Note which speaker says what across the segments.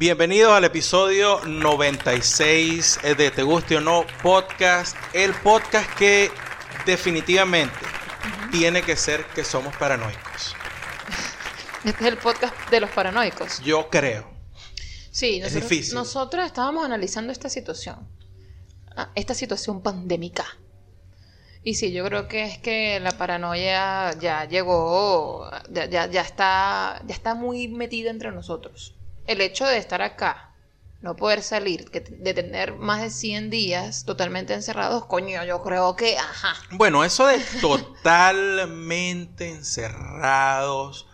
Speaker 1: Bienvenidos al episodio 96 de Te Guste o No Podcast, el podcast que definitivamente tiene que ser que somos paranoicos.
Speaker 2: Este es el podcast de los paranoicos.
Speaker 1: Yo creo.
Speaker 2: Sí,
Speaker 1: Es
Speaker 2: nosotros,
Speaker 1: difícil.
Speaker 2: nosotros estábamos analizando esta situación, ah, esta situación pandémica. Y sí, yo creo que es que la paranoia ya llegó, ya, ya, ya está, ya está muy metida entre nosotros. El hecho de estar acá, no poder salir, que- de tener más de 100 días totalmente encerrados, coño, yo creo que, ajá.
Speaker 1: Bueno, eso de totalmente encerrados,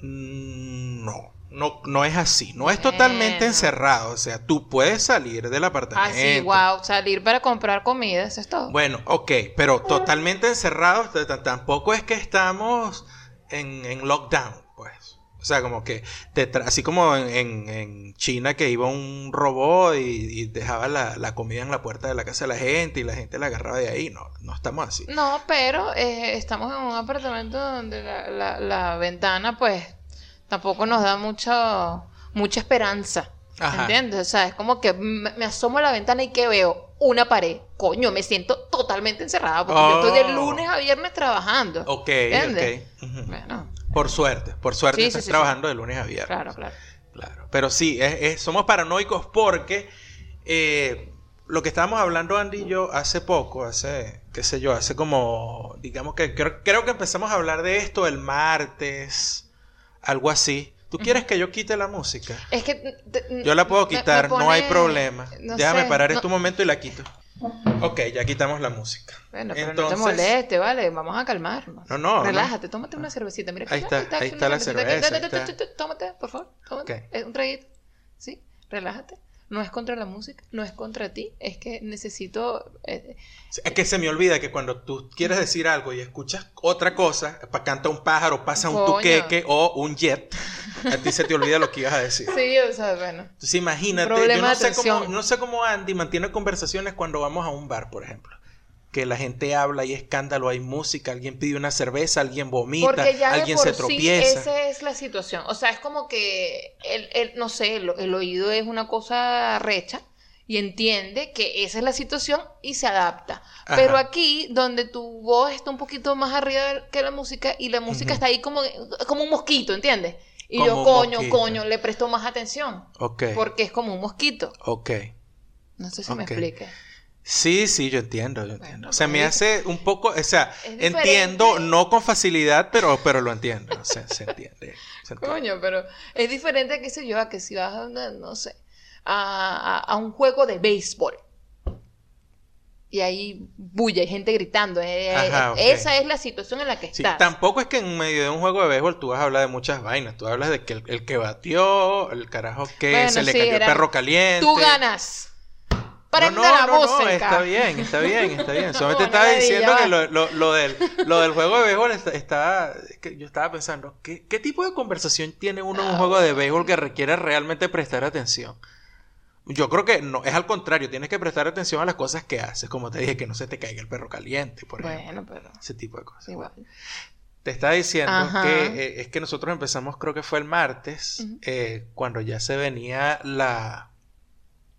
Speaker 1: mm, no, no, no es así. No es totalmente encerrado. O sea, tú puedes salir del apartamento.
Speaker 2: Así, wow, salir para comprar comida, eso es todo.
Speaker 1: Bueno, ok, pero totalmente encerrados tampoco es que estamos en, en lockdown. O sea, como que te tra- así como en, en- en China que iba un robot y, y dejaba la, la comida en la puerta de la casa de la gente y la gente la agarraba de ahí. No, no estamos así.
Speaker 2: No, pero eh, estamos en un apartamento donde la, la- la ventana, pues, tampoco nos da mucho, mucha esperanza.
Speaker 1: Ajá.
Speaker 2: ¿Entiendes? O sea, es como que me, asomo a la ventana y que veo una pared. Coño, me siento totalmente encerrada porque yo estoy de
Speaker 1: Oh.
Speaker 2: lunes a viernes trabajando.
Speaker 1: Ok,
Speaker 2: ¿Entiendes?
Speaker 1: ok.
Speaker 2: Bueno,
Speaker 1: Por suerte, por suerte
Speaker 2: Sí,
Speaker 1: estás
Speaker 2: sí,
Speaker 1: trabajando de lunes a viernes.
Speaker 2: claro, claro.
Speaker 1: Claro, pero sí, es- es- somos paranoicos porque eh, lo que estábamos hablando Andy y yo hace poco, hace, qué sé yo, hace como, digamos que creo, creo que empezamos a hablar de esto el martes, algo así. ¿Tú quieres que yo quite la música?
Speaker 2: Es que...
Speaker 1: Yo la puedo
Speaker 2: me- me
Speaker 1: quitar, no hay problema.
Speaker 2: no
Speaker 1: Déjame
Speaker 2: sé,
Speaker 1: parar
Speaker 2: no-
Speaker 1: este momento y la quito. Ok, ya quitamos la música.
Speaker 2: Bueno, pero no te
Speaker 1: Entonces-
Speaker 2: moleste, ¿vale? Vamos a calmarnos.
Speaker 1: No, no,
Speaker 2: Relájate, tómate una cervecita. Mira,
Speaker 1: Ahí
Speaker 2: aquí
Speaker 1: está, ahí está la
Speaker 2: cervecita.
Speaker 1: cerveza, está.
Speaker 2: Tómate, por favor, tómate.
Speaker 1: Ok.
Speaker 2: Es un traguito. Sí, relájate. No es contra la música, no es contra ti. Es que necesito... eh,
Speaker 1: Es que se me olvida que cuando tú quieres decir algo y escuchas otra cosa, pa- canta un pájaro, pasa un
Speaker 2: Coño.
Speaker 1: tuqueque o un jet, a ti se te olvida lo que ibas a decir.
Speaker 2: sí, o sea, bueno.
Speaker 1: Entonces imagínate, yo no sé, cómo, no sé cómo Andy mantiene conversaciones cuando vamos a un bar, por ejemplo. Que la gente habla, hay escándalo, hay música, alguien pide una cerveza, alguien vomita,
Speaker 2: Porque ya de
Speaker 1: alguien
Speaker 2: por
Speaker 1: se
Speaker 2: sí
Speaker 1: tropieza.
Speaker 2: esa es la situación. O sea, es como que, el, el- no sé, el, el oído es una cosa recha y entiende que esa es la situación y se adapta.
Speaker 1: Ajá.
Speaker 2: Pero aquí, donde tu voz está un poquito más arriba que la música y la música está ahí como, como un mosquito, ¿entiendes? Y
Speaker 1: Como
Speaker 2: yo, coño,
Speaker 1: mosquito.
Speaker 2: coño, le presto más atención.
Speaker 1: Ok,
Speaker 2: Porque es como un mosquito.
Speaker 1: ok.
Speaker 2: No sé si me explique.
Speaker 1: Sí, sí, yo entiendo, yo entiendo. O sea, me hace un poco, o sea, entiendo, no con facilidad, pero, pero lo entiendo, se, se entiende. se entiende.
Speaker 2: Coño, pero es diferente, qué sé yo, a que si vas a, una, no sé, a, a- un juego de béisbol. Y hay bulla, hay gente gritando. eh,
Speaker 1: Ajá,
Speaker 2: eh,
Speaker 1: ok.
Speaker 2: Esa es la situación en la que
Speaker 1: Sí,
Speaker 2: estás.
Speaker 1: tampoco es que en medio de un juego de béisbol tú vas a hablar de muchas vainas. Tú hablas de que el, el que batió, el carajo que
Speaker 2: Bueno,
Speaker 1: se le
Speaker 2: sí,
Speaker 1: cayó el perro caliente.
Speaker 2: Tú ganas.
Speaker 1: No, no,
Speaker 2: la
Speaker 1: no, no, está bien, está bien, está bien. Solamente estaba diciendo que lo, lo- lo del, lo del juego de béisbol está, yo estaba pensando, ¿qué, qué tipo de conversación tiene uno en un juego de béisbol que requiere realmente prestar atención? Yo creo que no, es al contrario, tienes que prestar atención a las cosas que haces, como te dije, que no se te caiga el perro caliente, por ejemplo.
Speaker 2: Bueno, pero
Speaker 1: Ese tipo de cosas.
Speaker 2: igual.
Speaker 1: Te estaba diciendo
Speaker 2: Ajá.
Speaker 1: que eh, es que nosotros empezamos, creo que fue el martes, eh, cuando ya se venía la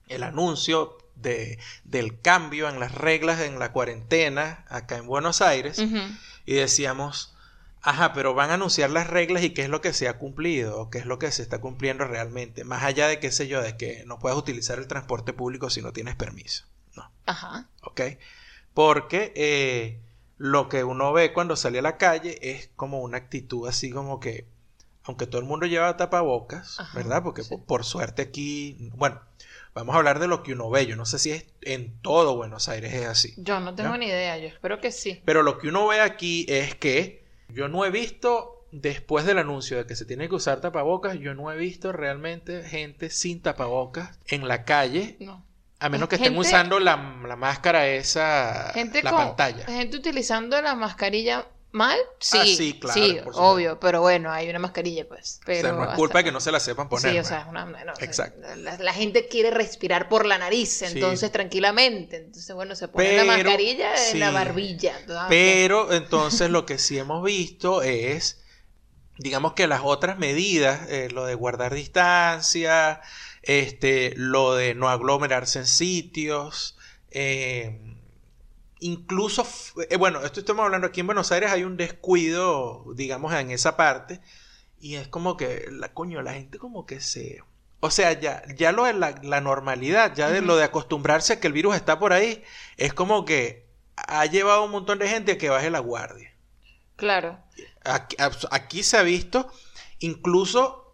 Speaker 1: el anuncio de, del cambio en las reglas en la cuarentena acá en Buenos Aires y decíamos, ajá, pero van a anunciar las reglas y qué es lo que se ha cumplido o qué es lo que se está cumpliendo realmente, más allá de qué sé yo, de que no puedes utilizar el transporte público si no tienes permiso. No.
Speaker 2: Ajá.
Speaker 1: ¿ok? Porque eh, lo que uno ve cuando sale a la calle es como una actitud así como que, aunque todo el mundo lleva tapabocas,
Speaker 2: Ajá,
Speaker 1: ¿verdad? Porque
Speaker 2: sí.
Speaker 1: por, por suerte aquí, bueno, vamos a hablar de lo que uno ve, yo no sé si es en todo Buenos Aires es así,
Speaker 2: Yo no tengo
Speaker 1: ¿No?
Speaker 2: ni idea, yo espero que sí.
Speaker 1: pero lo que uno ve aquí es que yo no he visto, después del anuncio de que se tiene que usar tapabocas, yo no he visto realmente gente sin tapabocas en la calle.
Speaker 2: No.
Speaker 1: A menos que estén
Speaker 2: Gente-
Speaker 1: usando la, la máscara esa,
Speaker 2: Gente
Speaker 1: la
Speaker 2: con,
Speaker 1: pantalla.
Speaker 2: Gente utilizando la mascarilla mal, sí.
Speaker 1: Ah, sí, claro,
Speaker 2: Sí,
Speaker 1: por supuesto.
Speaker 2: obvio, pero bueno, hay una mascarilla, pues. Pero
Speaker 1: o sea, no es
Speaker 2: hasta-
Speaker 1: culpa de que no se la sepan poner.
Speaker 2: Sí, o
Speaker 1: pues.
Speaker 2: sea, una, no,
Speaker 1: Exacto.
Speaker 2: La, la gente quiere respirar por la nariz, entonces tranquilamente. Entonces, bueno, se pone la mascarilla en la
Speaker 1: sí.
Speaker 2: barbilla.
Speaker 1: Pero entonces lo que sí hemos visto es, digamos que las otras medidas, eh, lo de guardar distancia, este, lo de no aglomerarse en sitios, eh, incluso, eh, bueno, esto estamos hablando aquí en Buenos Aires, hay un descuido, digamos, en esa parte, y es como que, la coño, la gente como que se... O sea, ya, ya lo de la, la normalidad, ya de lo de acostumbrarse a que el virus está por ahí, es como que ha llevado a un montón de gente a que baje la guardia.
Speaker 2: Claro.
Speaker 1: Aquí, aquí se ha visto, incluso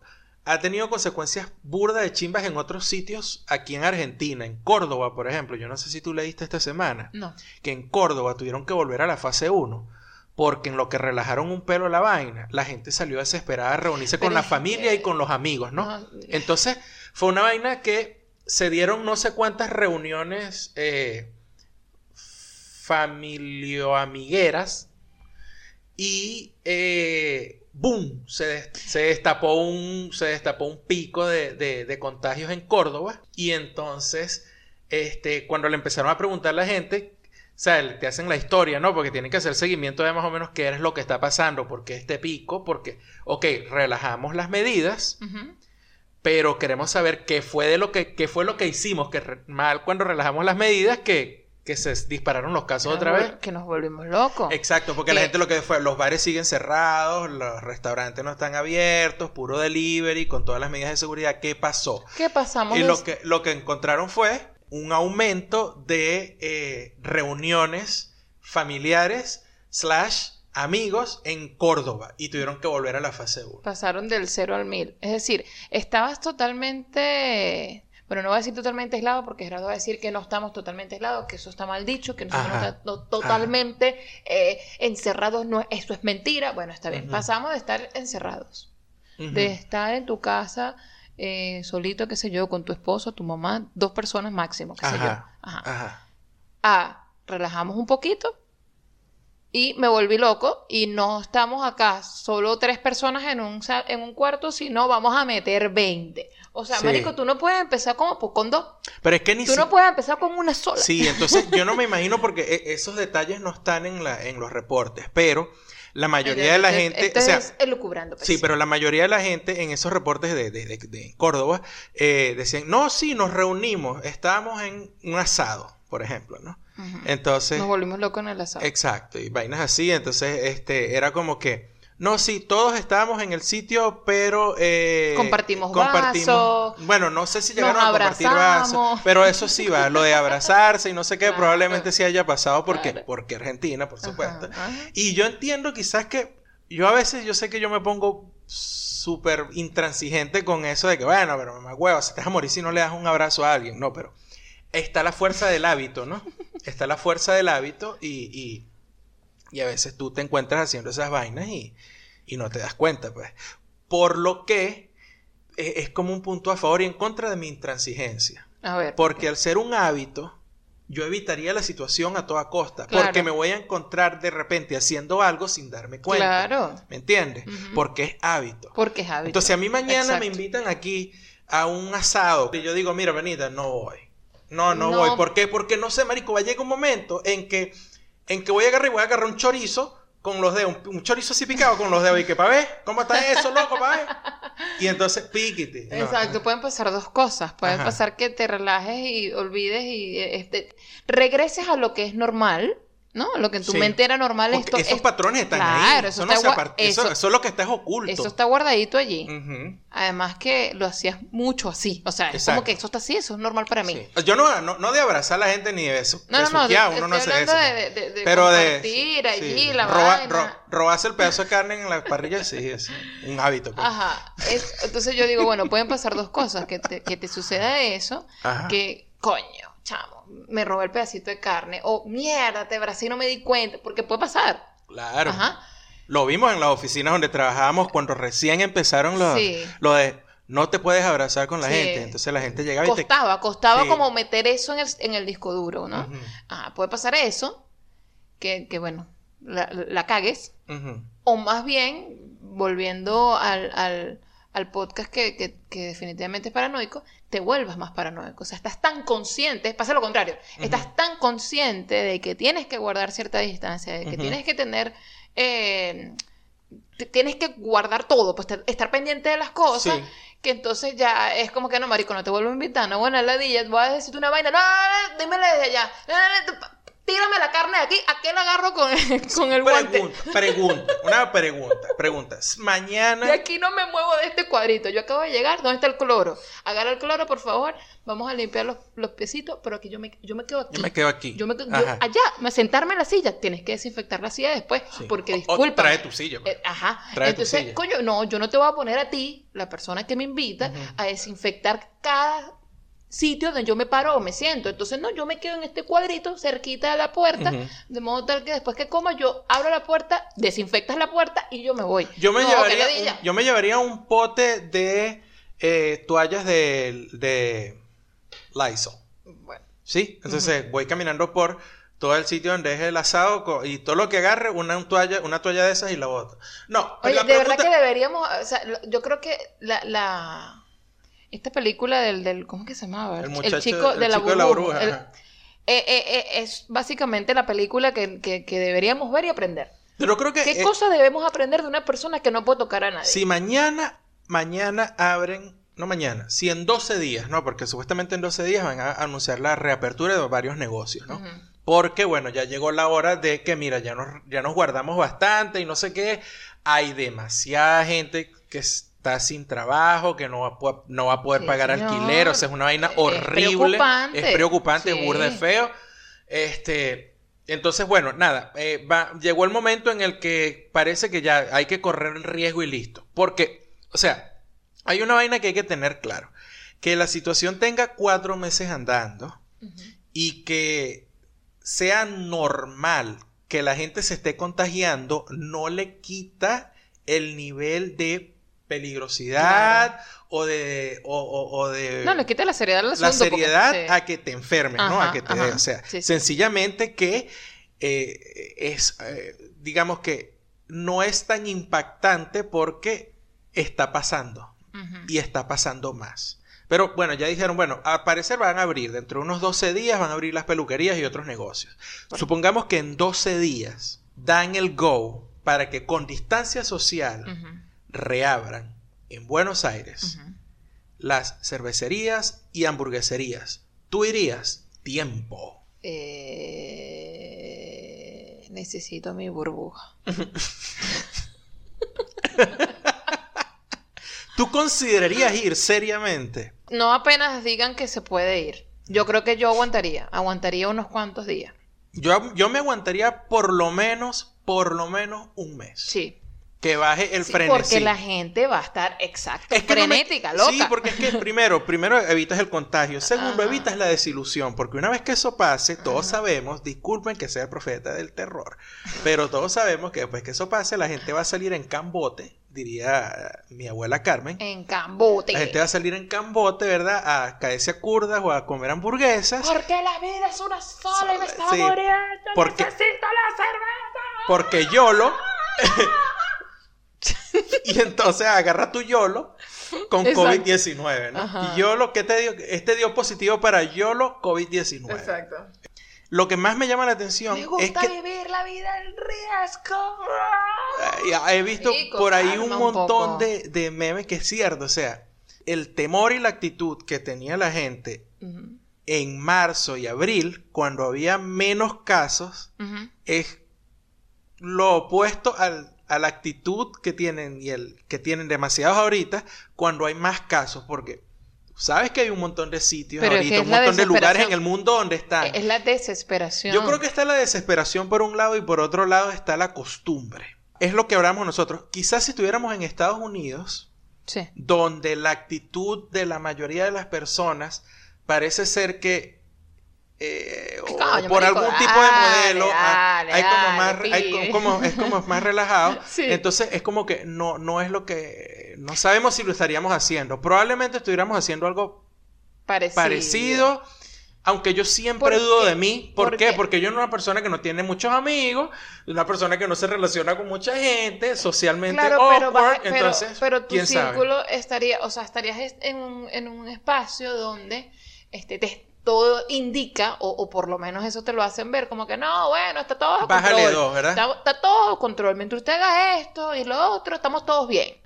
Speaker 1: ha tenido consecuencias burdas de chimbas en otros sitios, aquí en Argentina, en Córdoba, por ejemplo. Yo no sé si tú leíste esta semana,
Speaker 2: No.
Speaker 1: que en Córdoba tuvieron que volver a la fase 1, porque en lo que relajaron un pelo la vaina, la gente salió desesperada a reunirse con la familia y con los amigos, ¿no?
Speaker 2: No,
Speaker 1: Entonces, fue una vaina que se dieron no sé cuántas reuniones eh, familio-amigueras y eh, ¡boom! Se, se destapó un, se destapó un pico de, de- de contagios en Córdoba y entonces, este, cuando le empezaron a preguntar a la gente, o sea, te hacen la historia, ¿no? Porque tienen que hacer seguimiento de más o menos qué es lo que está pasando, por qué este pico, porque, ok, relajamos las medidas, pero queremos saber qué fue de lo que qué fue lo que hicimos que mal cuando relajamos las medidas que, que se dispararon los casos
Speaker 2: Que
Speaker 1: otra vez.
Speaker 2: Que nos volvimos locos.
Speaker 1: Exacto, porque la gente lo que fue, los bares siguen cerrados, los restaurantes no están abiertos, puro delivery, con todas las medidas de seguridad. ¿Qué pasó?
Speaker 2: ¿Qué pasamos?
Speaker 1: Y lo que, lo que encontraron fue un aumento de eh, reuniones familiares slash amigos en Córdoba y tuvieron que volver a la fase 1.
Speaker 2: Pasaron del cero al mil. Es decir, estabas totalmente. Bueno, no voy a decir totalmente aislado porque Gerardo va a decir que no estamos totalmente aislados, que eso está mal dicho, que nosotros no
Speaker 1: Ajá.
Speaker 2: no totalmente eh, encerrados, no, eso es mentira. Bueno, está bien. Pasamos de estar encerrados, de estar en tu casa eh, solito, qué sé yo, con tu esposo, tu mamá, dos personas máximo, qué sé yo.
Speaker 1: Ajá.
Speaker 2: a relajamos un poquito y me volví loco y no estamos acá solo tres personas en un, en un cuarto, sino vamos a meter 20. O sea,
Speaker 1: Sí.
Speaker 2: marico, tú no puedes empezar como pues, con dos.
Speaker 1: Pero es que ni
Speaker 2: Tú
Speaker 1: si-
Speaker 2: no puedes empezar con una sola.
Speaker 1: Sí, entonces yo no me imagino porque e- esos detalles no están en, la, en los reportes, pero la mayoría de la gente,
Speaker 2: este
Speaker 1: o sea,
Speaker 2: es elucubrando. pues.
Speaker 1: sí, pero la mayoría de la gente en esos reportes de, de- de- de Córdoba eh, decían, no, sí, nos reunimos, estábamos en un asado, por ejemplo, ¿no? Entonces,
Speaker 2: Nos volvimos locos en el asado.
Speaker 1: exacto, y vainas así, entonces este era como que, no, sí, todos estábamos en el sitio, pero... eh,
Speaker 2: Compartimos vasos,
Speaker 1: Bueno, no sé si llegaron a compartir vasos, pero eso sí va, lo de abrazarse y no sé qué,
Speaker 2: Claro.
Speaker 1: probablemente sí haya pasado porque,
Speaker 2: Claro.
Speaker 1: porque Argentina, por supuesto.
Speaker 2: ajá.
Speaker 1: Y yo entiendo quizás que yo a veces, yo sé que yo me pongo súper intransigente con eso de que, bueno, pero me huevo, se te vas a morir si no le das un abrazo a alguien. No, pero está la fuerza del hábito, ¿no? Está la fuerza del hábito y, y, y a veces tú te encuentras haciendo esas vainas y, y no te das cuenta, pues. Por lo que eh, es como un punto a favor y en contra de mi intransigencia.
Speaker 2: A ver.
Speaker 1: Porque al ser un hábito, yo evitaría la situación a toda costa.
Speaker 2: Claro.
Speaker 1: Porque me voy a encontrar de repente haciendo algo sin darme cuenta.
Speaker 2: Claro.
Speaker 1: ¿Me entiendes? Porque es hábito.
Speaker 2: Porque es hábito.
Speaker 1: Entonces a mí mañana me invitan aquí a un asado y yo digo, mira, Benita, no voy. No, no,
Speaker 2: No.
Speaker 1: voy. ¿Por qué? Porque no sé, marico, va a llegar un momento en que, en que voy a agarrar y voy a agarrar un chorizo con los dedos, un, un chorizo así picado con los dedos y que para ver, ¿cómo está eso, loco, ver? Y entonces, píquete. No.
Speaker 2: Exacto, pueden pasar dos cosas. Puede
Speaker 1: Ajá.
Speaker 2: pasar que te relajes y olvides y eh, este, regreses a lo que es normal, ¿no? Lo que en tu
Speaker 1: Sí.
Speaker 2: mente era normal.
Speaker 1: Porque
Speaker 2: Esto,
Speaker 1: esos
Speaker 2: es-
Speaker 1: patrones están
Speaker 2: Claro,
Speaker 1: ahí.
Speaker 2: eso
Speaker 1: Eso, no
Speaker 2: está
Speaker 1: se
Speaker 2: gua-
Speaker 1: apart- eso,
Speaker 2: eso-
Speaker 1: eso es lo que está oculto.
Speaker 2: eso está guardadito allí.
Speaker 1: Ujú.
Speaker 2: Además que lo hacías mucho así. O sea, es
Speaker 1: Exacto.
Speaker 2: como que eso está así, eso es normal para mí.
Speaker 1: Sí. Yo no, no, no de abrazar a la gente ni de beso.
Speaker 2: No, no, no,
Speaker 1: besuquear,
Speaker 2: te-
Speaker 1: uno no hace eso.
Speaker 2: de- de- de
Speaker 1: Pero de
Speaker 2: compartir allí
Speaker 1: sí,
Speaker 2: la
Speaker 1: roba-
Speaker 2: vaina.
Speaker 1: ro- robarse el pedazo de carne en la parrilla, sí, es un hábito. pues.
Speaker 2: Ajá. Es- entonces yo digo, bueno, pueden pasar dos cosas. Que te, que te suceda eso,
Speaker 1: Ajá.
Speaker 2: que, coño, chamo, me robé el pedacito de carne. O, mierda, te y no me di cuenta. Porque puede pasar.
Speaker 1: Claro.
Speaker 2: Ajá.
Speaker 1: Lo vimos en las oficinas donde trabajábamos cuando recién empezaron los,
Speaker 2: Sí.
Speaker 1: lo de no te puedes abrazar con la
Speaker 2: Sí.
Speaker 1: gente. Entonces la gente llegaba y te...
Speaker 2: Costaba, costaba
Speaker 1: Sí.
Speaker 2: como meter eso en el, en el disco duro, ¿no?
Speaker 1: Ujú,
Speaker 2: Ajá, puede pasar eso, que, que bueno, la, la cagues. O más bien, volviendo al, al, al podcast que, que- que definitivamente es paranoico, te vuelvas más paranoico. O sea, estás tan consciente, pasa lo contrario, estás tan consciente de que tienes que guardar cierta distancia, de que tienes que tener... eh, tienes que guardar todo, pues estar pendiente de las cosas,
Speaker 1: Sí.
Speaker 2: que entonces ya es como que no, marico, no te vuelvo a invitar, no, bueno, ladilla, voy a decirte una vaina, no, no, no, dímela desde allá, no, no, no, tírame la carne de aquí, ¿a qué la agarro con, con el guante?
Speaker 1: Pregunta, pregunta, una pregunta, pregunta. Mañana.
Speaker 2: De aquí no me muevo de este cuadrito. Yo acabo de llegar. ¿Dónde está el cloro? Agarra el cloro, por favor. Vamos a limpiar los, los piecitos, pero aquí yo me, yo me quedo aquí.
Speaker 1: Yo me quedo aquí.
Speaker 2: Yo me quedo- yo- allá, me sentarme en la silla. Tienes que desinfectar la silla después.
Speaker 1: Sí.
Speaker 2: Porque
Speaker 1: O- o
Speaker 2: disculpa.
Speaker 1: trae tu silla, pues.
Speaker 2: Eh, ajá.
Speaker 1: Trae tu
Speaker 2: Entonces,
Speaker 1: silla.
Speaker 2: coño, no, yo no te voy a poner a ti, la persona que me invita, a desinfectar cada sitio donde yo me paro o me siento. Entonces, no, yo me quedo en este cuadrito cerquita de la puerta, de modo tal que después que coma, yo abro la puerta, desinfectas la puerta y yo me voy.
Speaker 1: Yo me,
Speaker 2: No,
Speaker 1: llevaría un, yo me llevaría un pote de eh, toallas de, de Lysol.
Speaker 2: Bueno,
Speaker 1: ¿Sí? Entonces voy caminando por todo el sitio donde es el asado y todo lo que agarre, una, un toalla, una toalla de esas y la boto. No,
Speaker 2: Oye,
Speaker 1: la
Speaker 2: de verdad que deberíamos, o sea, yo creo que la, la esta película del, del ¿cómo es que se llamaba?
Speaker 1: El muchacho-
Speaker 2: chico
Speaker 1: el
Speaker 2: de la
Speaker 1: chico de la
Speaker 2: burbuja. El- eh, eh, eh, es básicamente la película que, que- que deberíamos ver y aprender.
Speaker 1: Pero creo que
Speaker 2: ¿Qué
Speaker 1: eh,
Speaker 2: cosa debemos aprender de una persona que no puede tocar a nadie?
Speaker 1: si mañana, mañana abren, no mañana, si en 12 días, ¿no? Porque supuestamente en 12 días van a anunciar la reapertura de varios negocios, ¿no? Porque, bueno, ya llegó la hora de que, mira, ya nos, ya nos guardamos bastante y no sé qué. Hay demasiada gente que está sin trabajo, que no va a, po- no va a poder
Speaker 2: Sí,
Speaker 1: pagar alquiler. O sea, es una vaina
Speaker 2: Es
Speaker 1: horrible.
Speaker 2: preocupante.
Speaker 1: Es preocupante, es burda, es feo. Este, entonces, bueno, nada, eh, va- llegó el momento en el que parece que ya hay que correr el riesgo y listo. Porque, o sea, hay una vaina que hay que tener claro. Que la situación tenga cuatro meses andando y que sea normal que la gente se esté contagiando, no le quita el nivel de peligrosidad o de, o, o- o de
Speaker 2: No, le quita la seriedad al
Speaker 1: la
Speaker 2: asunto. porque-
Speaker 1: seriedad
Speaker 2: sí.
Speaker 1: a que te enfermes, ¿no? A que te
Speaker 2: ajá.
Speaker 1: o sea,
Speaker 2: Sí, sí.
Speaker 1: sencillamente que eh, es, eh, digamos que no es tan impactante porque está pasando y está pasando más. Pero bueno, ya dijeron, bueno, al parecer van a abrir, dentro de unos 12 días van a abrir las peluquerías y otros negocios. Supongamos que en 12 días dan el go para que con distancia social. Reabran en Buenos Aires las cervecerías y hamburgueserías. Tú irías tiempo.
Speaker 2: Eh, necesito mi burbuja.
Speaker 1: ¿Tú considerarías ir seriamente?
Speaker 2: No apenas digan que se puede ir. Yo creo que yo aguantaría. Aguantaría unos cuantos días.
Speaker 1: Yo, yo me aguantaría por lo menos, por lo menos un mes.
Speaker 2: Sí.
Speaker 1: Que baje el
Speaker 2: Sí,
Speaker 1: frenesí.
Speaker 2: porque la gente va a estar exacto,
Speaker 1: Es que no me-
Speaker 2: frenética, loca.
Speaker 1: Sí, porque es que primero, primero evitas el contagio. Segundo,
Speaker 2: Ajá.
Speaker 1: evitas la desilusión. Porque una vez que eso pase, todos sabemos, disculpen que sea el profeta del terror, pero todos sabemos que después que eso pase, la gente va a salir en cambote, diría mi abuela Carmen.
Speaker 2: En Cambote.
Speaker 1: La gente va a salir en cambote, ¿verdad? A caerse a curdas o a comer hamburguesas.
Speaker 2: Porque la vida es una sola y me estaba
Speaker 1: Sí,
Speaker 2: muriendo.
Speaker 1: porque-
Speaker 2: Necesito la cerveza.
Speaker 1: Porque YOLO. y entonces agarra tu YOLO con
Speaker 2: Exacto.
Speaker 1: COVID-19, ¿no?
Speaker 2: Ajá.
Speaker 1: Y YOLO, ¿qué te dio? Este dio positivo para YOLO COVID-19.
Speaker 2: Exacto.
Speaker 1: Lo que más me llama la atención
Speaker 2: Me
Speaker 1: es
Speaker 2: gusta
Speaker 1: que
Speaker 2: vivir la vida en riesgo.
Speaker 1: he visto por ahí un montón de, de memes que es cierto. O sea, el temor y la actitud que tenía la gente en marzo y abril, cuando había menos casos, es lo opuesto al- a la actitud que tienen y el que tienen demasiados ahorita cuando hay más casos, porque sabes que hay un montón de sitios
Speaker 2: Pero
Speaker 1: ahorita, un montón de lugares en el mundo donde están.
Speaker 2: Es la desesperación.
Speaker 1: Yo creo que está la desesperación por un lado y por otro lado está la costumbre. Es lo que hablamos nosotros. Quizás si estuviéramos en Estados Unidos,
Speaker 2: Sí.
Speaker 1: donde la actitud de la mayoría de las personas parece ser que eh, o
Speaker 2: Coño,
Speaker 1: por
Speaker 2: marico,
Speaker 1: algún tipo de modelo ah,
Speaker 2: dale,
Speaker 1: hay como más hay es como más relajado
Speaker 2: Sí.
Speaker 1: entonces es como que no no es lo que no sabemos si lo estaríamos haciendo probablemente estuviéramos haciendo algo
Speaker 2: Parecido.
Speaker 1: parecido aunque yo siempre
Speaker 2: ¿Por
Speaker 1: dudo
Speaker 2: qué?
Speaker 1: de mí ¿por,
Speaker 2: ¿Por
Speaker 1: qué?
Speaker 2: qué?
Speaker 1: porque yo no soy una persona que no tiene muchos amigos una persona que no se relaciona con mucha gente socialmente
Speaker 2: Claro, pero,
Speaker 1: awkward,
Speaker 2: pero,
Speaker 1: entonces
Speaker 2: pero tu
Speaker 1: quién sabe
Speaker 2: círculo estaría, o sea, estarías est- en un, en un espacio donde este, te, todo indica, o, o por lo menos eso te lo hacen ver, como que no, bueno, está todo bajo
Speaker 1: Bájale
Speaker 2: control.
Speaker 1: dos, ¿verdad?
Speaker 2: Está, está todo bajo control. Mientras usted haga esto y lo otro, estamos todos bien.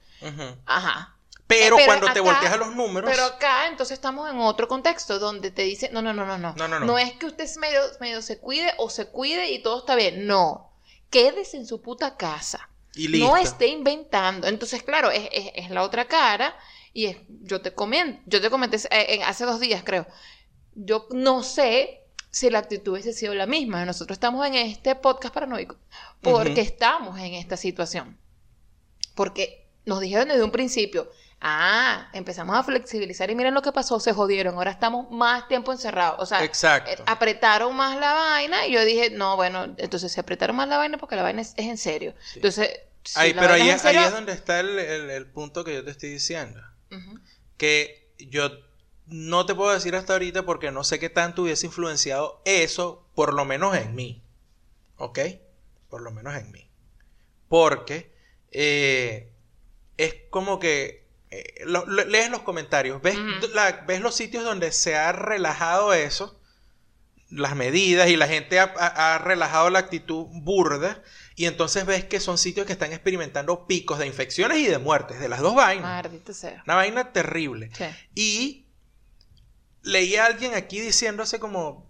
Speaker 2: Ajá.
Speaker 1: Pero,
Speaker 2: Eh, pero
Speaker 1: cuando te volteas a los números,
Speaker 2: Pero acá entonces estamos en otro contexto donde te dicen, no, no, no, no, no.
Speaker 1: No, no, no.
Speaker 2: es que usted medio, medio se cuide o se cuide y todo está bien. No. Quédese en su puta casa.
Speaker 1: y listo.
Speaker 2: No esté inventando. Entonces, claro, es, es- es la otra cara. Y es, yo te comento, yo te comenté eh, en- hace dos días, creo. Yo no sé si la actitud hubiese sido la misma. Nosotros estamos en este podcast paranoico porque
Speaker 1: Ujú.
Speaker 2: estamos en esta situación. Porque nos dijeron desde un principio, ah, empezamos a flexibilizar y miren lo que pasó, se jodieron, ahora estamos más tiempo encerrados. O sea,
Speaker 1: Exacto.
Speaker 2: eh, apretaron más la vaina y yo dije, no, bueno, entonces se apretaron más la vaina porque la vaina es, es en serio.
Speaker 1: Sí.
Speaker 2: Entonces, si
Speaker 1: Ahí- pero ahí,
Speaker 2: es serio-
Speaker 1: ahí es donde está el, el- el punto que yo te estoy diciendo. Que yo no te puedo decir hasta ahorita porque no sé qué tanto hubiese influenciado eso, por lo menos en mí. ¿Ok? Por lo menos en mí. Porque eh, es como que eh, lo- lo- lees los comentarios, ves,
Speaker 2: Ujú.
Speaker 1: la- ves los sitios donde se ha relajado eso, las medidas y la gente ha, ha- ha relajado la actitud burda y entonces ves que son sitios que están experimentando picos de infecciones y de muertes, de las dos vainas.
Speaker 2: Maldita sea.
Speaker 1: Una vaina terrible.
Speaker 2: Sí.
Speaker 1: Y leí a alguien aquí diciendo hace como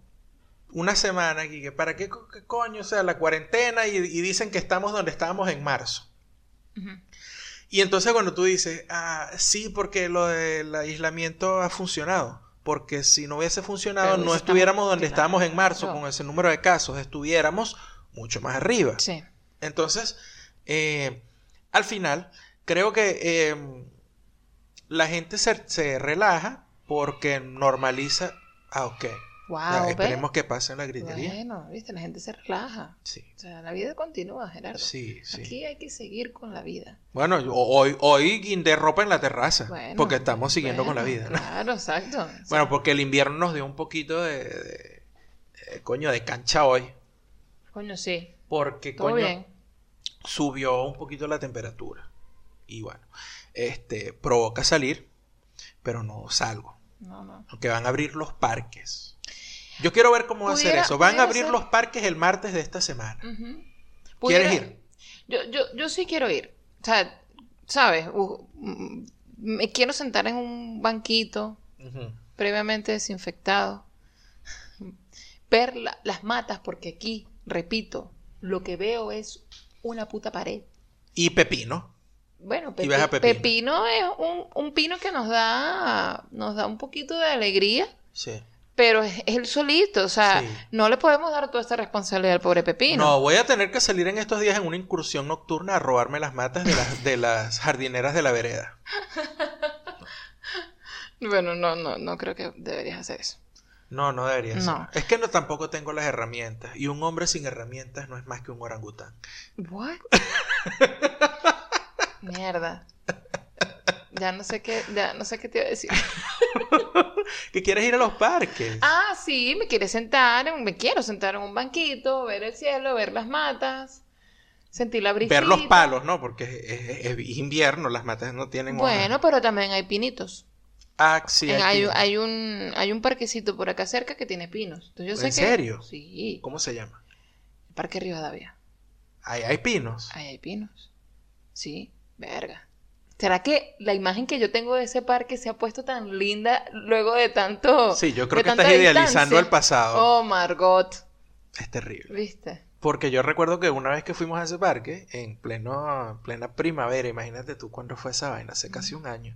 Speaker 1: una semana aquí que para qué, co- qué coño, o sea, la cuarentena y, y dicen que estamos donde estábamos en marzo. Y entonces cuando tú dices, ah, sí, porque lo del aislamiento ha funcionado. Porque si no hubiese funcionado,
Speaker 2: Pero
Speaker 1: no estuviéramos donde estábamos en marzo
Speaker 2: claro.
Speaker 1: con ese número de casos, estuviéramos mucho más arriba.
Speaker 2: Sí.
Speaker 1: Entonces, eh, al final, creo que eh, la gente se, se relaja porque normaliza. Ah, ok.
Speaker 2: Wow,
Speaker 1: Ya,
Speaker 2: ¿ves?
Speaker 1: esperemos que pase en la gritería.
Speaker 2: Bueno, viste, la gente se relaja.
Speaker 1: Sí,
Speaker 2: O sea, la vida continúa, Gerardo.
Speaker 1: sí, sí.
Speaker 2: Aquí hay que seguir con la vida.
Speaker 1: Bueno, hoy, hoy guindé ropa en la terraza
Speaker 2: Bueno,
Speaker 1: porque estamos siguiendo con la vida. ¿no?
Speaker 2: Claro, exacto.
Speaker 1: Bueno, porque el invierno nos dio un poquito de, de- de- coño, de cancha hoy.
Speaker 2: Coño, sí.
Speaker 1: Porque,
Speaker 2: Todo
Speaker 1: coño,
Speaker 2: bien.
Speaker 1: subió un poquito la temperatura. Y bueno, este, provoca salir, pero no salgo.
Speaker 2: No,
Speaker 1: van a abrir los parques. Yo quiero ver cómo va a ser eso. Van a abrir
Speaker 2: ser-
Speaker 1: los parques el martes de esta semana. ¿Quieres ir?
Speaker 2: Yo, yo, yo sí quiero ir. O sea, ¿sabes? Mm, me quiero sentar en un banquito previamente desinfectado. Ver la- las matas, porque aquí, repito, lo que veo es una puta pared.
Speaker 1: Y pepino.
Speaker 2: Bueno, pepi-
Speaker 1: a pepino.
Speaker 2: pepino es un, un pino que nos da, nos da un poquito de alegría,
Speaker 1: Sí.
Speaker 2: pero es, es el solito, o sea,
Speaker 1: Sí.
Speaker 2: no le podemos dar toda esta responsabilidad al pobre pepino.
Speaker 1: No, voy a tener que salir en estos días en una incursión nocturna a robarme las matas de las, de las jardineras de la vereda.
Speaker 2: Bueno, no, no, no creo que deberías hacer eso.
Speaker 1: No, no debería ser.
Speaker 2: No.
Speaker 1: Es que no tampoco tengo las herramientas. Y un hombre sin herramientas no es más que un orangután.
Speaker 2: What? Mierda. Ya no sé qué, ya no sé qué te iba a decir.
Speaker 1: ¿Que quieres ir a los parques?
Speaker 2: Ah, sí, me quiere sentar, en- me quiero sentar en un banquito, ver el cielo, ver las matas, sentir la brisa.
Speaker 1: Ver los palos, ¿no? Porque es, es- es invierno, las matas no tienen.
Speaker 2: Bueno, pero también hay pinitos.
Speaker 1: Ah, sí,
Speaker 2: En- hay, hay un hay un parquecito por acá cerca que tiene pinos. Entonces yo sé
Speaker 1: ¿En
Speaker 2: que
Speaker 1: serio?
Speaker 2: sí,
Speaker 1: ¿Cómo se llama?
Speaker 2: el Parque Rivadavia.
Speaker 1: Ahí hay pinos.
Speaker 2: Ahí hay pinos. Sí, verga. ¿Será que la imagen que yo tengo de ese parque se ha puesto tan linda luego de tanto
Speaker 1: Sí, yo creo que estás idealizando el pasado.
Speaker 2: Oh, Margot,
Speaker 1: Es terrible.
Speaker 2: ¿viste?
Speaker 1: Porque yo recuerdo que una vez que fuimos a ese parque, en pleno, plena primavera, imagínate tú cuándo fue esa vaina, hace casi un año,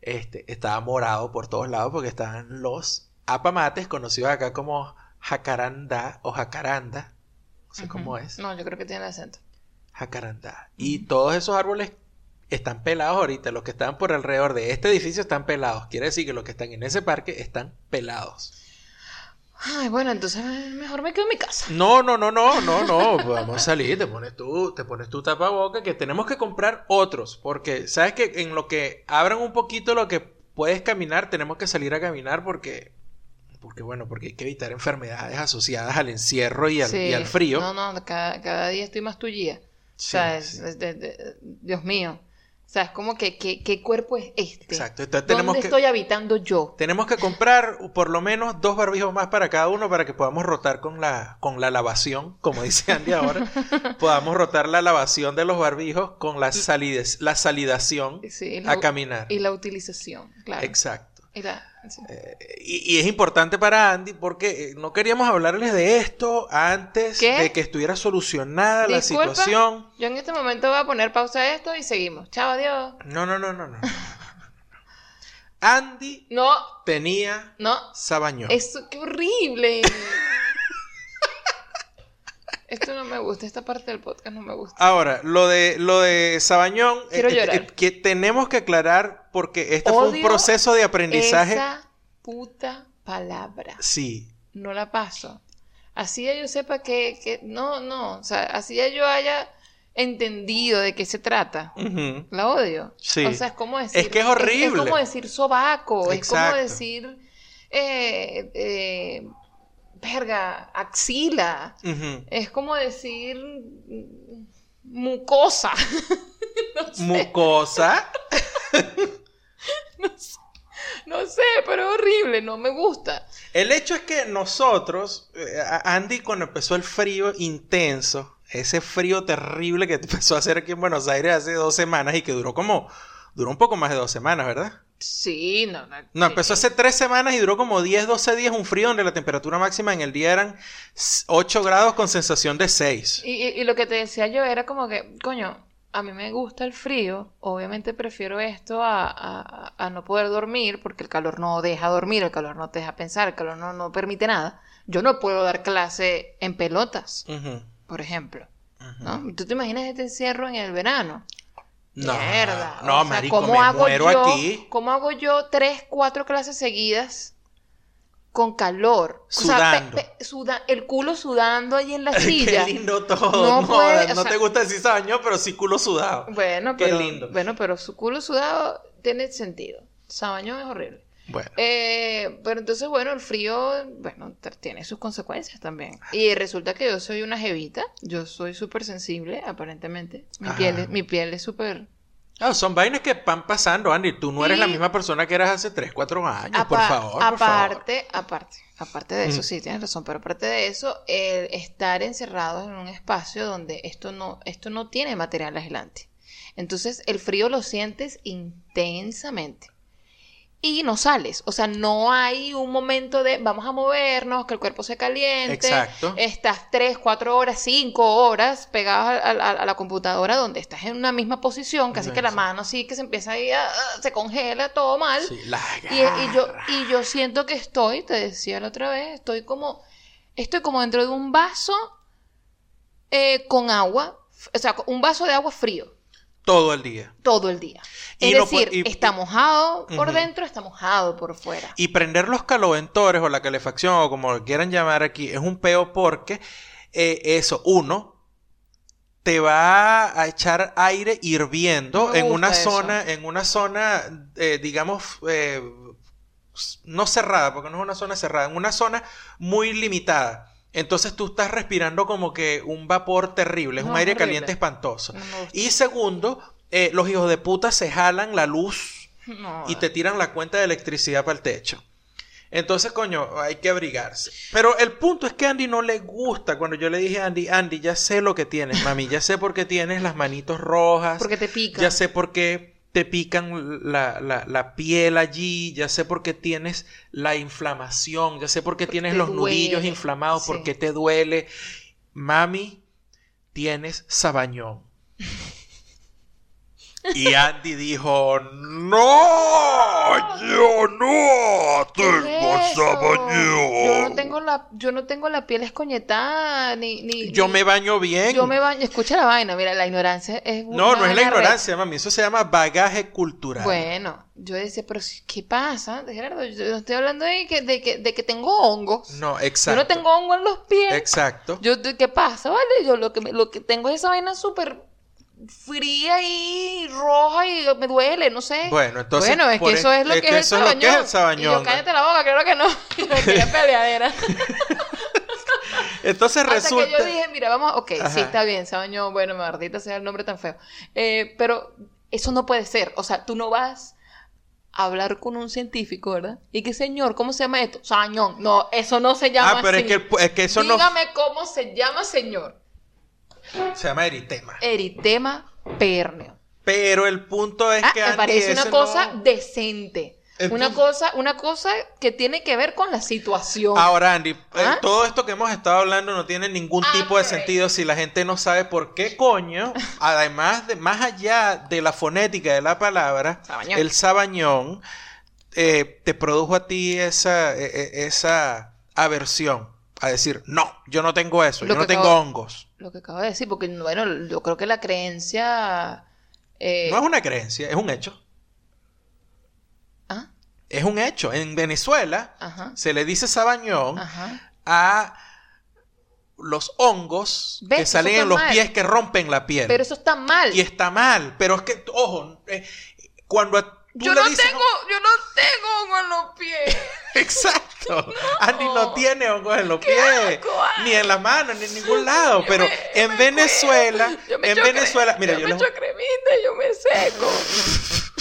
Speaker 1: este, estaba morado por todos lados porque estaban los apamates, conocidos acá como jacarandá o jacaranda, no sé cómo es,
Speaker 2: No, yo creo que tiene acento.
Speaker 1: Jacarandá. Y todos esos árboles están pelados ahorita, los que están por alrededor de este edificio están pelados, quiere decir que los que están en ese parque están pelados.
Speaker 2: Ay, bueno, entonces eh, mejor me quedo en mi casa.
Speaker 1: No, no, no, no, no, no. Vamos a salir, te pones tú, te pones tu tapaboca, que tenemos que comprar otros. Porque, ¿sabes que En lo que abran un poquito lo que puedes caminar, tenemos que salir a caminar porque. Porque, bueno, porque hay que evitar enfermedades asociadas al encierro y al,
Speaker 2: Sí.
Speaker 1: y al frío.
Speaker 2: No, no, cada, cada día estoy más tullida. O sea, es-
Speaker 1: sí.
Speaker 2: es de- de- Dios mío. sea, es como que, ¿qué, qué cuerpo es este?
Speaker 1: Exacto. Entonces
Speaker 2: ¿Dónde
Speaker 1: tenemos que,
Speaker 2: estoy habitando yo?
Speaker 1: tenemos que comprar por lo menos dos barbijos más para cada uno para que podamos rotar con la, con la lavación, como dice Andy ahora. podamos rotar la lavación de los barbijos con la, salides, la salidación
Speaker 2: Sí, la-
Speaker 1: a caminar.
Speaker 2: Y la utilización, claro.
Speaker 1: Exacto.
Speaker 2: Y la- sí.
Speaker 1: Y, y es importante para Andy porque eh, no queríamos hablarles de esto antes
Speaker 2: ¿Qué?
Speaker 1: de que estuviera solucionada la situación.
Speaker 2: Yo en este momento voy a poner pausa a esto y seguimos. Chao, adiós.
Speaker 1: No, no, no, no, no. Andy
Speaker 2: No,
Speaker 1: tenía
Speaker 2: no.
Speaker 1: sabañón.
Speaker 2: Eso, qué horrible. Esto no me gusta, esta parte del podcast no me gusta.
Speaker 1: Ahora, lo de lo de Sabañón,
Speaker 2: Quiero
Speaker 1: eh, eh,
Speaker 2: llorar.
Speaker 1: eh, que tenemos que aclarar porque este fue un proceso de aprendizaje.
Speaker 2: Esa puta palabra.
Speaker 1: Sí.
Speaker 2: No la paso. Así ya yo sepa que, que no, no, o sea, así ya yo haya entendido de qué se trata. La odio.
Speaker 1: Sí.
Speaker 2: O sea, es como decir.
Speaker 1: Es que es horrible.
Speaker 2: Es, como decir sobaco. Es como decir. Eh, eh, verga, axila. Es como decir. mm, mucosa. no, sé,
Speaker 1: Mucosa.
Speaker 2: no sé, pero es horrible, no me gusta.
Speaker 1: El hecho es que nosotros, eh, Andy, cuando empezó el frío intenso, ese frío terrible que empezó a hacer aquí en Buenos Aires hace dos semanas y que duró como, duró un poco más de dos semanas, ¿verdad?
Speaker 2: Sí, no, no.
Speaker 1: No, empezó hace tres semanas y duró como 10, 12 días un frío donde la temperatura máxima en el día eran 8 grados con sensación de 6.
Speaker 2: Y, y- y lo que te decía yo era como que, coño, a mí me gusta el frío, obviamente prefiero esto a, a- a no poder dormir, porque el calor no deja dormir, el calor no te deja pensar, el calor no, no permite nada. Yo no puedo dar clase en pelotas, por ejemplo. ¿no? ¿Tú te imaginas este encierro en el verano?
Speaker 1: No,
Speaker 2: Mierda.
Speaker 1: no,
Speaker 2: o sea,
Speaker 1: marico,
Speaker 2: ¿cómo
Speaker 1: me
Speaker 2: hago
Speaker 1: muero
Speaker 2: yo,
Speaker 1: aquí.
Speaker 2: ¿Cómo hago yo tres, cuatro clases seguidas con calor?
Speaker 1: Sudando.
Speaker 2: O sea, pe- pe- suda- el culo sudando ahí en la
Speaker 1: Qué
Speaker 2: silla.
Speaker 1: lindo todo.
Speaker 2: No
Speaker 1: No,
Speaker 2: puede, o
Speaker 1: no
Speaker 2: sea-
Speaker 1: te gusta decir sabañón, pero sí culo sudado.
Speaker 2: Bueno,
Speaker 1: Qué
Speaker 2: pero,
Speaker 1: lindo.
Speaker 2: Bueno, pero su culo sudado tiene sentido. Sabañón es horrible.
Speaker 1: Bueno.
Speaker 2: Eh, pero entonces, bueno, el frío, bueno, tiene sus consecuencias también. Y resulta que yo soy una jevita, yo soy súper sensible, aparentemente. Mi
Speaker 1: Ajá.
Speaker 2: piel, es- mi piel es súper...
Speaker 1: Ah, son vainas que van pasando, Andy. Tú no eres
Speaker 2: Y-
Speaker 1: la misma persona que eras hace 3, 4 años, por
Speaker 2: Apa-
Speaker 1: favor. por favor.
Speaker 2: aparte, aparte, aparte de eso,
Speaker 1: Mm.
Speaker 2: sí, tienes razón, pero aparte de eso, el estar encerrados en un espacio donde esto no, esto no tiene material aislante. Entonces, el frío lo sientes intensamente. Y no sales, o sea, no hay un momento de vamos a movernos, que el cuerpo se caliente.
Speaker 1: Exacto.
Speaker 2: Estás tres, cuatro horas, cinco horas pegados a, a- a la computadora donde estás en una misma posición, casi que la mano así que se empieza ahí a, se congela todo mal.
Speaker 1: Sí, la
Speaker 2: Y, y yo, y yo siento que estoy, te decía la otra vez, estoy como, estoy como dentro de un vaso eh, con agua, o sea, un vaso de agua frío
Speaker 1: Todo el día.
Speaker 2: todo el día.
Speaker 1: Y
Speaker 2: es
Speaker 1: no
Speaker 2: decir,
Speaker 1: y-
Speaker 2: está mojado por dentro, está mojado por fuera.
Speaker 1: Y prender los caloventores o la calefacción o como lo quieran llamar aquí es un peo porque eh, eso, uno, te va a echar aire hirviendo
Speaker 2: No
Speaker 1: en una zona, en una zona, eh, digamos, eh, no cerrada, porque no es una zona cerrada, en una zona muy limitada. Entonces tú estás respirando como que un vapor terrible, es
Speaker 2: No,
Speaker 1: un aire
Speaker 2: horrible.
Speaker 1: caliente espantoso.
Speaker 2: No.
Speaker 1: Y segundo, eh, los hijos de puta se jalan la luz
Speaker 2: No,
Speaker 1: y te tiran la cuenta de electricidad para el techo. Entonces, coño, hay que abrigarse. Pero el punto es que a Andy no le gusta cuando yo le dije a Andy, Andy, ya sé lo que tienes, mami, ya sé por qué tienes las manitos rojas,
Speaker 2: porque te pica.
Speaker 1: ya sé por qué te pican la, la- la piel allí, ya sé por qué tienes la inflamación, ya sé por qué
Speaker 2: Porque
Speaker 1: tienes los nudillos inflamados,
Speaker 2: Sí.
Speaker 1: por qué te duele. Mami, tienes sabañón. Y Andy dijo, no, yo no
Speaker 2: ¿Qué
Speaker 1: tengo
Speaker 2: es eso?
Speaker 1: sabañón.
Speaker 2: Yo no tengo la, yo no tengo la piel escoñetada, ni, ni
Speaker 1: Yo
Speaker 2: ni-
Speaker 1: me baño bien.
Speaker 2: yo me baño. Escucha la vaina, mira, la ignorancia es
Speaker 1: No,
Speaker 2: una
Speaker 1: no es la ignorancia, mami, eso se llama bagaje cultural.
Speaker 2: Bueno, yo decía, pero ¿qué pasa? Gerardo, yo no estoy hablando de que, de que, de que tengo hongos.
Speaker 1: No,
Speaker 2: Yo
Speaker 1: exacto.
Speaker 2: no tengo hongo en los pies.
Speaker 1: Exacto.
Speaker 2: Yo, ¿qué pasa? Vale, yo lo que, lo que tengo es esa vaina súper fría y roja y me duele, no sé.
Speaker 1: Bueno, entonces,
Speaker 2: Bueno, es que eso es lo
Speaker 1: es
Speaker 2: que,
Speaker 1: que
Speaker 2: es el sabañón.
Speaker 1: que es el sabañón,
Speaker 2: Y yo, cállate la boca, claro que no. Quería peleadera.
Speaker 1: Entonces
Speaker 2: Hasta
Speaker 1: resulta.
Speaker 2: que yo dije, mira, vamos, ok,
Speaker 1: Ajá.
Speaker 2: sí, está bien, sabañón, bueno, maldita sea el nombre tan feo. Eh, pero Eso no puede ser. O sea, tú no vas a hablar con un científico, ¿verdad? Y que, señor, ¿cómo se llama esto? Sabañón. No, eso no se llama
Speaker 1: Ah, pero
Speaker 2: así.
Speaker 1: es que, el- es que eso no
Speaker 2: Dígame cómo se llama, señor.
Speaker 1: Se llama eritema.
Speaker 2: Eritema perneo.
Speaker 1: Pero el punto es
Speaker 2: Ah,
Speaker 1: que
Speaker 2: me parece una cosa
Speaker 1: no-
Speaker 2: decente.
Speaker 1: El
Speaker 2: Una
Speaker 1: punto-
Speaker 2: cosa, una cosa que tiene que ver con la situación.
Speaker 1: Ahora, Andy, eh,
Speaker 2: ¿Ah?
Speaker 1: todo esto que hemos estado hablando no tiene ningún
Speaker 2: Ah,
Speaker 1: tipo de sentido si la gente no sabe por qué coño, además de más allá de la fonética de la palabra,
Speaker 2: Sabañón.
Speaker 1: el sabañón eh, te produjo a ti esa, eh, eh, esa aversión a decir, no, yo no tengo eso,
Speaker 2: Lo
Speaker 1: yo no tengo
Speaker 2: acabo-
Speaker 1: hongos.
Speaker 2: Lo que acabo de decir, porque bueno, yo creo que la creencia. eh,
Speaker 1: No es una creencia, es un hecho.
Speaker 2: ¿ah?
Speaker 1: Es un hecho. En Venezuela
Speaker 2: Ajá.
Speaker 1: se le dice sabañón
Speaker 2: Ajá.
Speaker 1: a los hongos
Speaker 2: ¿Ves?
Speaker 1: que salen en los
Speaker 2: mal.
Speaker 1: pies que rompen la piel.
Speaker 2: Pero eso está mal.
Speaker 1: Y está mal, pero es que, ojo, eh, cuando
Speaker 2: Yo no
Speaker 1: dices-
Speaker 2: tengo, yo no tengo hongo en los pies.
Speaker 1: Exacto. Andy no tiene hongos en los pies,
Speaker 2: asco,
Speaker 1: ni en las manos, ni en ningún lado.
Speaker 2: Yo
Speaker 1: pero
Speaker 2: me-
Speaker 1: en
Speaker 2: me
Speaker 1: Venezuela.
Speaker 2: Yo me
Speaker 1: en Venezuela, mira,
Speaker 2: yo,
Speaker 1: yo
Speaker 2: me
Speaker 1: les-
Speaker 2: echo cremita, yo me seco.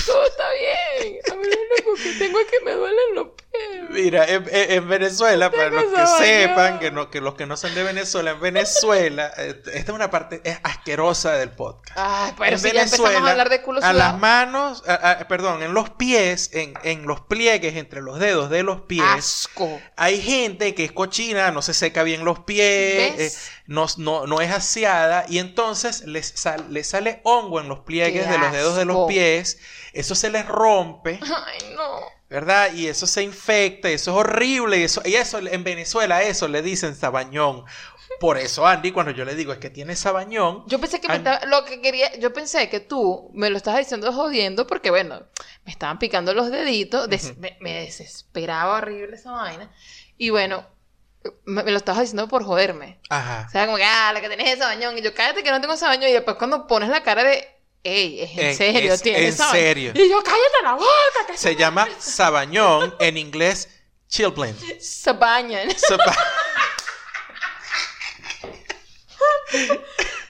Speaker 2: Todo está bien. A mí lo único que tengo es que me duelen los pies.
Speaker 1: Mira, en, en- en Venezuela, para los que sepan, que, no, que los que no son de Venezuela, en Venezuela, eh, esta es una parte es asquerosa del podcast.
Speaker 2: Ay, pero
Speaker 1: en
Speaker 2: si ya empezamos a hablar de culo
Speaker 1: a las manos, a- a- perdón, en los pies, en, en los pliegues entre los dedos de los pies,
Speaker 2: Asco.
Speaker 1: hay gente que es cochina, no se seca bien los pies, eh, no, no, no es aseada y entonces les, sal- les sale hongo en los pliegues
Speaker 2: Qué
Speaker 1: de los dedos de los pies, eso se les rompe.
Speaker 2: Ay, no.
Speaker 1: ¿Verdad? Y eso se infecta, y eso es horrible, y eso, y eso en Venezuela eso le dicen sabañón. Por eso, Andy, cuando yo le digo es que tiene sabañón,
Speaker 2: Yo pensé que me estaba, lo que quería, yo pensé que tú me lo estabas diciendo jodiendo porque bueno, me estaban picando los deditos, des- me, me desesperaba horrible esa vaina y bueno, me, me lo estabas diciendo por joderme.
Speaker 1: ajá,
Speaker 2: O sea, como que, ah, la que tenés es sabañón y yo, cállate que no tengo sabañón y después cuando pones la cara de, ey, es en serio,
Speaker 1: es
Speaker 2: tienes
Speaker 1: en
Speaker 2: sabañón".
Speaker 1: serio.
Speaker 2: Y yo, cállate la boca, que
Speaker 1: se llama sabañón, en inglés chilblain.
Speaker 2: Sabañón.
Speaker 1: Saba-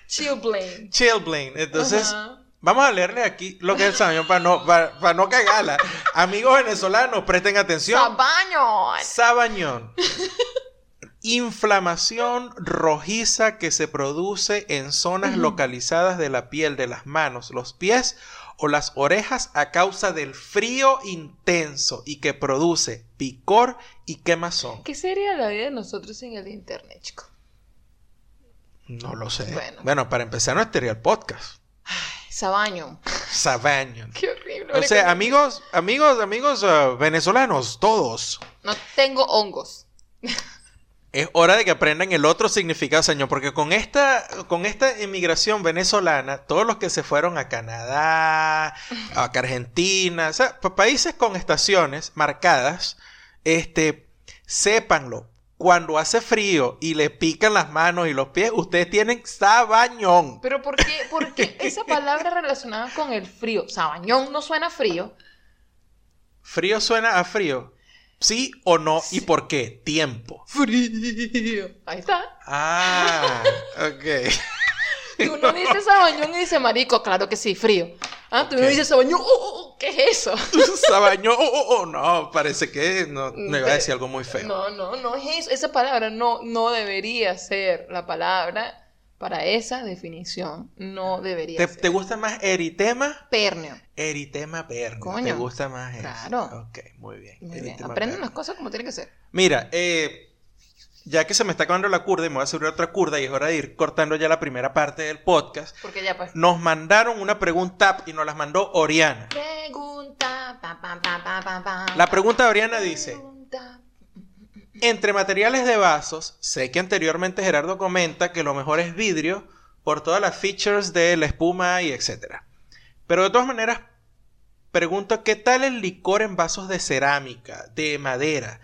Speaker 2: Chilblain.
Speaker 1: chilblain. Entonces, vamos a leerle aquí lo que es el sabañón para no, para, para no cagarla. Amigos venezolanos, presten atención.
Speaker 2: Sabañón.
Speaker 1: Sabañón. Inflamación rojiza que se produce en zonas localizadas de la piel de las manos, los pies o las orejas a causa del frío intenso y que produce picor y quemazón.
Speaker 2: ¿Qué sería la vida de nosotros sin el internet, chico?
Speaker 1: No lo sé.
Speaker 2: Bueno.
Speaker 1: Bueno, para empezar no estaría el podcast.
Speaker 2: Sabañón.
Speaker 1: Sabañón.
Speaker 2: Qué horrible.
Speaker 1: O sea, amigos, amigos, amigos eh, venezolanos, todos.
Speaker 2: No tengo hongos.
Speaker 1: Es hora de que aprendan el otro significado, señor, porque con esta, con esta inmigración venezolana, todos los que se fueron a Canadá, a Argentina, o sea, pa- países con estaciones marcadas, este, sépanlo, cuando hace frío y le pican las manos y los pies, ustedes tienen sabañón.
Speaker 2: Pero ¿por qué, por qué esa palabra relacionada con el frío? Sabañón no suena frío.
Speaker 1: ¿Frío suena a frío? ¿Sí o no? ¿Y por qué? Tiempo.
Speaker 2: Frío. Ahí está.
Speaker 1: Ah, ok.
Speaker 2: Y uno dice sabañón y dice marico, claro que sí, frío. Ah, tú
Speaker 1: Ok.
Speaker 2: me dices sabañón, oh, oh, oh, ¿qué es eso?
Speaker 1: Sabañón, oh, oh, no, parece que no, no iba a decir algo muy feo.
Speaker 2: No, no, no es eso. Esa palabra no, no debería ser la palabra para esa definición. No debería
Speaker 1: ¿Te,
Speaker 2: ser.
Speaker 1: te gusta más eritema?
Speaker 2: Pernio.
Speaker 1: Eritema perno.
Speaker 2: Coño.
Speaker 1: ¿Te gusta más eso?
Speaker 2: Claro.
Speaker 1: Ok, muy bien.
Speaker 2: Muy bien.
Speaker 1: Perno.
Speaker 2: las cosas como tienen que ser.
Speaker 1: Mira, eh, ya que se me está acabando la curda y me voy a subir otra curda y es hora de ir cortando ya la primera parte del podcast,
Speaker 2: Porque ya pues.
Speaker 1: nos mandaron una pregunta y nos las mandó Oriana.
Speaker 2: Pregunta. pa, pa, pa, pa, pa, pa,
Speaker 1: La pregunta de Oriana dice,
Speaker 2: pregunta.
Speaker 1: Entre materiales de vasos, sé que anteriormente Gerardo comenta que lo mejor es vidrio por todas las features de la espuma y etcétera. Pero de todas maneras, pregunto qué tal el licor en vasos de cerámica, de madera,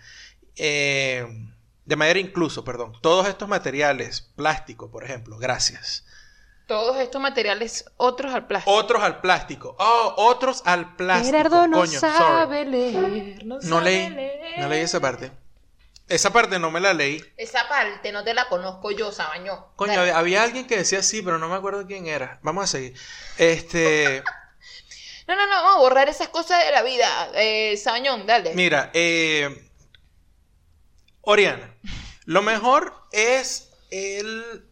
Speaker 1: eh, de madera incluso, perdón. Todos estos materiales, plástico, por ejemplo, gracias.
Speaker 2: Todos estos materiales, otros al plástico.
Speaker 1: Otros al plástico. Oh, otros al plástico.
Speaker 2: Gerardo no
Speaker 1: Coño, sorry.
Speaker 2: sabe leer. No,
Speaker 1: No
Speaker 2: sabe
Speaker 1: leí,
Speaker 2: leer.
Speaker 1: no leí esa parte. Esa parte no me la leí.
Speaker 2: Esa parte no te la conozco yo, Sabañón.
Speaker 1: Coño,
Speaker 2: Dale.
Speaker 1: había, alguien que decía sí, pero no me acuerdo quién era. Vamos a seguir. Este.
Speaker 2: No, no, no, vamos a borrar esas cosas de la vida. Eh, Sabañón, dale.
Speaker 1: Mira, eh, Oriana, lo mejor es el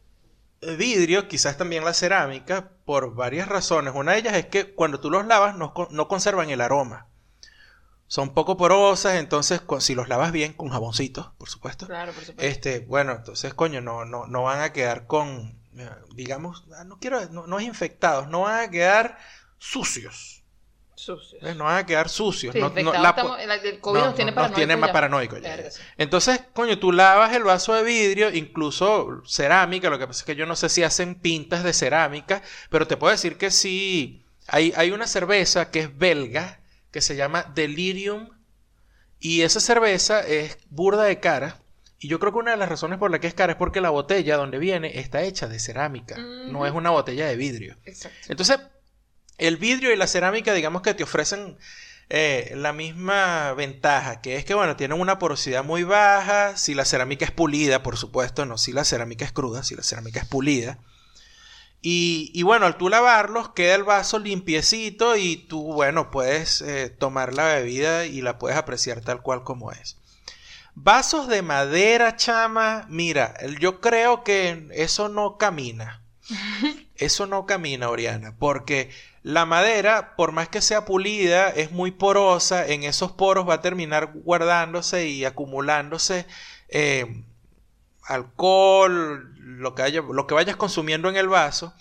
Speaker 1: vidrio, quizás también la cerámica, por varias razones. Una de ellas es que cuando tú los lavas no, no conservan el aroma. Son poco porosas, entonces con- si los lavas bien, con jaboncito, por supuesto.
Speaker 2: Claro, por supuesto.
Speaker 1: Este, bueno, entonces, coño, no, no, no van a quedar con, eh, digamos, ah, no quiero, no, no es infectados, no van a quedar sucios.
Speaker 2: Sucios.
Speaker 1: ¿ves? No van a quedar sucios.
Speaker 2: Sí,
Speaker 1: no, no-
Speaker 2: infectados
Speaker 1: la
Speaker 2: estamos- el, COVID
Speaker 1: no,
Speaker 2: nos tiene
Speaker 1: no,
Speaker 2: paranoicos
Speaker 1: tiene más paranoicos. Entonces, coño, tú lavas el vaso de vidrio, incluso cerámica, lo que pasa es que yo no sé si hacen pintas de cerámica, pero te puedo decir que sí, hay, hay una cerveza que es belga, que se llama Delirium, y esa cerveza es burda de cara, y yo creo que una de las razones por la que es cara es porque la botella donde viene está hecha de cerámica, no es una botella de vidrio.
Speaker 2: Exacto.
Speaker 1: Entonces, el vidrio y la cerámica, digamos que te ofrecen eh, la misma ventaja, que es que, bueno, tienen una porosidad muy baja, si la cerámica es pulida, por supuesto, no si la cerámica es cruda, si la cerámica es pulida. Y, y bueno, al tú lavarlos, queda el vaso limpiecito y tú, bueno, puedes eh, tomar la bebida y la puedes apreciar tal cual como es. Vasos de madera, chama, mira, yo creo que eso no camina. Eso no camina, Oriana, porque la madera, por más que sea pulida, es muy porosa, en esos poros va a terminar guardándose y acumulándose eh, alcohol, lo que, haya- lo que vayas consumiendo en el vaso,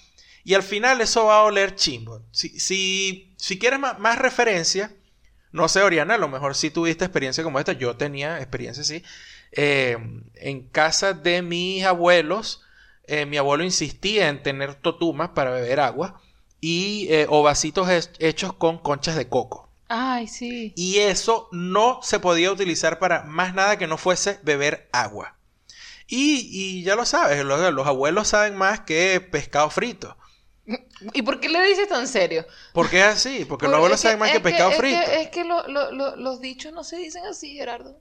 Speaker 1: y al final eso va a oler chimbo. Si, si, si quieres ma- más, referencia, no sé, Oriana, a lo mejor si tuviste experiencia como esta, yo tenía experiencia así, eh, en casa de mis abuelos, eh, mi abuelo insistía en tener totumas para beber agua y eh, o vasitos he- hechos con conchas de coco.
Speaker 2: Ay, sí.
Speaker 1: Y eso no se podía utilizar para más nada que no fuese beber agua. Y, y ya lo sabes, los, los abuelos saben más que pescado frito.
Speaker 2: ¿Y por qué le dices tan serio?
Speaker 1: ¿Por qué es así? Porque los abuelos
Speaker 2: es
Speaker 1: saben más que,
Speaker 2: es
Speaker 1: pescado
Speaker 2: es
Speaker 1: frito.
Speaker 2: es que lo- lo- lo- los dichos no se dicen así, Gerardo.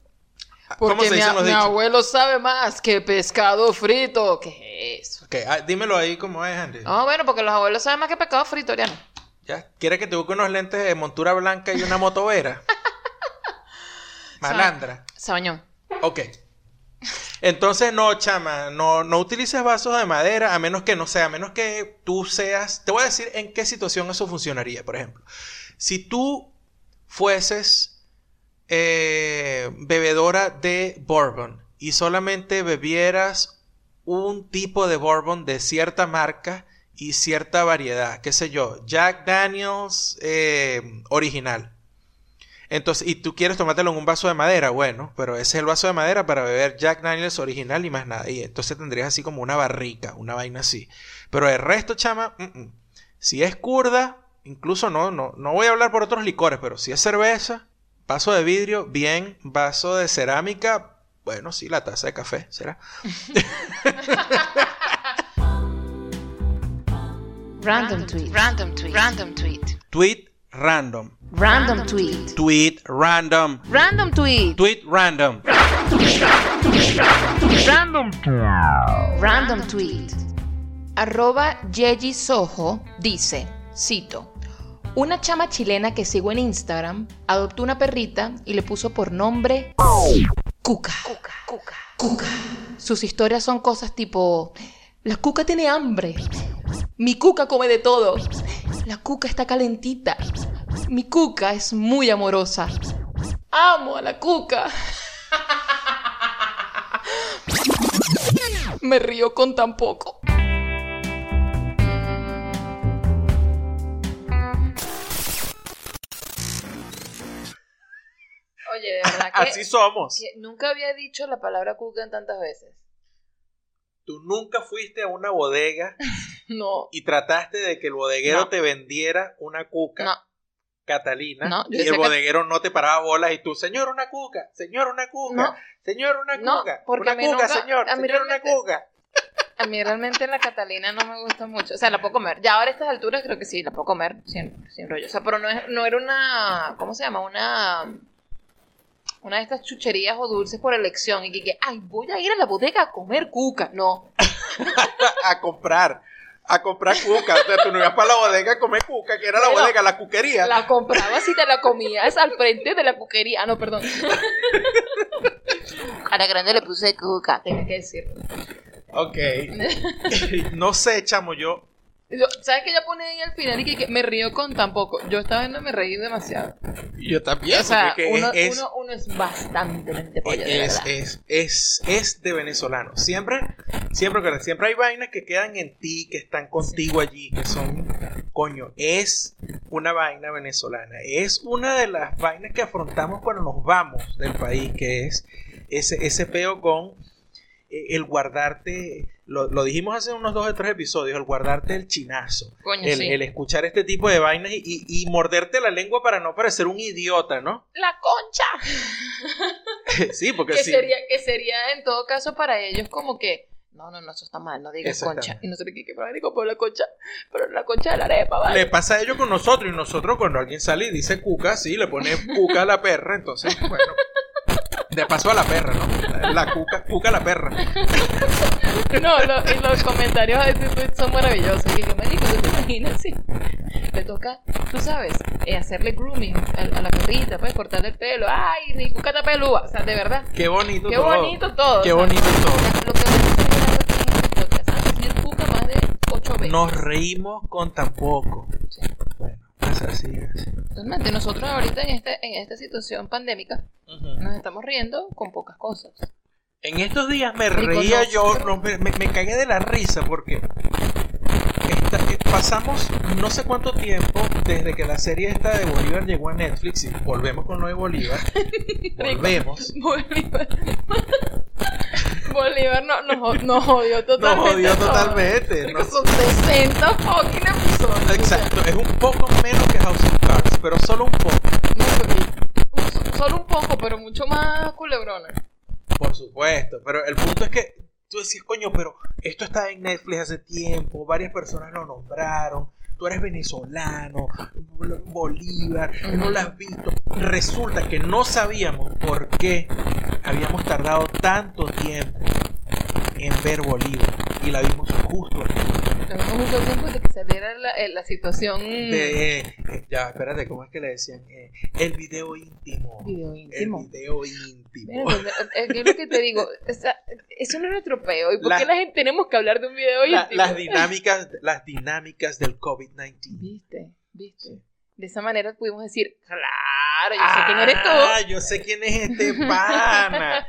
Speaker 1: ¿Cómo
Speaker 2: Porque
Speaker 1: se
Speaker 2: mi,
Speaker 1: dicen
Speaker 2: a-
Speaker 1: los
Speaker 2: mi
Speaker 1: dichos?
Speaker 2: abuelo sabe más que pescado frito. ¿Qué es eso?
Speaker 1: Ok, ah, dímelo ahí cómo es, Andy.
Speaker 2: No, bueno, porque los abuelos saben más que pescado frito, Oriana.
Speaker 1: ¿Ya? ¿Quieres que te busque unos lentes de montura blanca y una motovera? Malandra.
Speaker 2: Sabañón.
Speaker 1: Ok. Entonces, no, chama, no, no utilices vasos de madera a menos que no sea, a menos que tú seas. Te voy a decir en qué situación eso funcionaría, por ejemplo. Si tú fueses eh, bebedora de bourbon y solamente bebieras un tipo de bourbon de cierta marca y cierta variedad, qué sé yo, Jack Daniels eh, original. Entonces, y tú quieres tomártelo en un vaso de madera, bueno, pero ese es el vaso de madera para beber Jack Daniels original y más nada. Y entonces tendrías así como una barrica, una vaina así. Pero el resto, chama, mm, mm. si es curda, incluso no, no, no voy a hablar por otros licores, pero si es cerveza, vaso de vidrio, bien, vaso de cerámica, bueno, sí, la taza de café, ¿será?
Speaker 2: Random tweet. Random tweet. Random tweet.
Speaker 1: Tweet random.
Speaker 2: Random tweet.
Speaker 1: Tweet random.
Speaker 2: Random tweet.
Speaker 1: Tweet random.
Speaker 2: Random. Random tweet. Arroba Yeji Soho dice, cito, una chama chilena que sigo en Instagram adoptó una perrita y le puso por nombre Cuca. Cuca. Cuca. Cuca. Sus historias son cosas tipo, la Cuca tiene hambre. Mi Cuca come de todo. La Cuca está calentita. Mi Cuca es muy amorosa. Amo a la Cuca. Me río con tan poco. Oye, de verdad que,
Speaker 1: Así somos.
Speaker 2: que nunca había dicho la palabra cuca en tantas veces.
Speaker 1: Tú nunca fuiste a una bodega
Speaker 2: No,
Speaker 1: y trataste de que el bodeguero
Speaker 2: No.
Speaker 1: te vendiera una cuca
Speaker 2: no.
Speaker 1: Catalina
Speaker 2: No,
Speaker 1: y el
Speaker 2: que-
Speaker 1: bodeguero no te paraba bolas y tú, señor, una cuca, señor, una cuca, señor, una cuca,
Speaker 2: porque
Speaker 1: una cuca,
Speaker 2: nunca-
Speaker 1: señor,
Speaker 2: a mí
Speaker 1: señor, una cuca.
Speaker 2: A mí realmente la Catalina no me gusta mucho. O sea, la puedo comer. Ya ahora a estas alturas creo que sí, la puedo comer sin, sin rollo. O sea, pero no, es, no era una. ¿Cómo se llama? Una. Una de estas chucherías o dulces por elección. Y que, que, ay, voy a ir a la bodega a comer cuca. No.
Speaker 1: a comprar, a comprar cuca. O sea, tú no ibas para la bodega a comer cuca, que era la
Speaker 2: Bueno,
Speaker 1: bodega, la cuquería.
Speaker 2: La comprabas y te la comías al frente de la cuquería. Ah, no, perdón. A la grande le puse cuca, tenía que decirlo.
Speaker 1: Ok. no sé, chamo, yo.
Speaker 2: Yo- ¿Sabes que ella pone ahí al final y que, que me río con tampoco? Yo estaba viendo me reí demasiado.
Speaker 1: Yo también.
Speaker 2: O sea,
Speaker 1: porque
Speaker 2: uno
Speaker 1: es,
Speaker 2: uno, uno es bastante mente polla, de
Speaker 1: es, es, es, es de venezolano. Siempre, siempre, siempre hay vainas que quedan en ti, que están contigo allí, que son, coño, es una vaina venezolana. Es una de las vainas que afrontamos cuando nos vamos del país, que es ese, ese peo con el guardarte, lo, lo dijimos hace unos dos o tres episodios, el guardarte el chinazo.
Speaker 2: Coño,
Speaker 1: El,
Speaker 2: sí.
Speaker 1: el escuchar este tipo de vainas y, y- y morderte la lengua para no parecer un idiota, ¿no?
Speaker 2: La concha.
Speaker 1: sí, porque
Speaker 2: Que
Speaker 1: sí.
Speaker 2: sería, que sería en todo caso para ellos como que. No, no, no, eso está mal, no digas concha. Y nosotros, ¿qué, qué, pero digo, por la concha, pero la concha de la arepa, ¿vale?
Speaker 1: Le pasa a ellos con nosotros y nosotros cuando alguien sale y dice cuca, sí, le pone cuca a la perra, entonces, bueno. De paso a la perra, ¿no? La cuca, cuca a la perra.
Speaker 2: No, lo- y los comentarios a veces son maravillosos. Y marico, ¿tú te imaginas? Sí. Le toca, tú sabes, eh, hacerle grooming a, a la perrita, pues cortarle el pelo. Ay, ni cucata pelúa. O sea, de verdad.
Speaker 1: Qué bonito
Speaker 2: Qué
Speaker 1: todo.
Speaker 2: bonito todo.
Speaker 1: Qué
Speaker 2: o sea,
Speaker 1: bonito todo.
Speaker 2: Lo que. Decir cuca más de ocho veces.
Speaker 1: Nos reímos con tan poco.
Speaker 2: Sí.
Speaker 1: Así, es así.
Speaker 2: Realmente, nosotros ahorita en, este, en esta situación pandémica nos estamos riendo con pocas cosas.
Speaker 1: En estos días me reía
Speaker 2: no,
Speaker 1: yo,
Speaker 2: pero-
Speaker 1: no, me, me- me cagué de la risa porque esta- eh, pasamos no sé cuánto tiempo desde que la serie esta de Bolívar llegó a Netflix y volvemos con lo de Bolívar. volvemos.
Speaker 2: Bolívar. Bolívar no, nos, nos jodió
Speaker 1: Nos
Speaker 2: totalmente.
Speaker 1: jodió
Speaker 2: todo.
Speaker 1: totalmente. Nos-
Speaker 2: Son 60 fucking episodios.
Speaker 1: Exacto, es un poco menos que House of Cards, pero solo un poco.
Speaker 2: No, pero- solo un poco, pero mucho más culebrona.
Speaker 1: Por supuesto, pero el punto es que tú decías, coño, pero esto está en Netflix hace tiempo, varias personas lo nombraron, tú eres venezolano, Bolívar, no lo has visto. Resulta que no sabíamos por qué habíamos tardado tanto tiempo en ver Bolívar y la vimos justo.
Speaker 2: Nos vimos mucho tiempo de que saliera la, eh, la situación.
Speaker 1: De, eh, ya, espérate, ¿cómo es que le decían? Eh, el video íntimo.
Speaker 2: Video íntimo.
Speaker 1: El video íntimo.
Speaker 2: Mira, pues, eh, ¿qué es lo que te digo? O sea, eso no es nuestro peo. ¿Y por
Speaker 1: La-
Speaker 2: qué la gente tenemos que hablar de un video
Speaker 1: La-
Speaker 2: íntimo?
Speaker 1: las dinámicas las dinámicas del COVID-19.
Speaker 2: ¿Viste? ¿Viste? De esa manera pudimos decir, claro, yo sé quién eres tú.
Speaker 1: Ah, yo sé quién es este pana.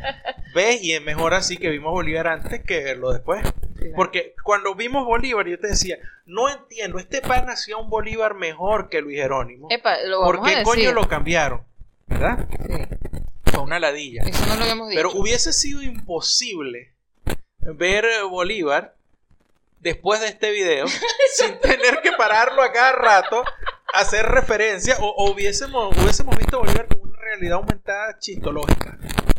Speaker 1: ¿Ves? Y es mejor así que vimos Bolívar antes que verlo después.
Speaker 2: Claro.
Speaker 1: Porque cuando vimos Bolívar, yo te decía, no entiendo, este pana hacía un Bolívar mejor que Luis Jerónimo.
Speaker 2: Epa, lo vamos
Speaker 1: ¿Por qué
Speaker 2: a
Speaker 1: coño
Speaker 2: decir.
Speaker 1: lo cambiaron? ¿Verdad?
Speaker 2: Sí,
Speaker 1: Fue una ladilla.
Speaker 2: eso no lo habíamos dicho.
Speaker 1: Pero hubiese sido imposible ver Bolívar después de este video sin tener que pararlo a cada rato, hacer referencia o, o hubiésemos, hubiésemos visto Bolívar como una realidad aumentada chistológica.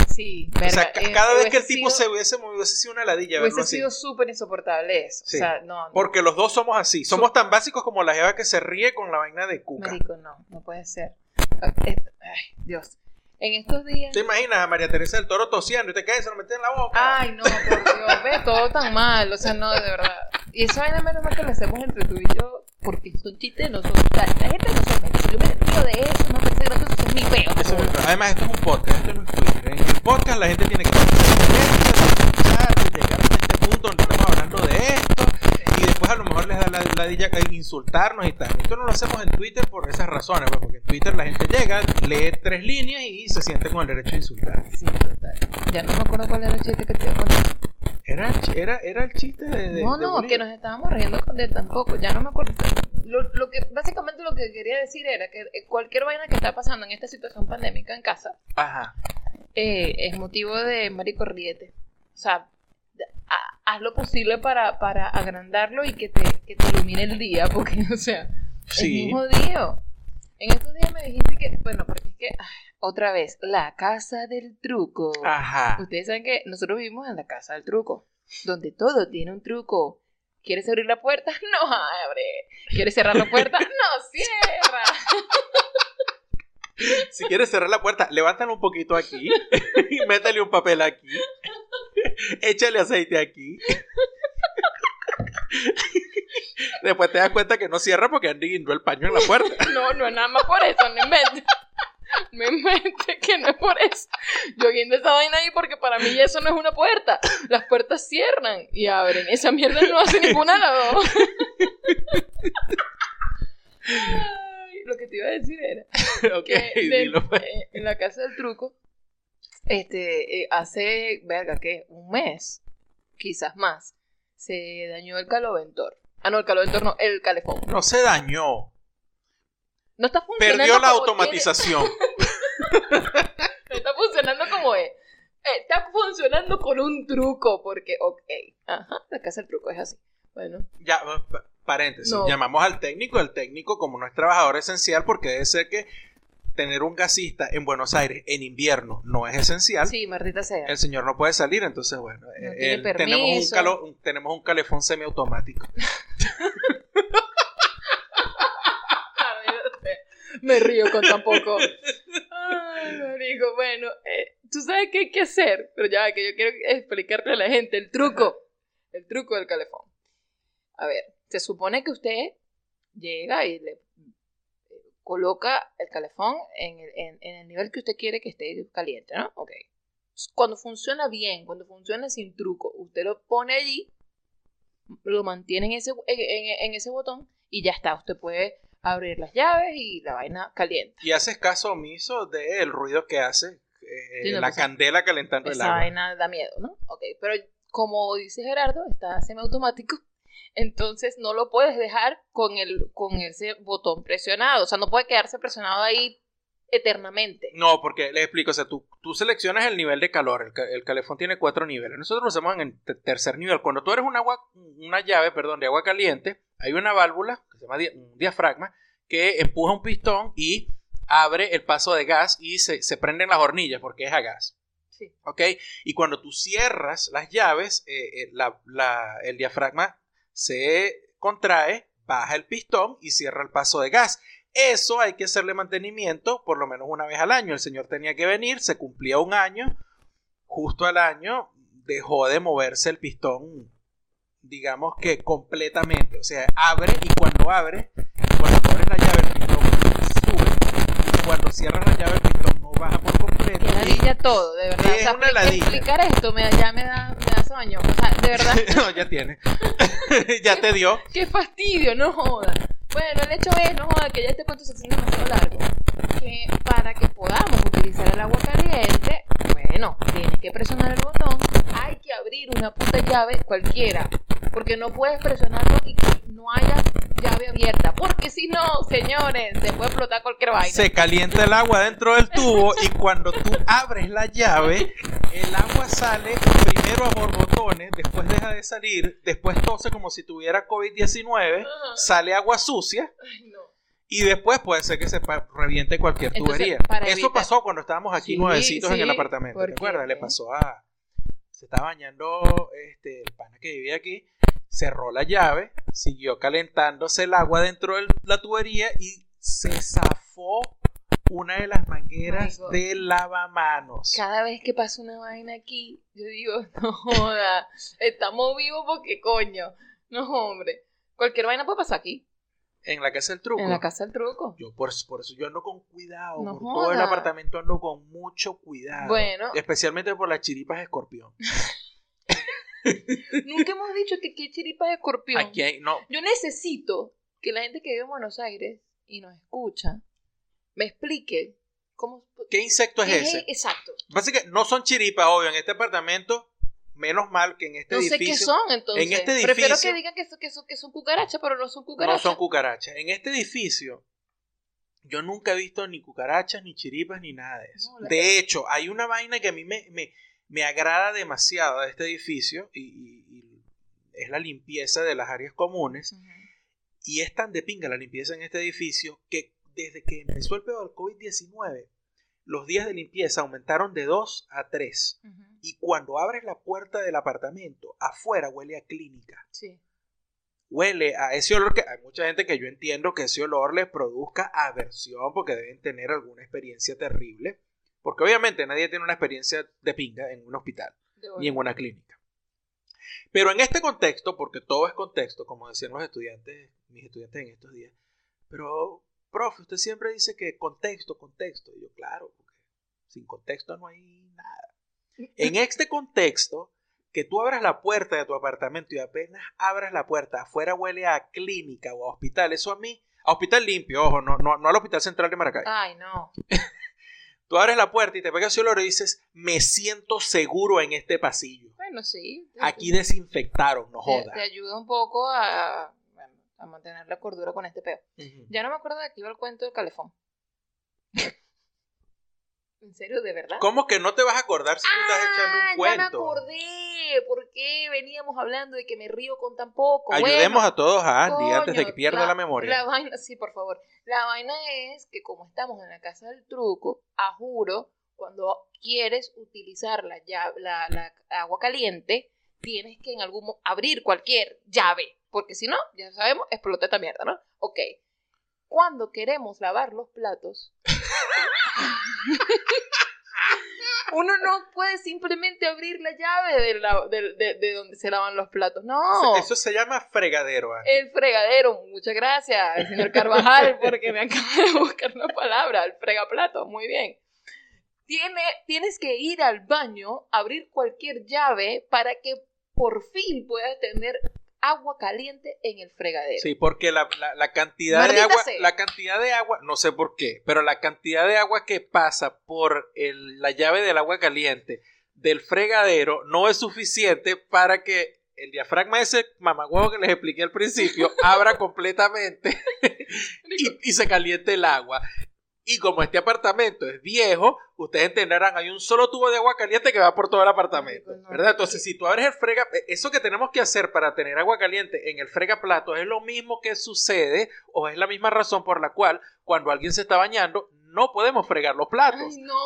Speaker 2: Sí,
Speaker 1: o sea,
Speaker 2: verga, eh,
Speaker 1: cada vez que el tipo
Speaker 2: sido-
Speaker 1: se hubiese movido, hubiese sido una ladilla
Speaker 2: Hubiese
Speaker 1: así.
Speaker 2: sido súper insoportable eso.
Speaker 1: Sí.
Speaker 2: O sea, no. no.
Speaker 1: Porque los dos somos así. Somos tan básicos como la jeva que se ríe con la vaina de cuca.
Speaker 2: Marico, no, no puede ser. Eh, Ay, Dios. En estos días.
Speaker 1: ¿Te imaginas a María Teresa del Toro tosiendo y te caes se lo mete en la boca?
Speaker 2: Ay, no, por Dios, ve todo tan mal. O sea, no, de verdad. Y eso vaina menos mal que lo hacemos entre tú y yo, porque son chistes de nosotros. La, la gente no se mete. Si yo me río de eso, no me parece gracioso, eso es mi peo.
Speaker 1: Eso es muy- Además, esto es un podcast, esto no es Twitter. En el podcast la gente tiene que escuchar, llegar hasta este punto donde estamos hablando de esto y después a lo mejor les da la ladilla que insultarnos y tal. Esto no lo hacemos en Twitter por esas razones, pues, porque en Twitter la gente llega, lee tres líneas y se siente con el derecho de insultar.
Speaker 2: Sí, total. Ya no me acuerdo cuál era el chiste que te iba a contar.
Speaker 1: Era, era, era el chiste de... de-
Speaker 2: No, no, que nos estábamos riendo con de tampoco, ya no me acuerdo. Lo, lo que, básicamente lo que quería decir era que eh, cualquier vaina que está pasando en esta situación pandémica en casa
Speaker 1: Ajá.
Speaker 2: eh, es motivo de marico ríete. O sea, ha- haz lo posible para, para agrandarlo y que te, que te ilumine el día, porque, o sea,
Speaker 1: Sí.
Speaker 2: es muy jodido. En estos días me dijiste que, bueno, porque es que, ay, otra vez, la casa del truco.
Speaker 1: Ajá.
Speaker 2: Ustedes saben que nosotros vivimos en la casa del truco, donde todo tiene un truco. ¿Quieres abrir la puerta? No abre. ¿Quieres cerrar la puerta? No cierra.
Speaker 1: Si quieres cerrar la puerta, levántala un poquito aquí y métele un papel aquí. Échale aceite aquí. Después te das cuenta que no cierra porque han guindó el paño en la puerta.
Speaker 2: No, no es nada más por eso, no inventes. No inventes que no es por eso. Yo guindo esa vaina ahí porque para mí eso no es una puerta. Las puertas cierran y abren. Esa mierda no hace ninguna de las dos. Ay, lo que te iba a decir era que
Speaker 1: pues.
Speaker 2: eh, en la casa del truco, este, eh, hace, verga, ¿qué? Un mes, quizás más, se dañó el caloventor. Ah, no, el caloventor no, el calefón.
Speaker 1: No se dañó.
Speaker 2: No está funcionando
Speaker 1: Perdió la
Speaker 2: como
Speaker 1: automatización.
Speaker 2: no está funcionando como es. Eh, Está funcionando con un truco, porque, ok, ajá, la casa del truco es así. Bueno,
Speaker 1: Ya, pa- paréntesis.
Speaker 2: No.
Speaker 1: Llamamos al técnico. El técnico, como no es trabajador esencial, porque debe ser que tener un gasista en Buenos Aires en invierno no es esencial.
Speaker 2: sí, maldita sea.
Speaker 1: El señor no puede salir, entonces, bueno,
Speaker 2: No
Speaker 1: eh, él- tenemos, un calo- tenemos un calefón semiautomático.
Speaker 2: Me río con tan poco. Ay, marico, bueno, eh, tú sabes qué hay que hacer, pero ya que yo quiero explicarle a la gente el truco, el truco del calefón. A ver, se supone que usted llega y le eh, coloca el calefón en el, en- en el nivel que usted quiere que esté caliente, ¿no? Ok. Cuando funciona bien, cuando funciona sin truco, usted lo pone allí, lo mantiene en ese, en- en ese botón y ya está. Usted puede abrir las llaves y la vaina caliente.
Speaker 1: Y haces caso omiso del ruido que hace eh,
Speaker 2: Sí, no,
Speaker 1: la
Speaker 2: pues,
Speaker 1: candela calentando el
Speaker 2: Esa
Speaker 1: agua.
Speaker 2: vaina da miedo, ¿no? Ok, pero como dice Gerardo, está semiautomático, entonces no lo puedes dejar con, el, con ese botón presionado. O sea, no puede quedarse presionado ahí eternamente.
Speaker 1: No, porque les explico, o sea, tú, tú seleccionas el nivel de calor, el, ca- el calefón tiene cuatro niveles, nosotros lo hacemos en el te- tercer nivel, cuando tú eres un agua, una llave, perdón, de agua caliente, hay una válvula, que se llama dia- un diafragma, que empuja un pistón y abre el paso de gas y se, se prenden las hornillas porque es a gas.
Speaker 2: Sí.
Speaker 1: ¿ok? Y cuando tú cierras las llaves, eh, eh, la- la- el diafragma se contrae, baja el pistón y cierra el paso de gas. Eso hay que hacerle mantenimiento por lo menos una vez al año. El señor tenía que venir, se cumplía un año, justo al año dejó de moverse el pistón, digamos que completamente. O sea, abre y cuando abre, cuando abres la llave, el pistón sube. Cuando cierras la llave, el pistón no baja por completo.
Speaker 2: Ladilla todo, de verdad.
Speaker 1: Es
Speaker 2: O sea,
Speaker 1: una
Speaker 2: expli-
Speaker 1: ladilla.
Speaker 2: explicar esto me, ya me da, me da sueño. O sea, de verdad,
Speaker 1: no, ya tiene. ya te dio.
Speaker 2: qué fastidio, no joda. Bueno, el hecho es, no joda, que ya este cuento se hace demasiado largo. Que para que podamos utilizar el agua caliente, bueno, tienes que presionar el botón. Hay que abrir una puta llave cualquiera. Porque no puedes presionarlo y que no haya llave abierta. Porque si no, señores, se puede explotar cualquier vaina.
Speaker 1: Se calienta el agua dentro del tubo y cuando tú abres la llave, el agua sale primero a borbotones, después deja de salir, después tose como si tuviera COVID-19,
Speaker 2: Ajá.
Speaker 1: sale agua sucia
Speaker 2: Ay, no.
Speaker 1: Y después puede ser que se reviente cualquier
Speaker 2: Entonces,
Speaker 1: tubería.
Speaker 2: para
Speaker 1: Eso
Speaker 2: evitar-
Speaker 1: pasó cuando estábamos aquí
Speaker 2: Sí,
Speaker 1: nuevecitos en el apartamento. ¿Te acuerdas? Le pasó a... Se estaba bañando este, el pana que vivía aquí, cerró la llave, siguió calentándose el agua dentro de la tubería y se zafó una de las mangueras de lavamanos.
Speaker 2: Cada vez que pasa una vaina aquí, yo digo, no joda, estamos vivos porque coño. No, hombre. Cualquier vaina puede pasar aquí,
Speaker 1: En la casa del truco.
Speaker 2: en la casa del truco.
Speaker 1: Yo por, por eso yo ando con cuidado.
Speaker 2: No
Speaker 1: por todo el apartamento ando con mucho cuidado.
Speaker 2: Bueno.
Speaker 1: Especialmente por las chiripas de escorpión.
Speaker 2: Nunca hemos dicho que aquí hay chiripa de escorpión.
Speaker 1: Aquí hay, no,
Speaker 2: Yo necesito que la gente que vive en Buenos Aires y nos escucha me explique cómo.
Speaker 1: ¿qué insecto es
Speaker 2: qué
Speaker 1: ese?
Speaker 2: Exacto.
Speaker 1: Que no son chiripas, obvio, en este apartamento, menos mal que en este
Speaker 2: No sé
Speaker 1: edificio.
Speaker 2: qué son, entonces.
Speaker 1: en este
Speaker 2: Prefiero
Speaker 1: edificio-
Speaker 2: que digan que, son- que, son, que son cucarachas, pero no son
Speaker 1: No
Speaker 2: cucarachas.
Speaker 1: son cucarachas. En este edificio, yo nunca he visto ni cucarachas, ni chiripas, ni nada de eso.
Speaker 2: No,
Speaker 1: De hecho, hay una vaina que a mí me, me, me agrada demasiado de este edificio y, y- y es la limpieza de las áreas comunes. Y es tan de pinga la limpieza en este edificio que desde que empezó el peor del COVID-19, los días de limpieza aumentaron de 2 a 3.
Speaker 2: Ujú.
Speaker 1: Y cuando abres la puerta del apartamento, afuera huele a clínica.
Speaker 2: Sí.
Speaker 1: Huele a ese olor que hay mucha gente que yo entiendo que ese olor les produzca aversión porque deben tener alguna experiencia terrible. Porque obviamente nadie tiene una experiencia de pinga en un hospital ni en una clínica. Pero en este contexto, porque todo es contexto, como decían los estudiantes, mis estudiantes en estos días, pero, profe, usted siempre dice que contexto, contexto. Y yo, claro, porque sin contexto no hay nada. En este contexto, que tú abras la puerta de tu apartamento y apenas abras la puerta, afuera huele a clínica o a hospital, eso a mí, a hospital limpio, ojo, no, no, no al hospital central de Maracay.
Speaker 2: Ay, no.
Speaker 1: Tú abres la puerta y te pegas el olor y dices, me siento seguro en este pasillo.
Speaker 2: Bueno, sí.
Speaker 1: Aquí desinfectaron, no
Speaker 2: te,
Speaker 1: joda.
Speaker 2: te ayuda un poco a, a mantener la cordura con este peo. Ya no me acuerdo de qué iba el cuento del calefón. ¿En serio, de verdad?
Speaker 1: ¿Cómo que no te vas a acordar si tú estás echando un
Speaker 2: Ah, Ya me
Speaker 1: cuento?
Speaker 2: acordé. ¿Por qué veníamos hablando de que me río con tan poco?
Speaker 1: Ayudemos
Speaker 2: Bueno,
Speaker 1: a todos a Andy
Speaker 2: coño,
Speaker 1: antes de que pierda la, memoria.
Speaker 2: La vaina, sí, por favor. La vaina es que como estamos en la casa del truco, a juro, cuando quieres utilizar la, llave, la, la agua caliente, tienes que en algún abrir cualquier llave, porque si no, ya sabemos, explota esta mierda, ¿no? Ok. Cuando queremos lavar los platos, uno no puede simplemente abrir la llave de, la- de- de- de donde se lavan los platos, no.
Speaker 1: Eso se llama fregadero.
Speaker 2: El fregadero, muchas gracias, señor Carvajal, porque me acaba de buscar una palabra, el fregaplato, muy bien. Tiene, tienes que ir al baño, abrir cualquier llave para que por fin puedas tener agua caliente en el fregadero.
Speaker 1: Sí, porque la, la- la cantidad de agua,
Speaker 2: sea.
Speaker 1: la cantidad de agua, no sé por qué, pero la cantidad de agua que pasa por el- la llave del agua caliente del fregadero no es suficiente para que el diafragma ese mamagüevo que les expliqué al principio abra completamente y, y se caliente el agua. Y como este apartamento es viejo, ustedes entenderán, hay un solo tubo de agua caliente que va por todo el apartamento. ¿verdad? Entonces, si tú abres el frega, eh, eso que tenemos que hacer para tener agua caliente en el fregaplato es lo mismo que sucede o es la misma razón por la cual cuando alguien se está bañando no podemos fregar los platos
Speaker 2: Ay, no.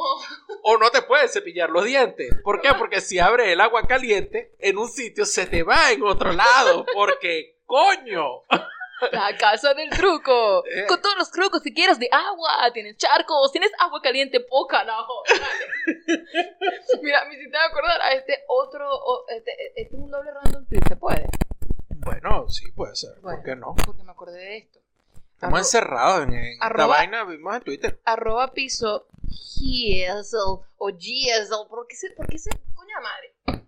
Speaker 1: o no te puedes cepillar los dientes. ¿Por qué? Porque si abres el agua caliente en un sitio se te va en otro lado, porque coño.
Speaker 2: La casa del truco.
Speaker 1: Eh.
Speaker 2: Con todos los trucos que quieras de agua. Tienes charcos, tienes agua caliente, poca, no. Mira, me hiciste acordar a este otro. o- Este, este es un doble random tweet, ¿se puede?
Speaker 1: Bueno, sí puede ser, ¿por
Speaker 2: Bueno.
Speaker 1: qué no?
Speaker 2: Porque me acordé de esto.
Speaker 1: Estamos encerrados en, en esta
Speaker 2: arroba-
Speaker 1: vaina, vimos en Twitter.
Speaker 2: arroba piso Giesel o Giesel. ¿Por qué se, por qué se, coña madre?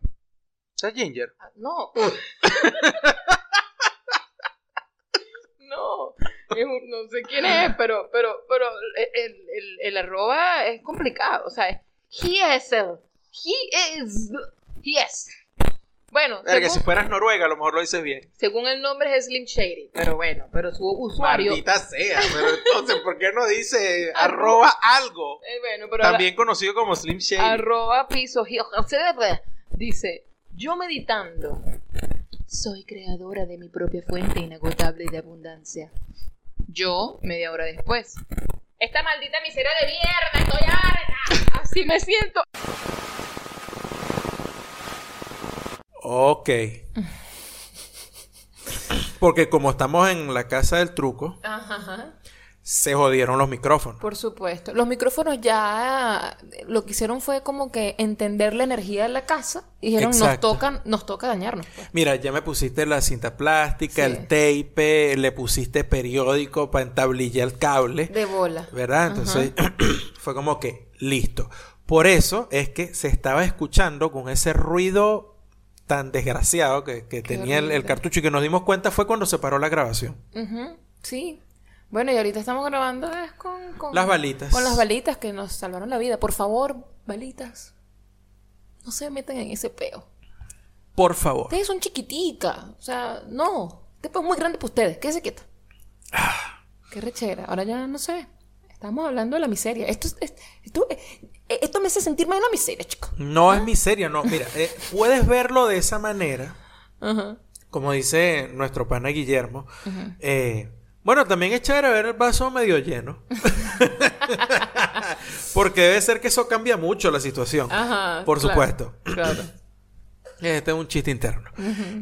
Speaker 1: ¿Esa Ginger?
Speaker 2: Ah, No. no. Es un- no sé quién es, pero, pero, pero el, el, el arroba es complicado. O sea, es Giesel. He is. Yes. Bueno,
Speaker 1: Verga,
Speaker 2: según,
Speaker 1: si fueras Noruega, a lo mejor lo dices bien.
Speaker 2: según el nombre es Slim Shady. Pero bueno, pero su usuario.
Speaker 1: Maldita sea, pero entonces, ¿por qué no dice
Speaker 2: Arroba-
Speaker 1: algo?
Speaker 2: Eh, bueno, pero
Speaker 1: También conocido como Slim Shady.
Speaker 2: arroba piso dice yo meditando soy creadora de mi propia fuente inagotable de abundancia. Yo media hora después. Esta maldita miseria de mierda estoy harta. Así me siento.
Speaker 1: Ok. Porque como estamos en la casa del truco,
Speaker 2: Ajá,
Speaker 1: se jodieron los micrófonos.
Speaker 2: por supuesto los micrófonos ya lo que hicieron fue como que entender la energía de la casa y dijeron nos
Speaker 1: Exacto.
Speaker 2: toca nos toca dañarnos pues.
Speaker 1: Mira, ya me pusiste la cinta plástica,
Speaker 2: Sí.
Speaker 1: el tape, le pusiste periódico para entablillar el cable.
Speaker 2: de bola
Speaker 1: ¿Verdad? Entonces fue como que listo. Por eso es que se estaba escuchando con ese ruido tan desgraciado que, que tenía el, cartucho y que nos dimos cuenta fue cuando se paró la grabación.
Speaker 2: Sí. Bueno, y ahorita estamos grabando es con, con-
Speaker 1: Las balitas.
Speaker 2: Con las balitas que nos salvaron la vida. Por favor, balitas. No se metan en ese peo.
Speaker 1: Por favor.
Speaker 2: Ustedes son chiquiticas. O sea, no. Este peo es muy grande para ustedes. Quédese quieta.
Speaker 1: Ah.
Speaker 2: Qué rechera. Ahora ya no sé. Estamos hablando de la miseria. Esto, es- es- esto, eh, esto me hace sentirme en la miseria, chico.
Speaker 1: No es miseria, no. Mira, eh, puedes verlo de esa manera,
Speaker 2: Ajá.
Speaker 1: como dice nuestro pana Guillermo. Eh, bueno, también es chévere ver el vaso medio lleno. Porque debe ser que eso cambia mucho la situación.
Speaker 2: Ajá.
Speaker 1: Por
Speaker 2: claro,
Speaker 1: supuesto.
Speaker 2: Claro.
Speaker 1: Este es un chiste interno.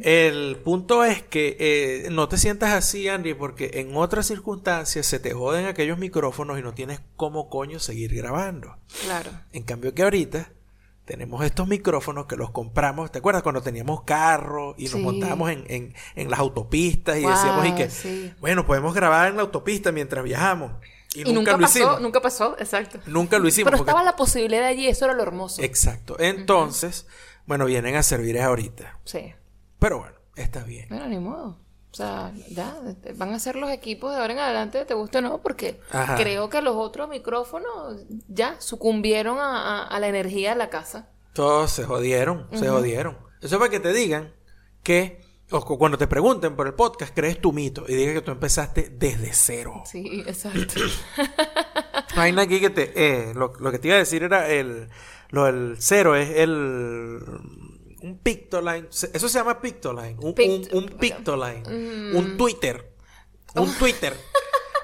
Speaker 1: El punto es que eh, no te sientas así, Andy, porque en otras circunstancias se te joden aquellos micrófonos y no tienes cómo coño seguir grabando.
Speaker 2: Claro.
Speaker 1: En cambio que ahorita tenemos estos micrófonos que los compramos. ¿Te acuerdas cuando teníamos carro y nos
Speaker 2: Sí.
Speaker 1: montábamos en, en- en las autopistas y decíamos y que,
Speaker 2: sí.
Speaker 1: bueno, podemos grabar en la autopista mientras viajamos? Y,
Speaker 2: Y,
Speaker 1: nunca,
Speaker 2: nunca,
Speaker 1: lo
Speaker 2: pasó,
Speaker 1: hicimos.
Speaker 2: nunca pasó, exacto.
Speaker 1: Nunca lo hicimos.
Speaker 2: Pero
Speaker 1: porque-
Speaker 2: estaba la posibilidad allí, eso era lo hermoso.
Speaker 1: Exacto. Entonces, bueno, vienen a servir ahorita.
Speaker 2: Sí.
Speaker 1: Pero bueno, está bien.
Speaker 2: Bueno, ni modo. O sea, ya, van a ser los equipos de ahora en adelante, te guste o no, porque
Speaker 1: Ajá.
Speaker 2: creo que los otros micrófonos ya sucumbieron a, a- a la energía de la casa.
Speaker 1: Todos se jodieron, se jodieron. Eso es para que te digan que, o cu- cuando te pregunten por el podcast, crees tu mito y digas que tú empezaste desde cero.
Speaker 2: Sí, exacto.
Speaker 1: Hay aquí que te... eh, lo, lo que te iba a decir era el... Lo del cero es el... Un pictoline. Eso se llama pictoline. Un,
Speaker 2: Pict-
Speaker 1: un, un pictoline.
Speaker 2: Mm.
Speaker 1: Un Twitter. Un Twitter.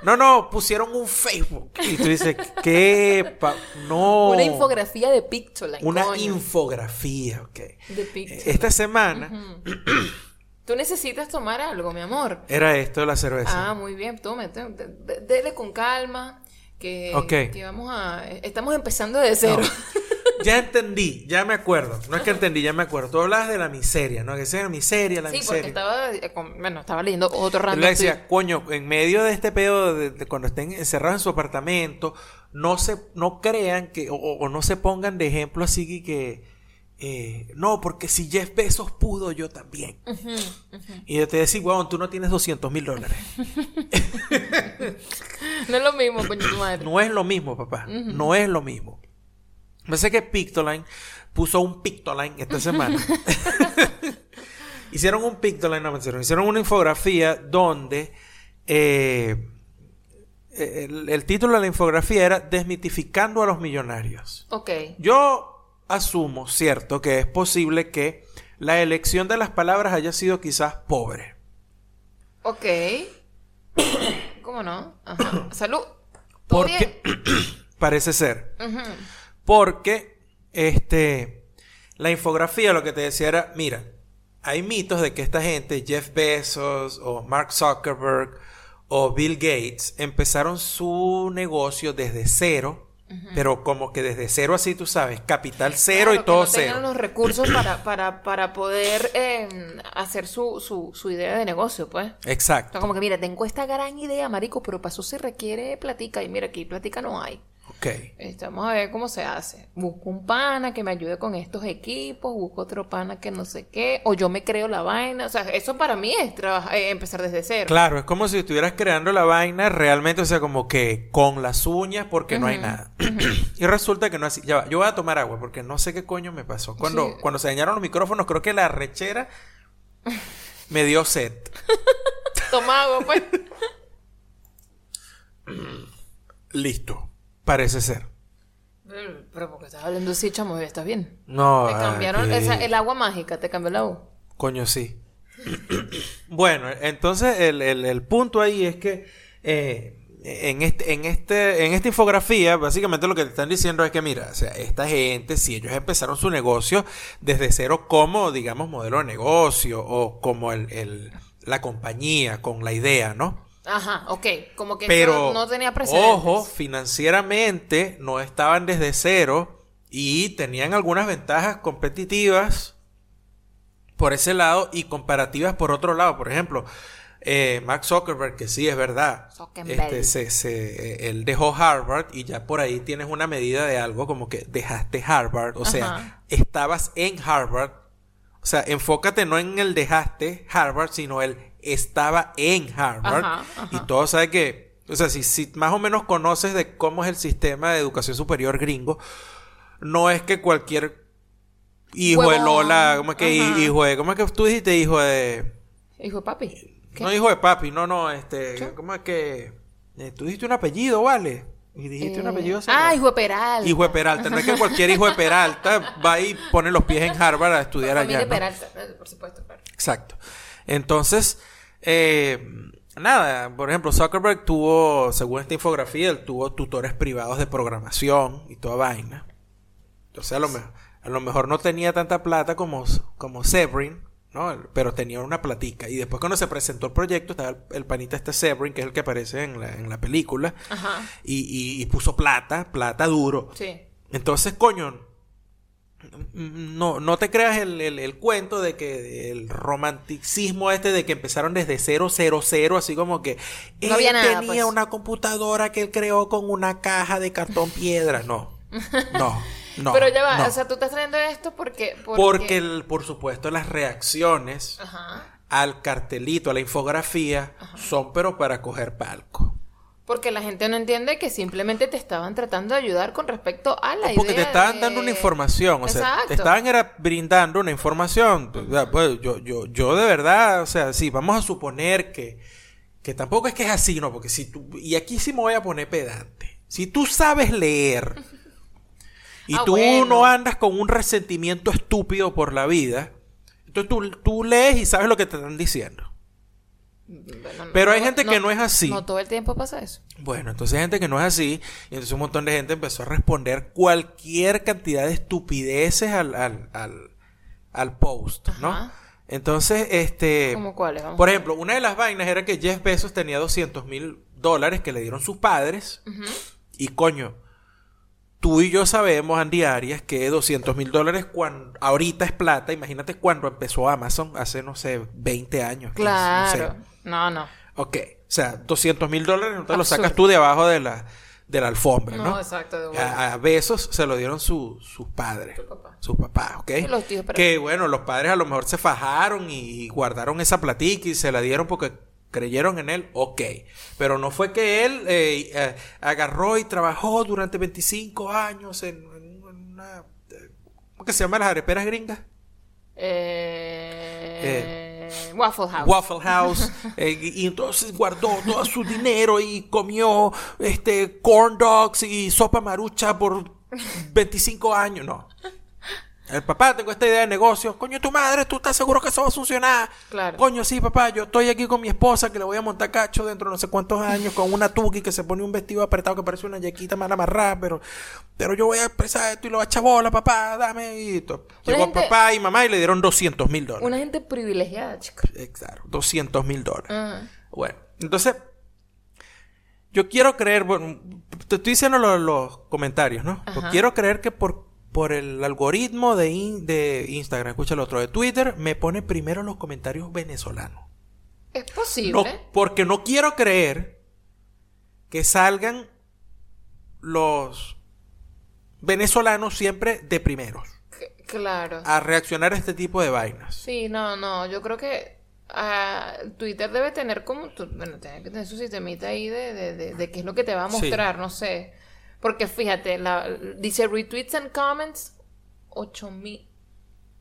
Speaker 1: No, no, pusieron un Facebook. Y tú dices, ¿qué? pa- No.
Speaker 2: Una infografía de Pictoline.
Speaker 1: Una
Speaker 2: coño.
Speaker 1: infografía, ok.
Speaker 2: De Pictoline.
Speaker 1: Esta semana
Speaker 2: Tú necesitas tomar algo, mi amor.
Speaker 1: era esto la cerveza.
Speaker 2: Ah, muy bien, de- dele con calma, que, vamos a... Estamos empezando de cero.
Speaker 1: Ya entendí, ya me acuerdo. No es que entendí, ya me acuerdo. Tú hablabas de la miseria, ¿no? Que sea la miseria, la
Speaker 2: Sí, porque
Speaker 1: miseria.
Speaker 2: estaba, eh, bueno, estaba leyendo otro random
Speaker 1: le decía, coño, en medio de este pedo, de, de cuando estén encerrados en su apartamento, no se, no crean que, o, o no se pongan de ejemplo así que, eh, no, porque si Jeff Bezos pudo, yo también. Y yo te decía, weón, tú no tienes 200 mil dólares.
Speaker 2: No es lo mismo, coño, tu madre.
Speaker 1: No es lo mismo, papá. No es lo mismo. Me sé que Pictoline puso un Pictoline esta semana. hicieron un Pictoline, no me hicieron. Hicieron una infografía donde eh, el, el título de la infografía era Desmitificando a los millonarios.
Speaker 2: Ok.
Speaker 1: Yo asumo, cierto, que es posible que la elección de las palabras haya sido quizás pobre.
Speaker 2: Ok. ¿Cómo no? Ajá. Salud. ¿Todo
Speaker 1: Porque parece ser.
Speaker 2: Ujú.
Speaker 1: Porque este la infografía lo que te decía era, mira, hay mitos de que esta gente, Jeff Bezos o Mark Zuckerberg o Bill Gates, empezaron su negocio desde cero, pero como que desde cero así, tú sabes, capital cero
Speaker 2: Claro,
Speaker 1: y
Speaker 2: que
Speaker 1: todo
Speaker 2: no tengan
Speaker 1: cero.
Speaker 2: los recursos para, para, para poder eh, hacer su, su, su idea de negocio, pues. O
Speaker 1: Exacto.
Speaker 2: sea, como que, mira, tengo esta gran idea, marico, pero para eso se requiere platica. Y mira, aquí platica no hay.
Speaker 1: Ok.
Speaker 2: Este, vamos a ver cómo se hace. Busco un pana que me ayude con estos equipos, busco otro pana que no sé qué, o yo me creo la vaina. O sea, eso para mí es trabajar, eh, empezar desde cero.
Speaker 1: Claro, es como si estuvieras creando la vaina realmente, o sea, como que con las uñas porque no hay nada. y resulta que no es así. Ya va, yo voy a tomar agua porque no sé qué coño me pasó. Cuando,
Speaker 2: Sí.
Speaker 1: cuando se dañaron los micrófonos, creo que la rechera me dio sed.
Speaker 2: Toma agua, pues.
Speaker 1: Listo. Parece ser.
Speaker 2: Pero, porque estás hablando así, chamo, ¿estás bien?
Speaker 1: No.
Speaker 2: Te cambiaron esa- el agua mágica, te cambió la U.
Speaker 1: Coño, sí. bueno, entonces el, el- el punto ahí es que eh, en, este, en, este, en esta infografía, básicamente lo que te están diciendo es que, mira, o sea, esta gente, si ellos empezaron su negocio desde cero como, digamos, modelo de negocio o como el, el- la compañía, con la idea, ¿no?
Speaker 2: Ajá, ok. Como que
Speaker 1: Pero,
Speaker 2: no, no tenía precedentes.
Speaker 1: ojo, financieramente no estaban desde cero y tenían algunas ventajas competitivas por ese lado y comparativas por otro lado. Por ejemplo, eh, Mark Zuckerberg, que sí es verdad, este, se, se- eh, él dejó Harvard y ya por ahí tienes una medida de algo como que dejaste Harvard, o sea, estabas en Harvard. O sea, enfócate no en el dejaste Harvard, sino el estaba en Harvard.
Speaker 2: Ajá, ajá.
Speaker 1: Y todos saben que, o sea, si, si más o menos conoces de cómo es el sistema de educación superior gringo, no es que cualquier hijo de. Lola, como es que
Speaker 2: Ajá.
Speaker 1: hijo de, ¿cómo es que tú dijiste hijo de,
Speaker 2: Hijo de papi. ¿Qué?
Speaker 1: no hijo de papi, no, no, este, ¿cómo es que, eh, tú dijiste un apellido, vale? Y dijiste un
Speaker 2: Eh,
Speaker 1: apellido.
Speaker 2: Ah,
Speaker 1: cerrado.
Speaker 2: hijo de Peralta.
Speaker 1: Hijo de Peralta, no es que cualquier hijo de Peralta va y pone los pies en Harvard a estudiar allá. ¿no?
Speaker 2: Peralta, eh, por supuesto. claro.
Speaker 1: Exacto. Entonces, eh, nada, por ejemplo, Zuckerberg tuvo, según esta infografía, él tuvo tutores privados de programación y toda vaina. Entonces, a lo, mejor, a lo mejor no tenía tanta plata como, como Sebring, ¿no? Pero tenía una platica. Y después, cuando se presentó el proyecto, estaba el, el panita este Sebring, que es el que aparece en la, en la película,
Speaker 2: Ajá.
Speaker 1: y, y- y puso plata, plata duro.
Speaker 2: Sí.
Speaker 1: Entonces, coño, no, no te creas el, el- el cuento de que el romanticismo este de que empezaron desde 000, así como que él
Speaker 2: No había nada,
Speaker 1: tenía
Speaker 2: pues.
Speaker 1: una computadora que él creó con una caja de cartón piedra. No, no, no.
Speaker 2: Pero ya va,
Speaker 1: no.
Speaker 2: o sea, tú estás trayendo esto porque... Porque,
Speaker 1: Porque, el- por supuesto, las reacciones
Speaker 2: Ajá.
Speaker 1: al cartelito, a la infografía, son pero para coger palco.
Speaker 2: Porque la gente no entiende que simplemente te estaban tratando de ayudar con respecto a la
Speaker 1: Porque te
Speaker 2: idea
Speaker 1: estaban
Speaker 2: de-
Speaker 1: dando una información, o sea,
Speaker 2: Exacto.
Speaker 1: te estaban era brindando una información. O sea, pues, yo, yo, yo de verdad, o sea, sí, vamos a suponer que, que tampoco es que es así, ¿no? Porque si tú, y aquí sí me voy a poner pedante. Si tú sabes leer y
Speaker 2: Ah,
Speaker 1: tú
Speaker 2: bueno.
Speaker 1: no andas con un resentimiento estúpido por la vida, entonces tú, tú lees y sabes lo que te están diciendo.
Speaker 2: Bueno, no-
Speaker 1: Pero hay gente que no es así.
Speaker 2: No todo el tiempo pasa eso.
Speaker 1: Bueno, entonces hay gente que no es así, y entonces un montón de gente empezó a responder cualquier cantidad de estupideces al, al, al, al post, ¿no? Entonces, este...
Speaker 2: ¿Cómo cuáles? Vamos
Speaker 1: Por ejemplo, una de las vainas era que Jeff Bezos tenía 200 mil dólares que le dieron sus padres, y coño, tú y yo sabemos, Andy Arias, que 200 mil dólares cuando, ahorita es plata, imagínate cuando empezó Amazon, hace, no sé, 20 años. 15, no sé.
Speaker 2: No, no.
Speaker 1: Ok, o sea, 200 mil dólares no te lo sacas tú de abajo de la, de la alfombra, ¿no?
Speaker 2: No, exacto, de.
Speaker 1: A, a Besos se lo dieron su- sus padres,
Speaker 2: Su papá.
Speaker 1: sus papás, ¿ok?
Speaker 2: Y los tíos, pero-
Speaker 1: Que bueno, los padres a lo mejor se fajaron y guardaron esa platica y se la dieron porque creyeron en él, ok. Pero no fue que él eh, eh, agarró y trabajó durante 25 años en, en una... eh, ¿Cómo que se llama las areperas gringas?
Speaker 2: Eh, Waffle House.
Speaker 1: Waffle House eh, y y entonces guardó todo su dinero y comió este corn dogs y sopa marucha por 25 años, no. El papá, tengo esta idea de negocio. Coño, tu madre, ¿tú estás seguro que eso va a funcionar?
Speaker 2: Claro.
Speaker 1: Coño, sí, papá, yo estoy aquí con mi esposa que le voy a montar cacho dentro de no sé cuántos años con una tuki que se pone un vestido apretado que parece una yequita mal amarrada, pero, pero yo voy a expresar esto y lo voy a echar bola, papá, dame y todo. Llegó
Speaker 2: gente-
Speaker 1: papá y mamá y le dieron 200 mil dólares.
Speaker 2: Una gente privilegiada, chicos.
Speaker 1: Exacto, 200 mil dólares.
Speaker 2: Ajá.
Speaker 1: Bueno, entonces, yo quiero creer, bueno, te estoy diciendo los, los comentarios, ¿no? Pues quiero creer que por, por el algoritmo de, in- de Instagram, escucha el otro, de Twitter, me pone primero los comentarios venezolanos.
Speaker 2: Es
Speaker 1: No,
Speaker 2: posible.
Speaker 1: porque no quiero creer que salgan los venezolanos siempre de primeros
Speaker 2: C- Claro.
Speaker 1: a reaccionar a este tipo de vainas.
Speaker 2: Sí, no, no, yo creo que ah, Twitter debe tener como, bueno, tiene que tener su sistemita ahí de, de, de, de qué es lo que te va a
Speaker 1: Sí.
Speaker 2: mostrar, no sé. Porque fíjate, la, dice retweets and comments, 8000,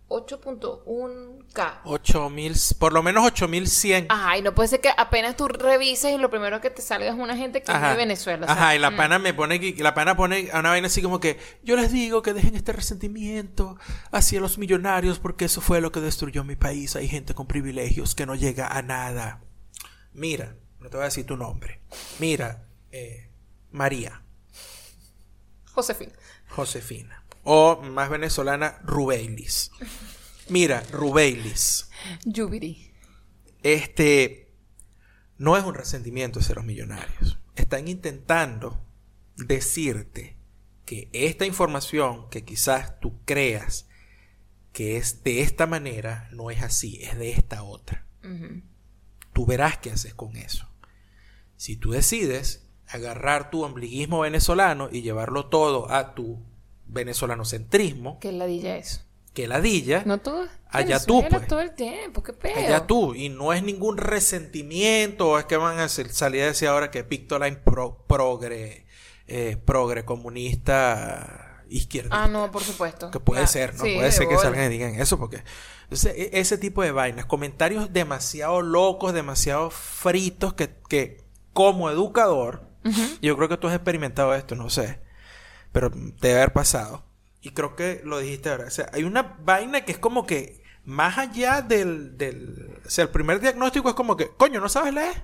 Speaker 2: 8.1k.
Speaker 1: 8000, por lo menos 8100
Speaker 2: Ajá, y no puede ser que apenas tú revises y lo primero que te salga es una gente que es de Venezuela.
Speaker 1: Ajá, y la
Speaker 2: mm.
Speaker 1: pana me pone la pana pone a una vaina así como que yo les digo que dejen este resentimiento hacia los millonarios porque eso fue lo que destruyó mi país. Hay gente con privilegios que no llega a nada. Mira, no te voy a decir tu nombre. Mira, eh, María,
Speaker 2: Josefina.
Speaker 1: Josefina o más venezolana Rubeilis. Mira, Rubeilis.
Speaker 2: Yubiri.
Speaker 1: Este no es un resentimiento hacia los millonarios. Están intentando decirte que esta información que quizás tú creas que es de esta manera, no es así, es de esta otra. Tú verás qué haces con eso. Si tú decides agarrar tu ombliguismo venezolano y llevarlo todo a tu venezolanocentrismo,
Speaker 2: Qué ladilla eso.
Speaker 1: que ladilla,
Speaker 2: No todo.
Speaker 1: Allá tú, pues.
Speaker 2: todo el tiempo, qué pedo.
Speaker 1: Allá tú, y no es ningún resentimiento, o es que van a salir a decir ahora que Pictoline pro- progre, eh, progre comunista izquierda.
Speaker 2: Ah, no, por supuesto.
Speaker 1: Que puede
Speaker 2: Ah,
Speaker 1: ser, ¿no?
Speaker 2: sí,
Speaker 1: puede
Speaker 2: de
Speaker 1: ser que
Speaker 2: bola.
Speaker 1: salgan y digan eso, porque entonces, e- ese tipo de vainas, comentarios demasiado locos, demasiado fritos, que, que como educador, yo creo que tú has experimentado esto, no sé, pero te debe haber pasado. Y creo que lo dijiste ahora. O sea, hay una vaina que es como que más allá del, del... O sea, el primer diagnóstico es como que, coño, ¿no sabes leer?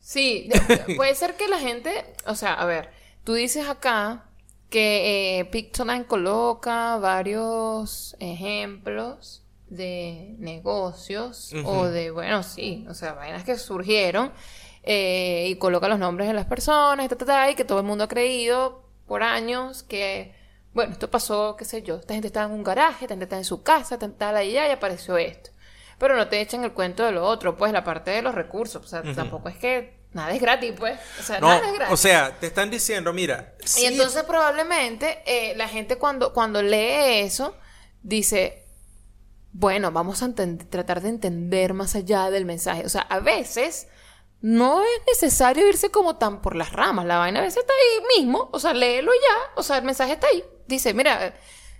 Speaker 2: Sí, de- puede ser que la gente, o sea, a ver, tú dices acá que eh, Pictoline coloca varios ejemplos de negocios o de, bueno, sí, o sea, vainas que surgieron eh, y coloca los nombres de las personas, ta, ta, ta, y que todo el mundo ha creído por años que bueno, esto pasó, qué sé yo, esta gente estaba en un garaje, esta gente estaba en su casa, esta allá y apareció esto. Pero no te echan el cuento de lo otro, pues la parte de los recursos. O sea, tampoco es que nada es gratis, pues. O sea,
Speaker 1: No,
Speaker 2: nada es gratis.
Speaker 1: o sea, te están diciendo, mira,
Speaker 2: Y
Speaker 1: sí,
Speaker 2: entonces probablemente eh, la gente cuando, cuando lee eso dice, bueno, vamos a tratar de entender más allá del mensaje. O sea, a veces no es necesario irse como tan por las ramas. La vaina a veces está ahí mismo. O sea, léelo ya. O sea, el mensaje está ahí. Dice, mira,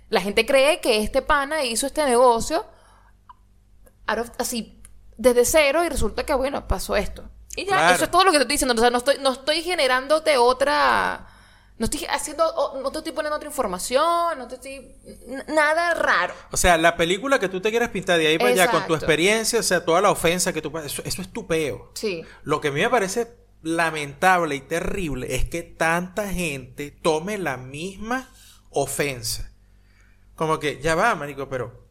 Speaker 2: la gente cree que este pana hizo este negocio of- así desde cero y resulta que, bueno, pasó esto. Y ya,
Speaker 1: Claro.
Speaker 2: eso es todo lo que te estoy diciendo. O sea, no estoy, no estoy generándote otra... No estoy haciendo... No te estoy poniendo otra información, no te estoy... Nada raro.
Speaker 1: O sea, la película que tú te quieras pintar de ahí para allá con tu experiencia, o sea, toda la ofensa que tú... Eso, eso es tu peo.
Speaker 2: Sí.
Speaker 1: Lo que a mí me parece lamentable y terrible es que tanta gente tome la misma ofensa. Como que, ya va, marico, pero...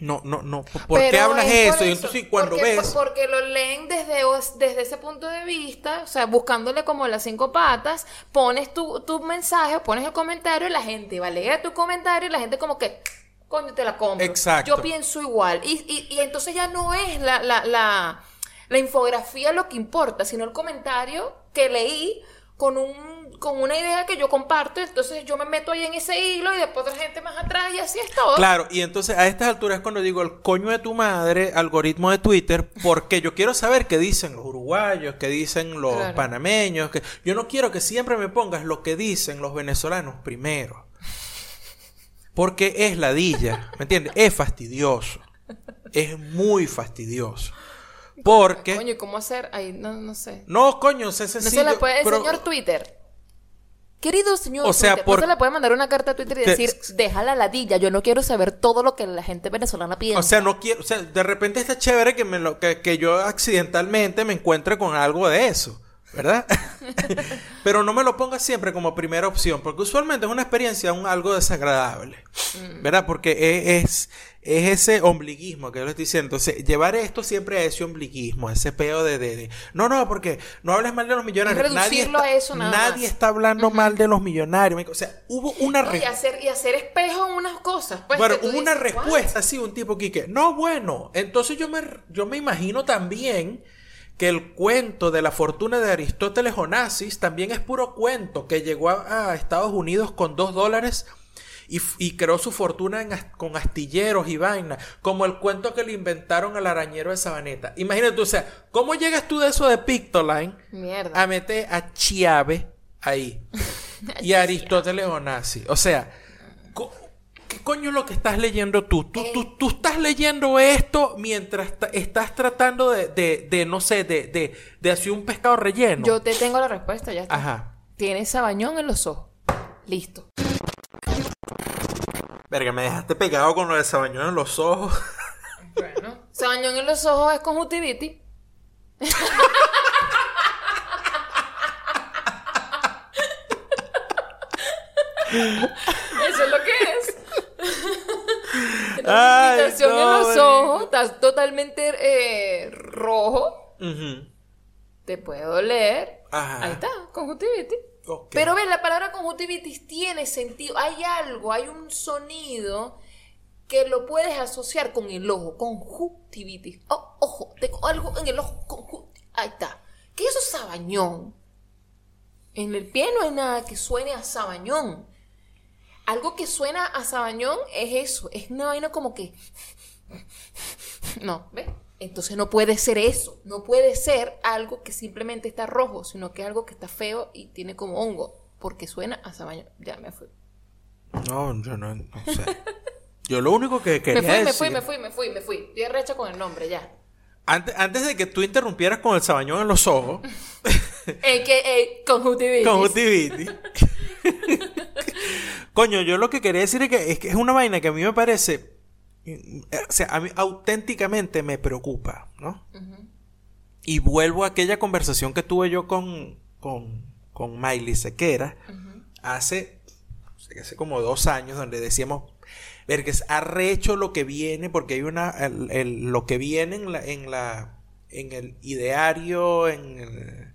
Speaker 1: No, no, no. ¿Por qué hablas
Speaker 2: es
Speaker 1: eso? Y entonces cuando
Speaker 2: porque,
Speaker 1: ves...
Speaker 2: Porque lo leen desde, desde ese punto de vista, o sea, buscándole como las cinco patas, pones tu, tu mensaje, pones el comentario y la gente va a leer tu comentario y la gente como que, coño, te la compro.
Speaker 1: Exacto.
Speaker 2: Yo pienso igual. Y, y, y entonces ya no es la, la, la, la infografía lo que importa, sino el comentario que leí con un con una idea que yo comparto, entonces yo me meto ahí en ese hilo y después otra gente más atrás y así es todo.
Speaker 1: Claro, y entonces a estas alturas es cuando digo el coño de tu madre, algoritmo de Twitter, porque yo quiero saber qué dicen los uruguayos, qué dicen los
Speaker 2: Claro.
Speaker 1: panameños, que yo no quiero que siempre me pongas lo que dicen los venezolanos primero. Porque es ladilla, ¿me entiendes? Es fastidioso. Es muy fastidioso. Porque
Speaker 2: Coño, ¿y cómo hacer? Ahí, no, no sé.
Speaker 1: no, coño,
Speaker 2: No
Speaker 1: sencillo.
Speaker 2: se le puede,
Speaker 1: pero-
Speaker 2: señor Twitter. Querido señor
Speaker 1: O sea, por-
Speaker 2: no se le puede mandar una carta a Twitter y
Speaker 1: Te-
Speaker 2: decir, deja la ladilla, yo no quiero saber todo lo que la gente venezolana piensa.
Speaker 1: O sea, no quiero, o sea, de repente está chévere que me lo, que, que yo accidentalmente me encuentre con algo de eso, ¿verdad? Pero no me lo pongas siempre como primera opción, porque usualmente es una experiencia un, algo desagradable,
Speaker 2: Mm.
Speaker 1: ¿verdad? Porque e- es, es, ese ombliguismo que yo le estoy diciendo. Entonces, llevar esto siempre a ese ombliguismo, a ese peo de, de, de- no, no, porque no hables mal de los millonarios.
Speaker 2: Es
Speaker 1: Nadie está,
Speaker 2: a eso nada
Speaker 1: nadie
Speaker 2: más.
Speaker 1: está hablando mal de los millonarios. O sea, hubo una
Speaker 2: No, y, hacer, y hacer espejo en unas cosas. Pues,
Speaker 1: bueno, hubo respuesta así, un tipo que, no, bueno, entonces yo me, yo me imagino también que el cuento de la fortuna de Aristóteles Onassis también es puro cuento, que llegó a, a Estados Unidos con dos dólares y, creó su fortuna en con astilleros y vaina, como el cuento que le inventaron al arañero de Sabaneta. Imagínate, o sea, ¿cómo llegas tú de eso de Pictoline
Speaker 2: Mierda.
Speaker 1: a meter a Chiave ahí? y a Aristóteles Onassis. O sea, ¿qué coño es lo que estás leyendo tú? Tú,
Speaker 2: Eh.
Speaker 1: tú, tú estás leyendo esto mientras estás tratando de, de, de, no sé, de, de, de hacer un pescado relleno.
Speaker 2: Yo te tengo la respuesta, ya está.
Speaker 1: Ajá.
Speaker 2: Tienes sabañón en los ojos. Listo.
Speaker 1: Verga, me dejaste pegado con lo de Sabañón en los ojos.
Speaker 2: Bueno. Sabañón en los ojos es conjuntivitis. Eso es lo que es. La irritación
Speaker 1: no,
Speaker 2: en los ojos, estás totalmente eh, rojo, te puede doler.
Speaker 1: Ajá.
Speaker 2: Ahí está, conjuntivitis. Pero ven, la palabra conjuntivitis tiene sentido. Hay algo, hay un sonido que lo puedes asociar con el ojo. Conjuntivitis. Oh, ojo, tengo algo en el ojo. conjunti- Ahí está. ¿Qué es eso sabañón? En el pie no hay nada que suene a sabañón. Algo que suena a sabañón es eso. Es una vaina como que. No, ¿ves? Entonces no puede ser eso. No puede ser algo que simplemente está rojo, sino que es algo que está feo y tiene como hongo. Porque suena a sabañón. Ya me fui.
Speaker 1: No, yo no, no sé. Yo lo único que quería
Speaker 2: Me fui, me
Speaker 1: decir...
Speaker 2: fui, me fui, me fui, me fui. Estoy arrecha con el nombre ya.
Speaker 1: Antes, antes de que tú interrumpieras con el sabañón en los ojos,
Speaker 2: que, conjuntivitis.
Speaker 1: conjuntivitis. Coño, yo lo que quería decir es que, es que es una vaina que a mí me parece. eh, O sea, a mí auténticamente me preocupa, ¿no? Y vuelvo a aquella conversación que tuve yo con, con, con Miley Sequera hace, hace como dos años, donde decíamos, ver que es arrecho lo que viene, porque hay una, el- el- lo que viene en la, en la, en el ideario, en el,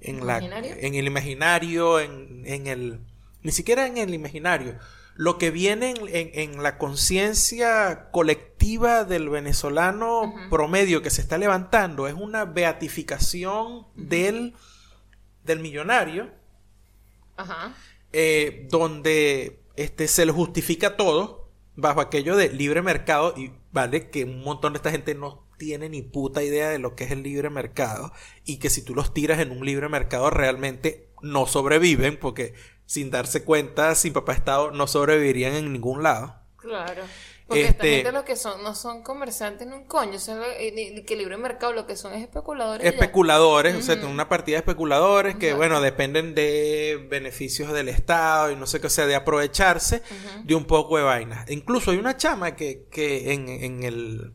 Speaker 1: en la,
Speaker 2: ¿Imaginario?
Speaker 1: en el imaginario, en, en el, ni siquiera en el imaginario, lo que viene en, en- en la conciencia colectiva del venezolano promedio que se está levantando es una beatificación del, del millonario, eh, donde este, se le justifica todo bajo aquello de libre mercado y vale que un montón de esta gente no tiene ni puta idea de lo que es el libre mercado y que si tú los tiras en un libre mercado realmente no sobreviven porque sin darse cuenta sin papá estado no sobrevivirían en ningún lado
Speaker 2: Claro. Porque esta
Speaker 1: Este-
Speaker 2: gente lo que son, no son comerciantes ni un coño, son lo- ni que libre mercado, lo que son es especuladores.
Speaker 1: especuladores, o sea, tienen una partida de especuladores que, bueno, dependen de beneficios del Estado y no sé qué, o sea, de aprovecharse de un poco de vainas. Incluso hay una chama que, que en, en el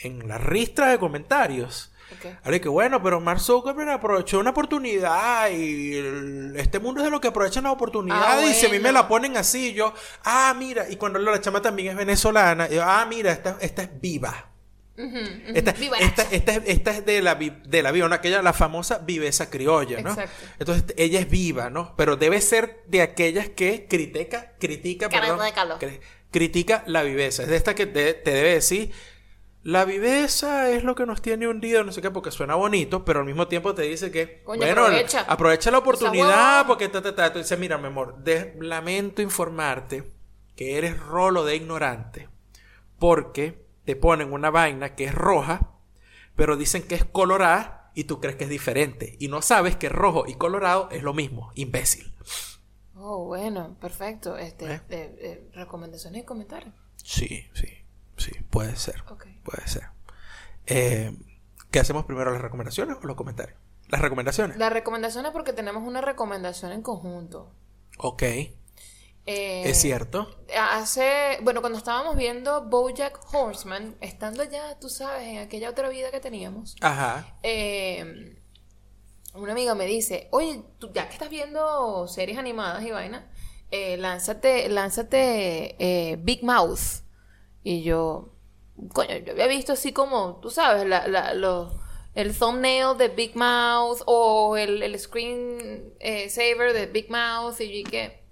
Speaker 1: en la ristra de comentarios.
Speaker 2: Ok.
Speaker 1: Ahora que bueno, pero Mark Zuckerberg aprovechó una oportunidad y el- este mundo es de lo que aprovechan la oportunidad
Speaker 2: Ah,
Speaker 1: y si a mí me la ponen así, yo, ah, mira, y cuando la chama también es venezolana, yo, ah, mira, esta, esta es viva. Esta, esta, esta, es- esta es de la, de la viva, ¿no? aquella, la famosa viveza criolla, ¿no?
Speaker 2: Exacto.
Speaker 1: Entonces ella es viva, ¿no? Pero debe ser de aquellas que critica, critica, perdón,
Speaker 2: de calor.
Speaker 1: cri- critica la viveza. Es de esta que te, te debe decir, la viveza es lo que nos tiene hundido, no sé qué, porque suena bonito, pero al mismo tiempo te dice que,
Speaker 2: Coño,
Speaker 1: bueno,
Speaker 2: aprovecha.
Speaker 1: aprovecha la oportunidad, porque ta, ta, ta. Tú dices, mira, mi amor, de- lamento informarte que eres rolo de ignorante, porque te ponen una vaina que es roja, pero dicen que es colorada y tú crees que es diferente. Y no sabes que rojo y colorado es lo mismo, imbécil.
Speaker 2: Oh, bueno, perfecto. Este,
Speaker 1: ¿Eh?
Speaker 2: eh, eh, recomendaciones y comentarios.
Speaker 1: Sí, sí, sí, puede ser. Puede ser. Eh, ¿Qué hacemos primero, las recomendaciones o los comentarios? Las recomendaciones.
Speaker 2: Las recomendaciones porque tenemos una recomendación en conjunto.
Speaker 1: Ok,
Speaker 2: Eh,
Speaker 1: es cierto.
Speaker 2: Hace, bueno, cuando estábamos viendo Bojack Horseman, estando ya, tú sabes, en aquella otra vida que teníamos,
Speaker 1: Ajá.
Speaker 2: eh, una amiga me dice, oye, tú, ya que estás viendo series animadas y vaina, eh, lánzate, lánzate eh, Big Mouth. Y yo, coño, yo había visto así como, tú sabes, la, la, los- el thumbnail de Big Mouth o el, el screen eh, saver de Big Mouth y yo dije,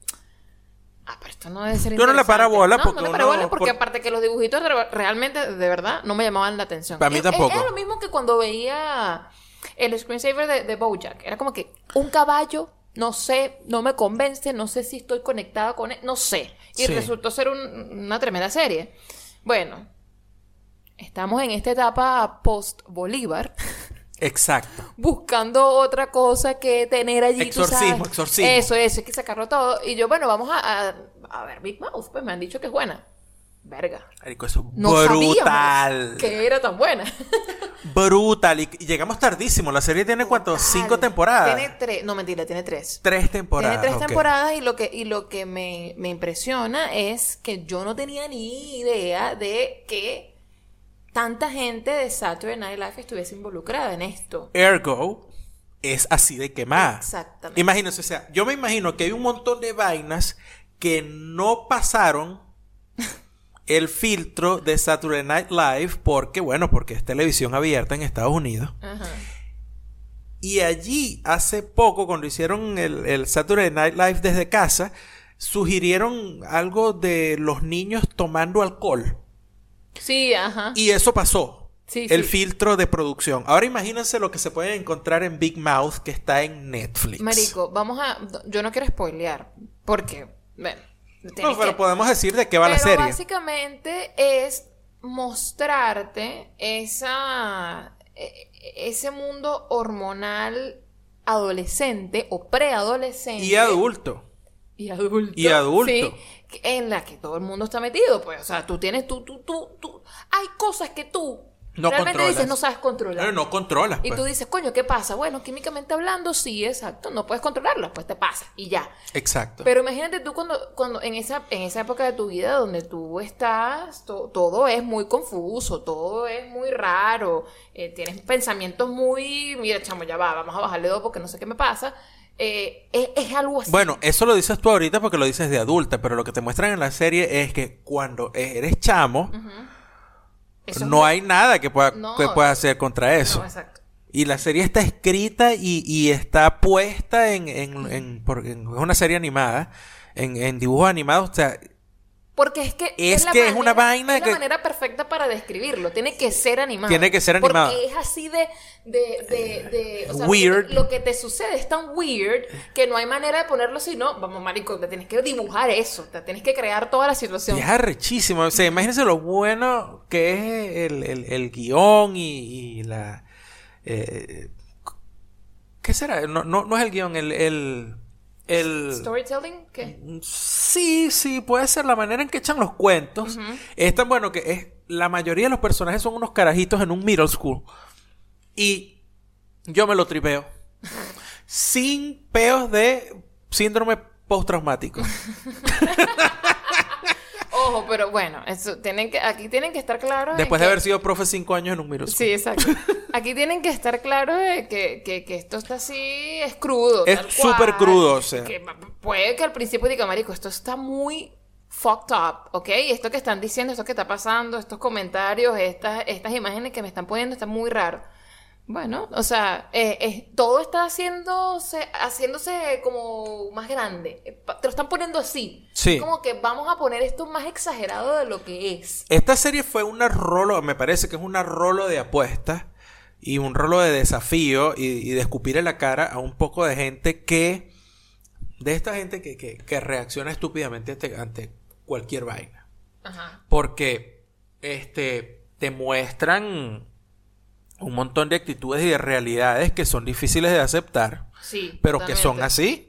Speaker 2: ah, pero esto no debe ser
Speaker 1: Tú no le
Speaker 2: interesante".
Speaker 1: paras bola
Speaker 2: No,
Speaker 1: porque
Speaker 2: no le paré
Speaker 1: uno-
Speaker 2: bola porque
Speaker 1: por-
Speaker 2: aparte que los dibujitos re- realmente, de verdad, no me llamaban la atención.
Speaker 1: Para mí
Speaker 2: Es-
Speaker 1: tampoco.
Speaker 2: Era lo mismo que cuando veía el screensaver de, de Bojack. Era como que un caballo, no sé, no me convence, no sé si estoy conectada con él, no sé. Y
Speaker 1: Sí.
Speaker 2: resultó ser un- una tremenda serie. Bueno, estamos en esta etapa post-Bolívar.
Speaker 1: Exacto.
Speaker 2: buscando otra cosa que tener allí. tú
Speaker 1: Exorcismo,
Speaker 2: sabes.
Speaker 1: exorcismo.
Speaker 2: Eso, eso, hay que sacarlo todo. Y yo, bueno, vamos a, a, a ver Big Mouth, pues me han dicho que es buena. Verga.
Speaker 1: Marico, eso es
Speaker 2: No
Speaker 1: brutal.
Speaker 2: que era tan buena.
Speaker 1: Brutal. Y, y llegamos tardísimo. La serie tiene cuánto? Cinco temporadas.
Speaker 2: Tiene tres, no mentira, tiene tres.
Speaker 1: Tres temporadas.
Speaker 2: Tiene tres temporadas y lo que, y lo que me, me impresiona es que yo no tenía ni idea de que tanta gente de Saturday Night Live estuviese involucrada en esto.
Speaker 1: Ergo es así de quemada.
Speaker 2: Exactamente.
Speaker 1: Imagínense, o sea, yo me imagino que hay un montón de vainas que no pasaron el filtro de Saturday Night Live porque, bueno, porque es televisión abierta en Estados Unidos.
Speaker 2: Ajá.
Speaker 1: Y allí, hace poco, cuando hicieron el, el Saturday Night Live desde casa, sugirieron algo de los niños tomando alcohol.
Speaker 2: Sí, ajá.
Speaker 1: Y eso pasó.
Speaker 2: Sí,
Speaker 1: el
Speaker 2: sí.
Speaker 1: filtro de producción. Ahora imagínense lo que se puede encontrar en Big Mouth que está en Netflix.
Speaker 2: Marico, vamos a. Yo no quiero spoilear. Porque, bueno.
Speaker 1: No, pero
Speaker 2: que-
Speaker 1: podemos decir de qué va la
Speaker 2: pero
Speaker 1: serie.
Speaker 2: básicamente es mostrarte esa. e- ese mundo hormonal adolescente o preadolescente.
Speaker 1: Y adulto.
Speaker 2: Y adulto.
Speaker 1: Y adulto.
Speaker 2: Sí, en la que todo el mundo está metido. Pues, o sea, tú tienes. Tú, tú, tú, tú. Hay cosas que tú.
Speaker 1: No
Speaker 2: realmente
Speaker 1: controlas.
Speaker 2: dices no sabes controlar.
Speaker 1: No, no controlas.
Speaker 2: Y
Speaker 1: pues.
Speaker 2: tú dices, coño, ¿qué pasa? Bueno, químicamente hablando, sí, exacto, no puedes controlarlo, pues te pasa y ya.
Speaker 1: Exacto.
Speaker 2: Pero imagínate tú cuando, cuando en esa, en esa época de tu vida donde tú estás, to- todo es muy confuso, todo es muy raro, eh, tienes pensamientos muy, mira, chamo, ya va, vamos a bajarle dos porque no sé qué me pasa. Eh, es, es algo así.
Speaker 1: Bueno, eso lo dices tú ahorita porque lo dices de adulta, pero lo que te muestran en la serie es que cuando eres chamo,
Speaker 2: Eso
Speaker 1: no hay nada que pueda,
Speaker 2: No.
Speaker 1: que puedas hacer contra eso.
Speaker 2: No, exacto.
Speaker 1: Y la serie está escrita y, y está puesta en, en, en, porque es una serie animada, en, en dibujos animados. O sea,
Speaker 2: Porque es que
Speaker 1: Es que es una vaina
Speaker 2: es la
Speaker 1: que-
Speaker 2: manera perfecta para describirlo. Tiene que ser animado.
Speaker 1: Tiene que ser animado.
Speaker 2: Porque es así de. de, de, de- o sea,
Speaker 1: Weird.
Speaker 2: Lo que te sucede es tan weird que no hay manera de ponerlo así, no. Vamos, marico, te tienes que dibujar eso. Te tienes que crear toda la situación.
Speaker 1: es arrechísimo. O sea, imagínense lo bueno que es el, el, el guion y, y la... eh, ¿Qué será? No, no, no es el guion, el... el, el
Speaker 2: Storytelling, ¿qué?
Speaker 1: Sí, sí, puede ser la manera en que echan los cuentos. Es tan bueno que es la mayoría de los personajes son unos carajitos en un middle school. Y yo me lo tripeo. Sin peos de síndrome postraumático.
Speaker 2: Ojo, pero bueno, eso tienen que, aquí tienen que estar claros.
Speaker 1: Después de
Speaker 2: que-
Speaker 1: haber sido profe cinco años en un school.
Speaker 2: Sí, exacto. Aquí tienen que estar claros de que, que, que esto está así, es crudo.
Speaker 1: Es súper crudo, o sea.
Speaker 2: Que puede que al principio diga, marico, esto está muy fucked up, ¿ok? Esto que están diciendo, esto que está pasando, estos comentarios, estas, estas imágenes que me están poniendo, está muy raro. Bueno, o sea, eh, eh, todo está haciéndose, haciéndose como más grande. Eh, Te lo están poniendo así.
Speaker 1: Sí.
Speaker 2: Como que vamos a poner esto más exagerado de lo que es.
Speaker 1: Esta serie fue una rolo, me parece que es una rolo de apuestas y un rolo de desafío y, y de escupir en la cara a un poco de gente que, de esta gente que, que, que reacciona estúpidamente ante, ante cualquier vaina.
Speaker 2: Ajá.
Speaker 1: Porque, este, te muestran un montón de actitudes y de realidades que son difíciles de aceptar
Speaker 2: Sí.
Speaker 1: pero que son así.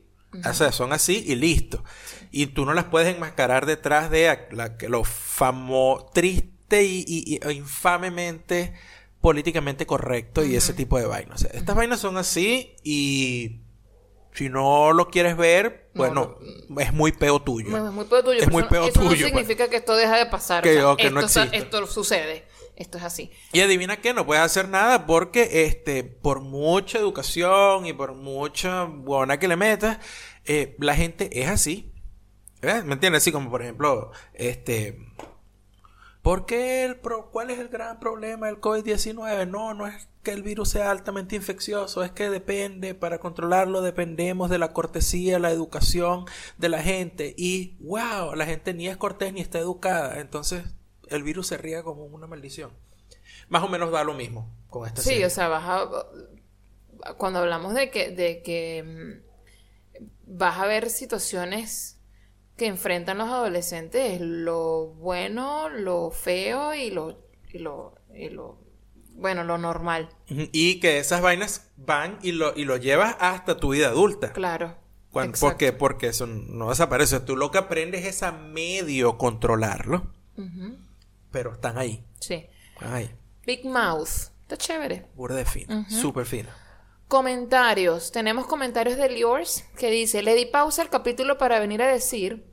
Speaker 1: O sea, son así y listo. Y tú no las puedes enmascarar detrás de a- la, que lo famo triste y, y- y- e infamemente políticamente correcto y ese tipo de vainas. O sea, estas vainas son así y si no lo quieres ver,
Speaker 2: No,
Speaker 1: bueno, es muy peo tuyo.
Speaker 2: Bueno, Es muy peor tuyo.
Speaker 1: Es muy
Speaker 2: eso
Speaker 1: tuyo,
Speaker 2: no significa que esto deja de pasar.
Speaker 1: Que-
Speaker 2: o sea,
Speaker 1: o que no
Speaker 2: esto, está-
Speaker 1: existe.
Speaker 2: esto sucede. Esto es así.
Speaker 1: Y adivina qué, no puedes hacer nada porque este, por mucha educación y por mucha buena que le metas, eh, la gente es así. ¿Me entiendes? Así como por ejemplo, este. ¿Por qué el pro- ¿Cuál es el gran problema del COVID-19? No, no es que el virus sea altamente infeccioso, es que depende, para controlarlo dependemos de la cortesía, la educación de la gente. Y, wow, la gente ni es cortés ni está educada. Entonces, el virus se riega como una maldición. Más o menos da lo mismo con esta
Speaker 2: Sí,
Speaker 1: serie.
Speaker 2: o sea, vas a- cuando hablamos de que, de que mm, vas a ver situaciones que enfrentan los adolescentes, lo bueno, lo feo y lo, y lo, y lo bueno, lo normal.
Speaker 1: Y que esas vainas van y lo, y lo llevas hasta tu vida adulta.
Speaker 2: Claro.
Speaker 1: Cuan-
Speaker 2: exacto.
Speaker 1: porque, porque eso no desaparece. Tú lo que aprendes es a medio controlarlo. Pero están ahí.
Speaker 2: Sí.
Speaker 1: Están ahí.
Speaker 2: Big Mouth. Está chévere.
Speaker 1: Burda de fina. Súper fina.
Speaker 2: Comentarios. Tenemos comentarios de Liors que dice, le di pausa al capítulo para venir a decir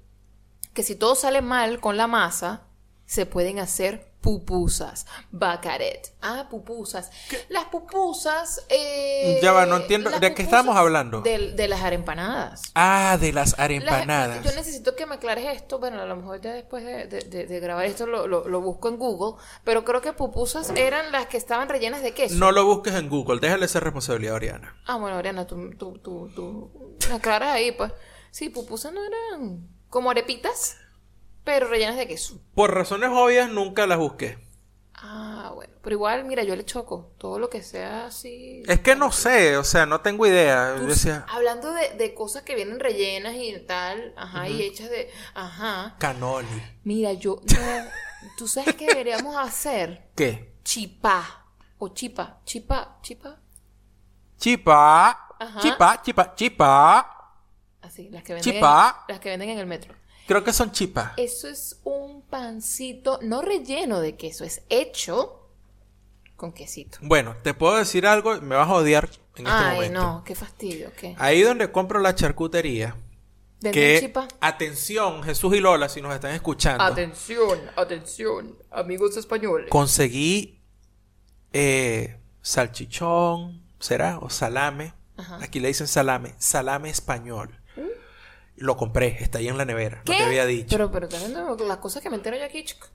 Speaker 2: que si todo sale mal con la masa, se pueden hacer pupusas. Bacaret. Ah, pupusas. Las pupusas... eh,
Speaker 1: Ya va, no entiendo. ¿De qué estamos hablando?
Speaker 2: De, de las arempanadas.
Speaker 1: Ah, de las
Speaker 2: Las-
Speaker 1: arempanadas.
Speaker 2: yo necesito que me aclares esto. Bueno, a lo mejor ya después de, de- grabar esto lo, lo- lo busco en Google. Pero creo que pupusas eran las que estaban rellenas de queso.
Speaker 1: No lo busques en Google. Déjale esa responsabilidad a Oriana.
Speaker 2: Ah, bueno, Oriana, tú, tú, tú, tú aclaras ahí, pues. Sí, pupusas no eran como arepitas, pero rellenas de queso.
Speaker 1: Por razones obvias, nunca las busqué.
Speaker 2: Ah, bueno. Pero igual, mira, yo le choco. Todo lo que sea así.
Speaker 1: Es que no sé. O sea, no tengo idea.
Speaker 2: Tú-
Speaker 1: Yo decía,
Speaker 2: Hablando de, de cosas que vienen rellenas y tal, ajá, y hechas de. Ajá.
Speaker 1: canoli.
Speaker 2: Mira, yo. No. ¿Tú sabes qué deberíamos hacer?
Speaker 1: ¿Qué?
Speaker 2: Chipá. O chipa. Chipa. Chipa.
Speaker 1: Chipa.
Speaker 2: Ajá.
Speaker 1: Chipa, chipa, chipa.
Speaker 2: Así, las que venden.
Speaker 1: Chipa.
Speaker 2: En, las que venden en el metro.
Speaker 1: Creo que son chipas.
Speaker 2: Eso es un pancito no relleno de queso, es hecho con quesito.
Speaker 1: Bueno, te puedo decir algo, me vas a odiar en este
Speaker 2: Ay,
Speaker 1: momento.
Speaker 2: no, qué fastidio, ¿qué?
Speaker 1: Ahí donde compro la charcutería,
Speaker 2: ¿Venden
Speaker 1: que
Speaker 2: chipa?
Speaker 1: atención, Jesús y Lola, si nos están escuchando,
Speaker 2: Atención, atención, amigos españoles.
Speaker 1: conseguí eh, salchichón, ¿será? O salame.
Speaker 2: Ajá.
Speaker 1: Aquí le dicen salame, salame español. Lo compré, está ahí en la nevera,
Speaker 2: ¿Qué?
Speaker 1: no te había dicho.
Speaker 2: Pero, pero, ¿estás viendo las cosas que me entero yo aquí, chico?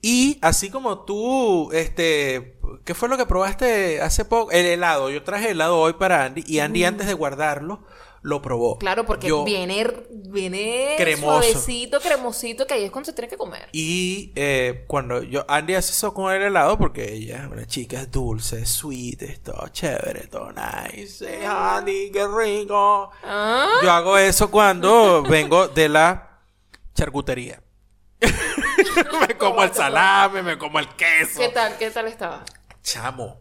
Speaker 1: Y así como tú, este, ¿qué fue lo que probaste hace poco? El helado. Yo traje helado hoy para Andy y Andy antes de guardarlo lo probó.
Speaker 2: Claro, porque
Speaker 1: Yo-
Speaker 2: viene, viene
Speaker 1: Cremoso.
Speaker 2: suavecito, cremosito, que ahí es cuando se tiene que comer.
Speaker 1: Y eh, cuando yo, Andy hace eso con el helado, porque ella es una chica es dulce, es sweet, es todo chévere, todo nice. eh, Andy, qué rico.
Speaker 2: Ah,
Speaker 1: Yo hago eso cuando vengo de la charcutería. me como el salame, me como el queso.
Speaker 2: ¿Qué tal? ¿Qué tal estaba?
Speaker 1: Chamo.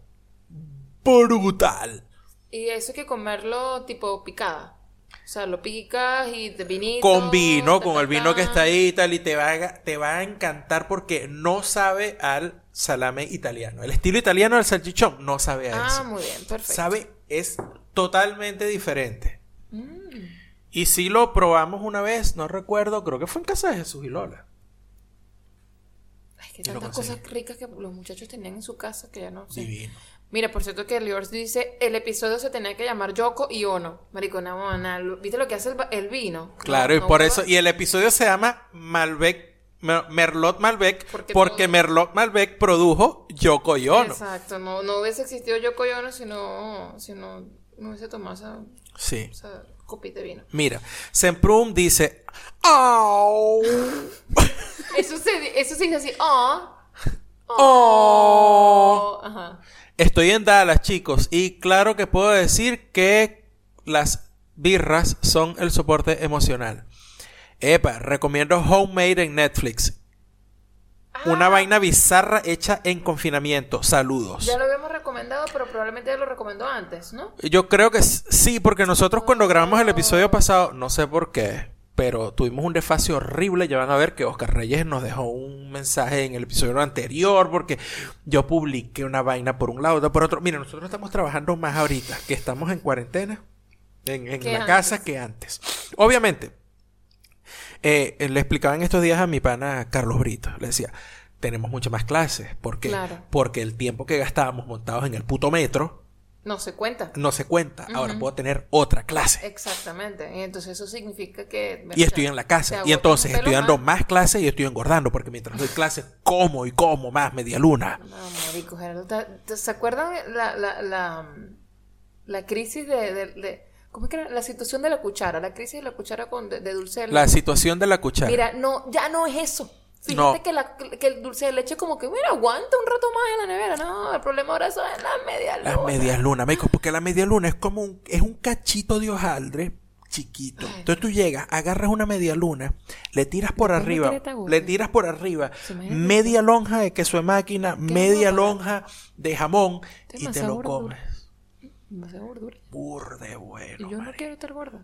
Speaker 1: Brutal.
Speaker 2: Y eso hay que comerlo tipo picada. O sea, lo picas y de vinito.
Speaker 1: Con vino, con el vino que está ahí y tal, y te va, a, te va a encantar porque no sabe al salame italiano. El estilo italiano del salchichón no sabe a
Speaker 2: Ah,
Speaker 1: eso.
Speaker 2: muy bien, perfecto.
Speaker 1: Sabe, es totalmente diferente.
Speaker 2: Mm.
Speaker 1: Y si lo probamos una vez, no recuerdo, creo que fue en casa de Jesús y Lola.
Speaker 2: Ay, que tantas cosas ricas que los muchachos tenían en su casa que ya no sé.
Speaker 1: Divino.
Speaker 2: Mira, por cierto que Liors dice, el episodio se tenía que llamar Yoko y Ono. Maricona, lo- ¿viste lo que hace el, vino?
Speaker 1: Claro,
Speaker 2: No,
Speaker 1: y por eso, y el episodio se llama Malbec, Mer- Merlot Malbec,
Speaker 2: Porque
Speaker 1: Merlot Malbec produjo Yoko y Ono.
Speaker 2: Exacto, no, no hubiese existido Yoko y Ono si no, si no, no hubiese tomado esa,
Speaker 1: Sí.
Speaker 2: esa copita de vino.
Speaker 1: Mira, Semprum dice, ¡Au!
Speaker 2: Eso se, eso se dice así, oh,
Speaker 1: ¡Oh!
Speaker 2: Ajá.
Speaker 1: Estoy en Dallas, chicos, y claro que puedo decir que las birras son el soporte emocional. Epa, recomiendo Homemade en Netflix. Una vaina bizarra hecha en confinamiento. Saludos.
Speaker 2: Ya lo habíamos recomendado, pero probablemente ya lo recomendó antes, ¿no?
Speaker 1: Yo creo que sí, porque nosotros cuando grabamos el episodio pasado, no sé por qué, pero tuvimos un desfase horrible. Ya van a ver que Oscar Reyes nos dejó un mensaje en el episodio anterior, porque yo publiqué una vaina por un lado, otra por otro. Mira, nosotros estamos trabajando más ahorita, que estamos en cuarentena, en, la
Speaker 2: antes.
Speaker 1: casa, que antes. Obviamente, eh, eh, le explicaba en estos días a mi pana Carlos Brito, le decía, tenemos muchas más clases. ¿Por qué?
Speaker 2: Claro.
Speaker 1: Porque el tiempo que gastábamos montados en el puto metro,
Speaker 2: No se cuenta.
Speaker 1: no se cuenta. Ahora puedo tener otra clase.
Speaker 2: Exactamente. Y entonces eso significa que...
Speaker 1: Y estoy en la casa. Y entonces estoy dando más clases y estoy engordando. Porque mientras doy clases, como y como más media luna.
Speaker 2: No, marico, Gerardo. ¿te- te- ¿Se acuerdan la, la, la, la crisis de, de- de- ¿Cómo es que era? La situación de la cuchara. La crisis de la cuchara con, de, de dulce
Speaker 1: La situación de la cuchara.
Speaker 2: Mira, no, ya no es eso. Fíjate
Speaker 1: No.
Speaker 2: que, la- que el dulce de leche como que, mira, aguanta un rato más en la nevera. No, el problema ahora son las medias
Speaker 1: Las medias lunas, Mico, porque la media luna es como un, es un cachito de hojaldre chiquito. Entonces tú llegas, agarras una media luna, le tiras por arriba, le tiras por arriba media lonja de queso de máquina, media lonja de jamón y te lo comes.
Speaker 2: Demasiada gordura.
Speaker 1: Burde bueno.
Speaker 2: Y yo no
Speaker 1: marico.
Speaker 2: quiero estar gorda.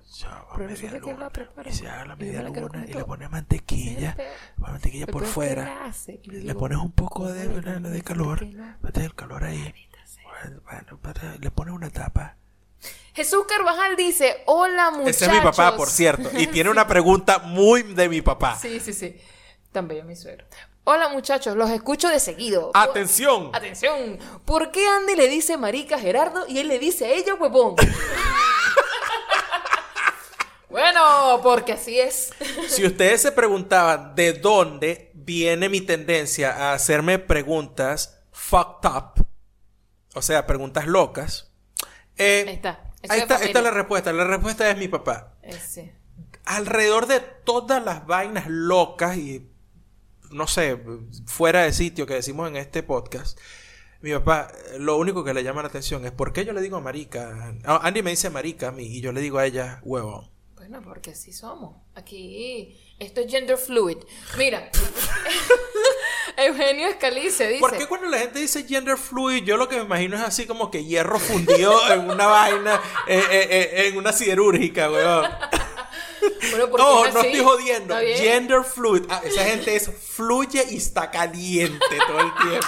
Speaker 2: Pero resulta que él la prepara.
Speaker 1: Y se haga la media luna y le pones mantequilla. Pones mantequilla por fuera. Le
Speaker 2: digo,
Speaker 1: pones un poco de,
Speaker 2: "Coño,
Speaker 1: de, de
Speaker 2: ¿por
Speaker 1: calor.
Speaker 2: qué no?".
Speaker 1: Mete el calor ahí. Bueno, bueno, para- le pones una tapa.
Speaker 2: Jesús Carvajal dice, hola muchachos.
Speaker 1: Ese es mi papá, por cierto. Y tiene una pregunta muy de mi papá.
Speaker 2: Sí, sí, sí. Tan bello mi suegro. Hola muchachos, los escucho de seguido.
Speaker 1: Atención.
Speaker 2: Atención. ¿Por qué Andy le dice marica a Gerardo y él le dice a ella huevón? bueno, porque así es.
Speaker 1: Si ustedes se preguntaban de dónde viene mi tendencia a hacerme preguntas fucked up, o sea, preguntas locas, eh,
Speaker 2: Ahí está.
Speaker 1: Ahí está, esta es la respuesta. La respuesta es mi papá.
Speaker 2: Ese.
Speaker 1: alrededor de todas las vainas locas y no sé, fuera de sitio que decimos en este podcast, mi papá, lo único que le llama la atención es por qué yo le digo marica. Ah, Andy me dice marica a mí y yo le digo a ella huevón.
Speaker 2: Bueno, porque así somos. Aquí, esto es gender fluid. Mira, Eugenio Escalice dice...
Speaker 1: ¿Por qué cuando la gente dice gender fluid, yo lo que me imagino es así como que hierro fundido en una vaina, eh, eh, eh, en una siderúrgica, weón?
Speaker 2: Bueno,
Speaker 1: No, no
Speaker 2: así.
Speaker 1: estoy jodiendo. Gender fluid. Ah, esa gente es fluye y está caliente todo el tiempo.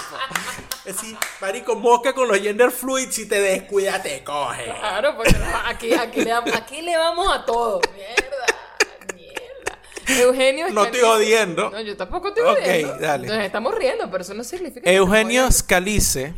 Speaker 1: Es decir, marico, mosca con los gender fluid, si te descuida te coge.
Speaker 2: Claro, porque aquí, aquí, le, damos- aquí le vamos a todo. Mierda, mierda. Eugenio
Speaker 1: No estoy jodiendo.
Speaker 2: No, yo tampoco estoy
Speaker 1: Ok,
Speaker 2: jodiendo.
Speaker 1: dale.
Speaker 2: Nos estamos riendo, pero eso no significa
Speaker 1: Eugenio Scalice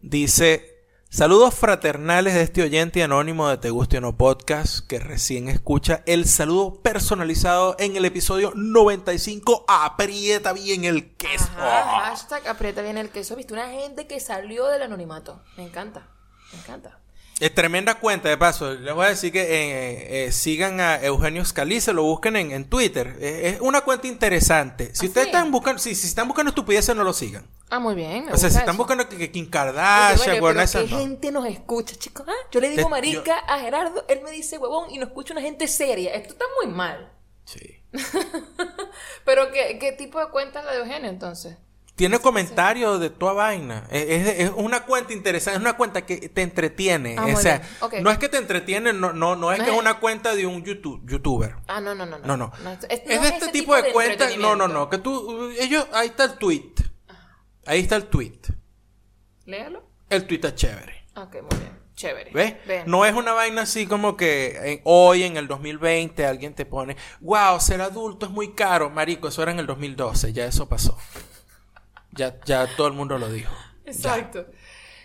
Speaker 1: dice, Saludos fraternales de este oyente anónimo de Te Guste o No Podcast que recién escucha el saludo personalizado en el episodio 95. Aprieta bien el queso.
Speaker 2: Ajá, hashtag aprieta bien el queso. Viste una gente que salió del anonimato. Me encanta. Me encanta.
Speaker 1: Es tremenda cuenta, de paso. Les voy a decir que eh, eh, sigan a Eugenio Scalise, lo busquen en, en Twitter. Eh, es una cuenta interesante. Si
Speaker 2: ¿Ah,
Speaker 1: ustedes
Speaker 2: sí?
Speaker 1: están buscando, si, si están buscando estupideces, no lo sigan.
Speaker 2: Ah, muy bien.
Speaker 1: O sea, si están buscando que, que Kim Kardashian, bueno,
Speaker 2: ¿qué
Speaker 1: no.
Speaker 2: gente nos escucha, chicos? Ah, Yo le digo marica a Gerardo, él me dice huevón y nos escucha una gente seria. Esto está muy mal.
Speaker 1: Sí.
Speaker 2: Pero ¿qué, qué tipo de cuenta es la de Eugenio entonces?
Speaker 1: Tiene comentarios de toda vaina. Es, es- es una cuenta interesante, es una cuenta que te entretiene.
Speaker 2: Ah,
Speaker 1: o sea, no es que te entretiene, no, no, no es
Speaker 2: No
Speaker 1: que es
Speaker 2: es-
Speaker 1: una cuenta de un YouTube, youtuber.
Speaker 2: Ah, no, no, no.
Speaker 1: No, no.
Speaker 2: es,
Speaker 1: Es,
Speaker 2: no
Speaker 1: de este tipo de cuentas. No, no, no. Que tú, ellos, ahí está el tweet. Ahí está el tweet.
Speaker 2: Léalo.
Speaker 1: El tweet está chévere.
Speaker 2: Ok, muy bien. Chévere.
Speaker 1: ¿Ves? No es una vaina así como que eh, hoy en el 2020 alguien te pone, wow, ser adulto es muy caro. Marico, eso era en el 2012, ya eso pasó. Ya, ya todo el mundo lo dijo.
Speaker 2: Exacto.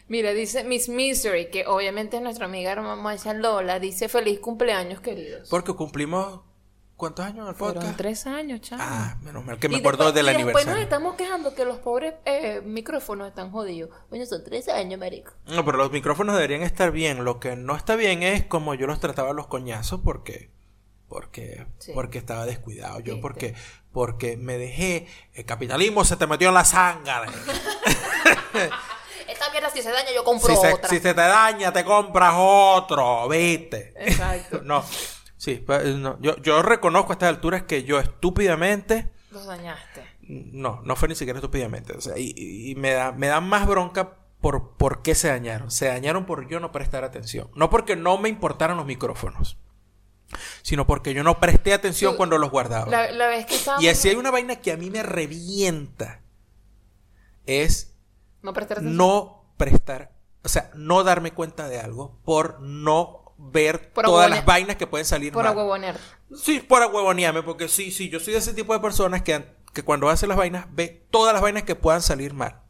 Speaker 2: Mira, dice Miss Misery, que obviamente es nuestra amiga hermosa Lola, dice feliz cumpleaños, queridos.
Speaker 1: Porque cumplimos, ¿cuántos años en el
Speaker 2: Fueron
Speaker 1: podcast?
Speaker 2: tres años, chaval.
Speaker 1: Ah, menos mal que me
Speaker 2: Y
Speaker 1: acuerdo
Speaker 2: después-
Speaker 1: del
Speaker 2: y Después nos
Speaker 1: aniversario.
Speaker 2: estamos quejando que los pobres eh, micrófonos están jodidos. Bueno, son tres años, marico.
Speaker 1: No, pero los micrófonos deberían estar bien. Lo que no está bien es como yo los trataba a los coñazos porque porque
Speaker 2: Sí.
Speaker 1: porque estaba descuidado yo
Speaker 2: Viste.
Speaker 1: porque porque me dejé el capitalismo se te metió en la sangre.
Speaker 2: Esta mierda si se daña yo compro
Speaker 1: si, se,
Speaker 2: otra.
Speaker 1: si se te daña te compras otro, ¿viste?
Speaker 2: Exacto.
Speaker 1: no. Sí, pues, no. Yo, yo reconozco a estas alturas que yo estúpidamente
Speaker 2: Los dañaste.
Speaker 1: no, no fue ni siquiera estúpidamente. O sea, y, y- y me da, me da más bronca por, por qué se dañaron. Se dañaron por yo no prestar atención. No porque no me importaran los micrófonos. Sino porque yo no presté atención
Speaker 2: Tú-
Speaker 1: cuando los guardaba.
Speaker 2: La, la vez que estábamos...
Speaker 1: Y así hay una vaina que a mí me revienta. Es
Speaker 2: No prestar atención.
Speaker 1: no prestar, o sea, no darme cuenta de algo por no ver
Speaker 2: Por
Speaker 1: todas las vainas que pueden salir
Speaker 2: Por
Speaker 1: mal. Sí, por ahuevonearme, porque sí, sí, yo soy de ese tipo de personas que, que cuando hace las vainas ve todas las vainas que puedan salir mal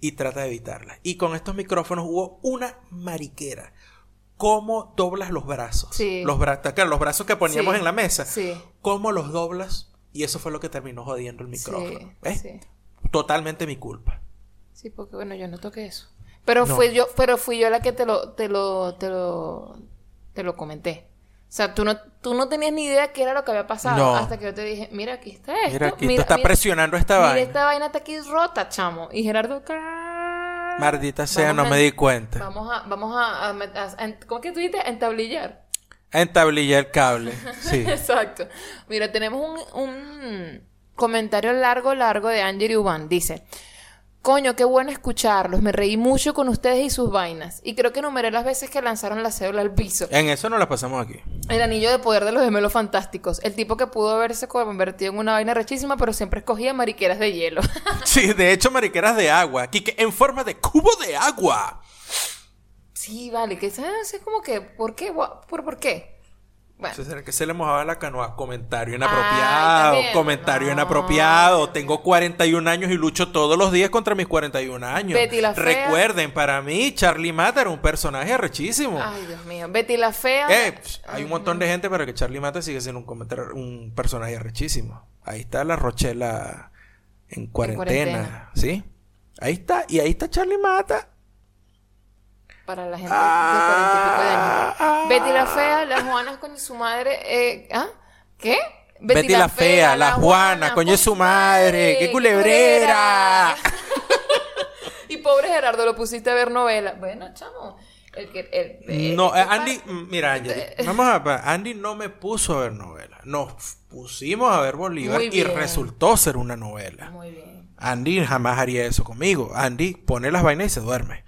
Speaker 1: y trata de evitarlas. Y con estos micrófonos hubo una mariquera. ¿Cómo doblas los brazos?
Speaker 2: Sí.
Speaker 1: Los, bra claro, los brazos que poníamos
Speaker 2: Sí,
Speaker 1: en la mesa.
Speaker 2: sí.
Speaker 1: ¿Cómo los doblas? Y eso fue lo que terminó jodiendo el micrófono.
Speaker 2: Sí.
Speaker 1: Totalmente mi culpa.
Speaker 2: Sí, porque bueno, yo no toqué eso. Pero
Speaker 1: No.
Speaker 2: fui yo, pero fui yo la que te lo, te lo, te lo, te lo comenté. O sea, tú no, tú no tenías ni idea qué era lo que había pasado
Speaker 1: No.
Speaker 2: hasta que yo te dije, mira, aquí está esto.
Speaker 1: Mira, aquí esto está presionando esta
Speaker 2: mira,
Speaker 1: vaina.
Speaker 2: esta vaina está aquí rota, chamo. Y Gerardo, "Ca-
Speaker 1: Maldita sea, no
Speaker 2: a-
Speaker 1: me di cuenta.
Speaker 2: Vamos a, vamos a, a a- a- ¿cómo es que tú dices? Entablillar.
Speaker 1: Entablillé el cable. Sí.
Speaker 2: Exacto. Mira, tenemos un, un comentario largo, largo de Angel Uban. Dice, coño, qué bueno escucharlos. Me reí mucho con ustedes y sus vainas. Y creo que numeré las veces que lanzaron la cédula al piso.
Speaker 1: En eso no la pasamos aquí.
Speaker 2: El anillo de poder de los gemelos fantásticos. El tipo que pudo haberse convertido en una vaina rechísima, pero siempre escogía mariqueras de hielo.
Speaker 1: Sí, de hecho, mariqueras de agua. Aquí que en forma de cubo de agua.
Speaker 2: sí, vale, que es como que, ¿por qué? ¿Por, por qué? Bueno,
Speaker 1: ¿será que se le mojaba la canoa? Comentario
Speaker 2: Ay,
Speaker 1: inapropiado.
Speaker 2: también.
Speaker 1: comentario
Speaker 2: No,
Speaker 1: inapropiado. Tengo 41 años y lucho todos los días contra mis 41 años.
Speaker 2: Betty la Fea.
Speaker 1: Recuerden, para mí, Charlie Mata era un personaje arrechísimo.
Speaker 2: ay, Dios mío. Betty la fea.
Speaker 1: Eh, hay un montón de gente, pero que Charlie Mata sigue siendo un, personaje arrechísimo. Ahí está la Rochela en cuarentena,
Speaker 2: cuarentena.
Speaker 1: ¿sí? Ahí está, y ahí está Charlie Mata.
Speaker 2: Para la gente
Speaker 1: Ah,
Speaker 2: de cuarenta y pico de años. Betty la fea, la Juana con su madre. Eh, ¿Ah? ¿Qué?
Speaker 1: Betty, la, fea, la Juana, coño es su madre, qué culebrera.
Speaker 2: y pobre Gerardo, lo pusiste a ver novela. Bueno, chamo. El que, el, el-
Speaker 1: No, eh, Andy, mira, Angeli, vamos a ver, Andy no me puso a ver novela. Nos pusimos a ver Bolívar y resultó ser una novela.
Speaker 2: Muy bien.
Speaker 1: Andy jamás haría eso conmigo. Andy pone las vainas y se duerme.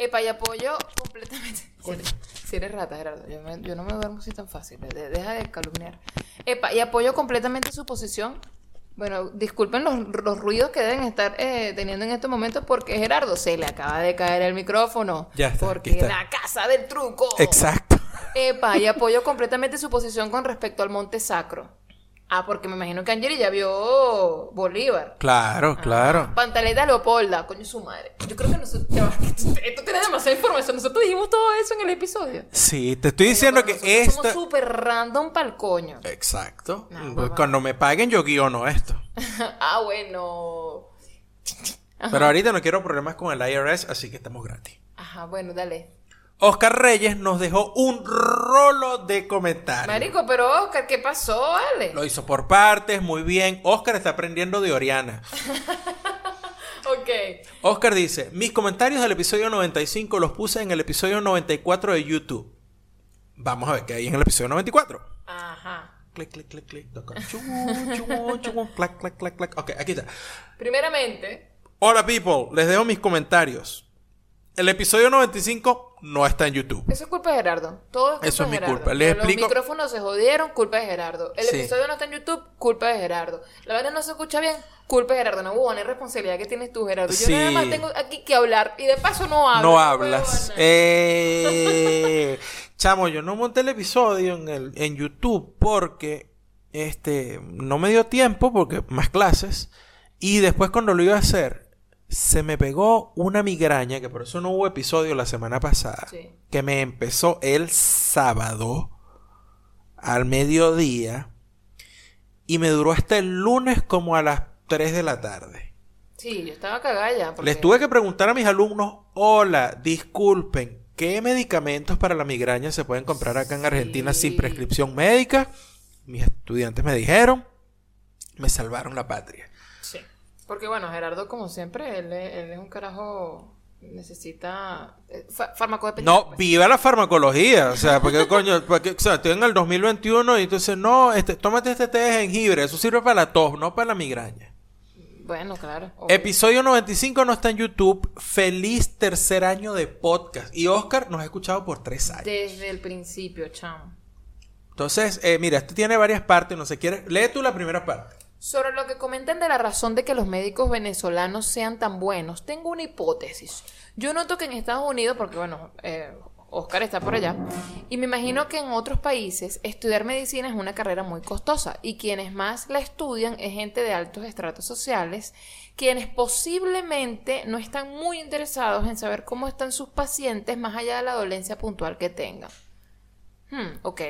Speaker 2: Epa, y apoyo completamente. Si eres, si eres rata, Gerardo. Yo, me- yo no me duermo así tan fácil. de- de- deja de calumniar. Epa, y apoyo completamente su posición. Bueno, disculpen los, los ruidos que deben estar eh, teniendo en estos momentos porque Gerardo se le acaba de caer el micrófono.
Speaker 1: Ya está,
Speaker 2: Porque
Speaker 1: está.
Speaker 2: la casa del truco.
Speaker 1: Exacto.
Speaker 2: Epa, y apoyo completamente su posición con respecto al Monte Sacro. Ah, porque me imagino que Angeli ya vio Bolívar.
Speaker 1: Claro, claro.
Speaker 2: Pantaleta Leopolda, coño su madre. Yo creo que nosotros. que tú, tú tienes demasiada información. Nosotros dijimos todo eso en el episodio.
Speaker 1: Sí, te estoy diciendo que esta...
Speaker 2: Somos súper random pa'l coño.
Speaker 1: Exacto. Pues. Cuando me paguen yo guiono esto.
Speaker 2: ah, bueno.
Speaker 1: Pero ahorita no quiero problemas con el IRS, así que estamos gratis.
Speaker 2: Ajá, bueno, dale.
Speaker 1: Oscar Reyes nos dejó un rolo de comentarios.
Speaker 2: Marico, pero Oscar, ¿qué pasó, vale?
Speaker 1: Lo hizo por partes, muy bien. Oscar está aprendiendo de Oriana.
Speaker 2: Ok.
Speaker 1: Oscar dice, mis comentarios del episodio 95 los puse en el episodio 94 de YouTube. Vamos a ver qué hay en el episodio 94.
Speaker 2: Ajá.
Speaker 1: Clic, clic, clic, clic. clac, clac, clac, clac. Ok, aquí está.
Speaker 2: Primeramente,
Speaker 1: Hola people, les dejo mis comentarios. El episodio 95 no está en YouTube.
Speaker 2: eso es culpa de Gerardo. Todo es culpa
Speaker 1: Eso es
Speaker 2: de
Speaker 1: mi
Speaker 2: Gerardo.
Speaker 1: culpa. Les
Speaker 2: Los
Speaker 1: explico-
Speaker 2: micrófonos se jodieron, culpa de Gerardo. El
Speaker 1: Sí.
Speaker 2: episodio no está en YouTube, culpa de Gerardo. La verdad no se escucha bien, culpa de Gerardo. No, hubo una responsabilidad que tienes tú, Gerardo. Yo
Speaker 1: Sí.
Speaker 2: nada más tengo aquí que hablar y de paso no hablo.
Speaker 1: No hablas.
Speaker 2: huevona.
Speaker 1: Eh, chamo, yo no monté el episodio en, el, en YouTube porque este, no me dio tiempo, porque más clases. Y después cuando lo iba a hacer, se me pegó una migraña, que por eso no hubo episodio la semana pasada,
Speaker 2: Sí.
Speaker 1: que me empezó el sábado al mediodía y me duró hasta el lunes como a las 3 de la tarde.
Speaker 2: Sí, yo estaba cagada ya. porque-
Speaker 1: Les tuve que preguntar a mis alumnos, hola, disculpen, ¿qué medicamentos para la migraña se pueden comprar acá en Argentina
Speaker 2: Sí.
Speaker 1: sin prescripción médica? Mis estudiantes me dijeron, me salvaron la patria.
Speaker 2: Porque bueno, Gerardo, como siempre, él, es- él es un carajo. Necesita. eh, fa- farmacodependiente.
Speaker 1: No,
Speaker 2: pues.
Speaker 1: viva la farmacología, o sea, porque coño, porque, o sea, estoy en el 2021 y entonces, no, este, tómate este té de jengibre, eso sirve para la tos, no para la migraña.
Speaker 2: Bueno, claro. obvio.
Speaker 1: Episodio 95 no está en YouTube. Feliz tercer año de podcast. Y Oscar nos ha escuchado por tres años.
Speaker 2: Desde el principio, chamo.
Speaker 1: Entonces, eh, mira, esto tiene varias partes, no sé, ¿quieres? Lee tú la primera parte.
Speaker 2: Sobre lo que comentan de la razón de que los médicos venezolanos sean tan buenos, tengo una hipótesis. Yo noto que en Estados Unidos, porque bueno, eh, Oscar está por allá, y me imagino que en otros países estudiar medicina es una carrera muy costosa y quienes más la estudian es gente de altos estratos sociales, quienes posiblemente no están muy interesados en saber cómo están sus pacientes más allá de la dolencia puntual que tengan. Hmm, ok.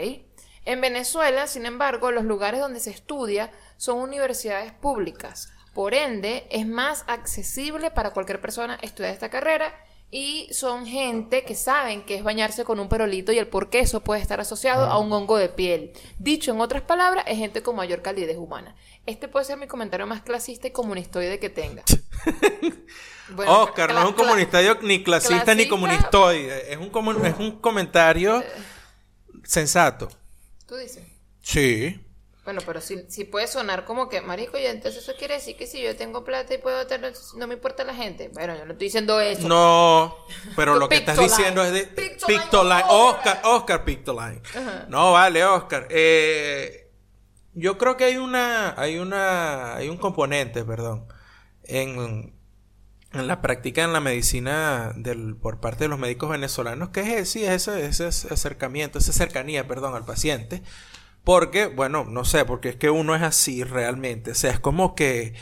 Speaker 2: En Venezuela, sin embargo, los lugares donde se estudia son universidades públicas. Por ende, es más accesible para cualquier persona estudiar esta carrera y son gente que saben que es bañarse con un perolito y el por qué eso puede estar asociado a un hongo de piel. Dicho en otras palabras, es gente con mayor calidez humana. Este puede ser mi comentario más clasista y comunistoide que tenga. Bueno,
Speaker 1: Oscar, no es un comunistario ni clasista ni comunistoide. Es un, comun- es un comentario sensato.
Speaker 2: Tú dices.
Speaker 1: Sí.
Speaker 2: Bueno, pero si, si puede sonar como que, marico, y entonces eso quiere decir que si yo tengo plata y puedo tener, no me importa la gente. Bueno, yo no estoy diciendo eso.
Speaker 1: No, pero lo que estás diciendo es de
Speaker 2: Pictoline,
Speaker 1: Pictoline. Oscar, Oscar Pictoline.
Speaker 2: Ajá.
Speaker 1: No, vale, Oscar. Eh, yo creo que hay una, hay una, hay un componente, perdón, en, en la práctica en la medicina del, por parte de los médicos venezolanos, que es, sí, ese, ese acercamiento, esa cercanía, perdón, al paciente. Porque, bueno, no sé, porque es que uno es así realmente. O sea, es como que...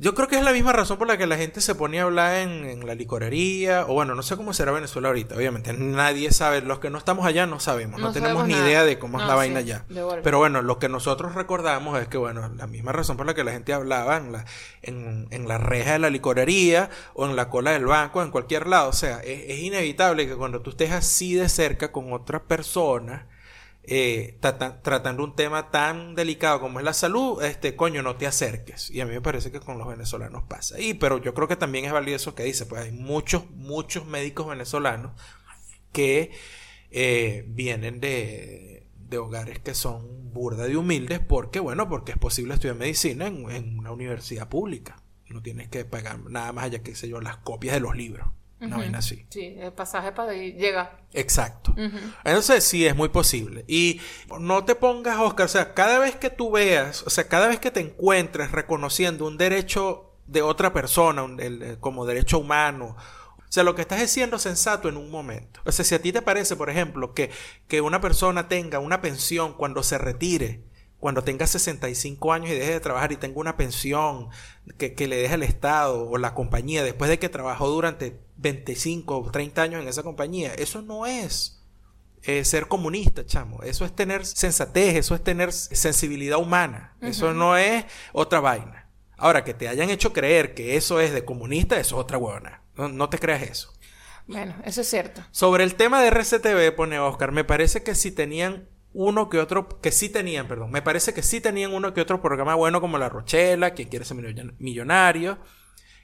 Speaker 1: Yo creo que es la misma razón por la que la gente se pone a hablar en, en la licorería, o bueno, no sé cómo será Venezuela ahorita, obviamente, nadie sabe, los que no estamos allá no sabemos, no,
Speaker 2: No
Speaker 1: tenemos ni
Speaker 2: nada.
Speaker 1: idea de cómo es la
Speaker 2: sí,
Speaker 1: vaina allá. Pero bueno, lo que nosotros recordamos es que, bueno, la misma razón por la que la gente hablaba en la, en, en la reja de la licorería, o en la cola del banco, en cualquier lado, o sea, es, es inevitable que cuando tú estés así de cerca con otra persona, eh, trata- tratando un tema tan delicado como es la salud, este coño, no te acerques. Y a mí me parece que con los venezolanos pasa. Y, pero yo creo que también es válido eso que dice, pues hay muchos, muchos médicos venezolanos que eh, vienen de, de hogares que son burda de humildes porque, bueno, porque es posible estudiar medicina en, en una universidad pública. No tienes que pagar nada más allá que, sé yo, las copias de los libros. Una vaina así.
Speaker 2: Sí, el pasaje para ahí llega.
Speaker 1: Exacto. Entonces sí, es muy posible. Y no te pongas, Oscar, o sea, cada vez que tú veas, o sea, cada vez que te encuentres reconociendo un derecho de otra persona, un- el- el- como derecho humano, o sea, lo que estás diciendo es sensato en un momento. O sea, si a ti te parece, por ejemplo, que, que una persona tenga una pensión cuando se retire, cuando tenga 65 años y deje de trabajar y tenga una pensión que, que le deje el Estado o la compañía después de que trabajó durante 25 o 30 años en esa compañía, eso no es eh, ser comunista, chamo. Eso es tener sensatez, eso es tener sensibilidad humana. Eso no es otra vaina. Ahora, que te hayan hecho creer que eso es de comunista, eso es otra huevona. No, no te creas eso.
Speaker 2: Bueno, eso es cierto.
Speaker 1: Sobre el tema de RCTV, pone Oscar, me parece que si tenían uno que otro, que sí tenían, perdón, me parece que sí tenían uno que otro programa bueno como La Rochela, quien quiere ser millonario,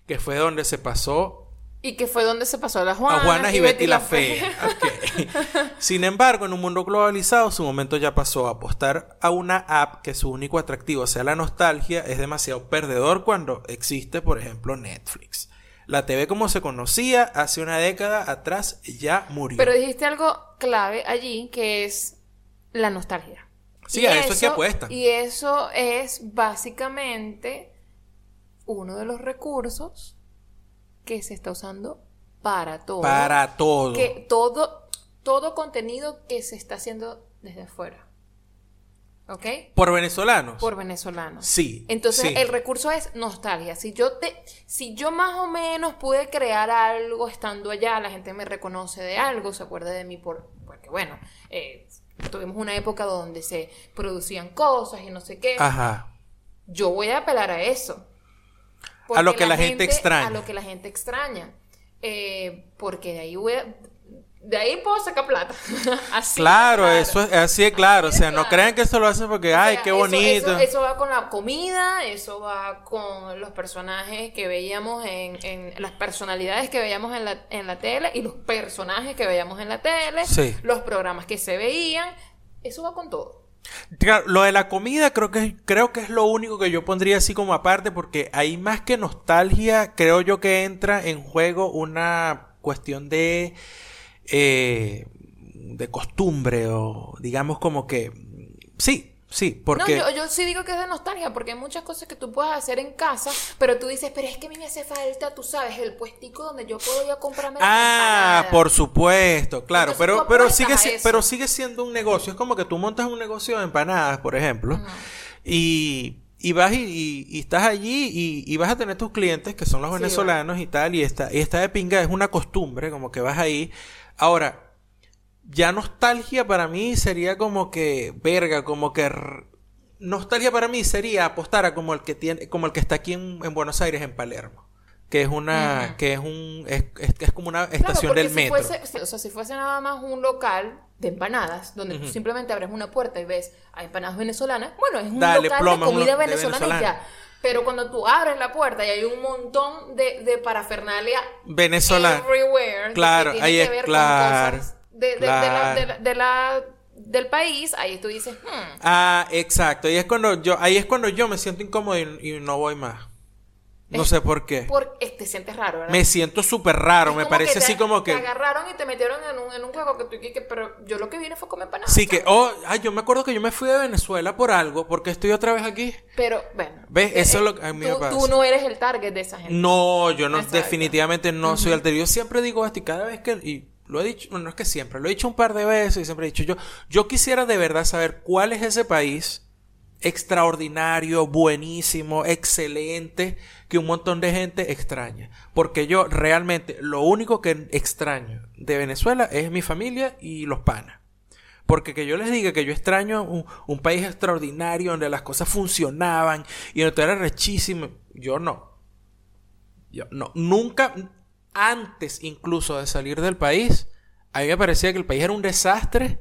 Speaker 1: que fue donde se pasó
Speaker 2: y que fue donde se pasó a las Juanas,
Speaker 1: a Juanas y, Betty, la Fe. Sin embargo, en un mundo globalizado, su momento ya pasó. a Apostar a una app que su único atractivo sea la nostalgia es demasiado perdedor cuando existe, por ejemplo, Netflix. La TV como se conocía hace una década atrás ya murió.
Speaker 2: Pero dijiste algo clave allí, que es la nostalgia.
Speaker 1: Sí, a eso, es que apuesta.
Speaker 2: Y eso es básicamente uno de los recursos que se está usando para todo.
Speaker 1: Para todo.
Speaker 2: Que todo, todo contenido que se está haciendo desde afuera. ¿Ok?
Speaker 1: Por venezolanos.
Speaker 2: Por venezolanos.
Speaker 1: Sí.
Speaker 2: Entonces el recurso es nostalgia. Si yo te, si yo más o menos pude crear algo estando allá, la gente me reconoce de algo, se acuerda de mí por, porque bueno, eh, tuvimos una época donde se producían cosas y no sé qué.
Speaker 1: Ajá.
Speaker 2: Yo voy a apelar a eso
Speaker 1: a lo que la, gente, extraña.
Speaker 2: A lo que la gente extraña. Eh, porque de ahí voy de ahí puedo sacar plata.
Speaker 1: así claro, eso es así es claro. o sea, no crean que eso lo hacen porque, ay, qué bonito.
Speaker 2: Eso, va con la comida, eso va con los personajes que veíamos en, en las personalidades que veíamos en la, en la tele y los personajes que veíamos en la tele, los programas que se veían. Eso va con todo
Speaker 1: lo de la comida creo que, creo que es lo único que yo pondría así como aparte porque ahí más que nostalgia creo yo que entra en juego una cuestión de, eh, de costumbre o digamos como que sí, Sí, porque...
Speaker 2: No, yo, sí digo que es de nostalgia, porque hay muchas cosas que tú puedes hacer en casa, pero tú dices, pero es que a mí me hace falta, tú sabes, el puestico donde yo puedo ir a comprarme
Speaker 1: Ah, por supuesto, claro, pero, pero, sigue, pero sigue siendo un negocio. Es como que tú montas un negocio de empanadas, por ejemplo, y, y vas y, y, estás allí y, vas a tener tus clientes, que son los venezolanos y tal, y esta, y esta de pinga es una costumbre, como que vas ahí. Ahora, ya nostalgia para mí sería como que, verga, como que nostalgia para mí sería apostar a como el que tiene, como el que está aquí en, Buenos Aires, en Palermo. Que es una, que es un, es, es, como una estación del metro.
Speaker 2: o sea, si fuese nada más un local de empanadas, donde tú simplemente abres una puerta y ves a empanadas venezolanas, bueno, es un local de comida venezolana, y ya. Pero cuando tú abres la puerta y hay un montón de, de parafernalia
Speaker 1: venezolana
Speaker 2: everywhere,
Speaker 1: claro, ahí es claro
Speaker 2: de, de, la, de, la, del país, ahí tú dices, hmm".
Speaker 1: Ah, exacto. Y es cuando yo, ahí es cuando yo me siento incómodo y, no voy más. No sé por qué.
Speaker 2: Porque te sientes raro, ¿verdad?
Speaker 1: Me siento súper raro, me parece así como que...
Speaker 2: Te agarraron y te metieron en un, en un juego que tú que, pero yo lo que vine fue comer empanadas.
Speaker 1: Sí, que, oh, ay, yo me acuerdo que yo me fui de Venezuela por algo, porque estoy otra vez aquí.
Speaker 2: Pero, bueno.
Speaker 1: ¿Ves? Eh, Eso es lo que a mí
Speaker 2: tú,
Speaker 1: me pasa.
Speaker 2: Tú no eres el target de esa gente.
Speaker 1: No, yo no, definitivamente no soy el Yo siempre digo esto y cada vez que... Lo he dicho, no es que siempre, lo he dicho un par de veces y siempre he dicho yo, yo quisiera de verdad saber cuál es ese país extraordinario, buenísimo, excelente, que un montón de gente extraña. Porque yo realmente lo único que extraño de Venezuela es mi familia y los panas. Porque que yo les diga que yo extraño un, país extraordinario donde las cosas funcionaban y donde todo era rechísimo, yo no. Yo no. Nunca, antes incluso de salir del país, a mí me parecía que el país era un desastre,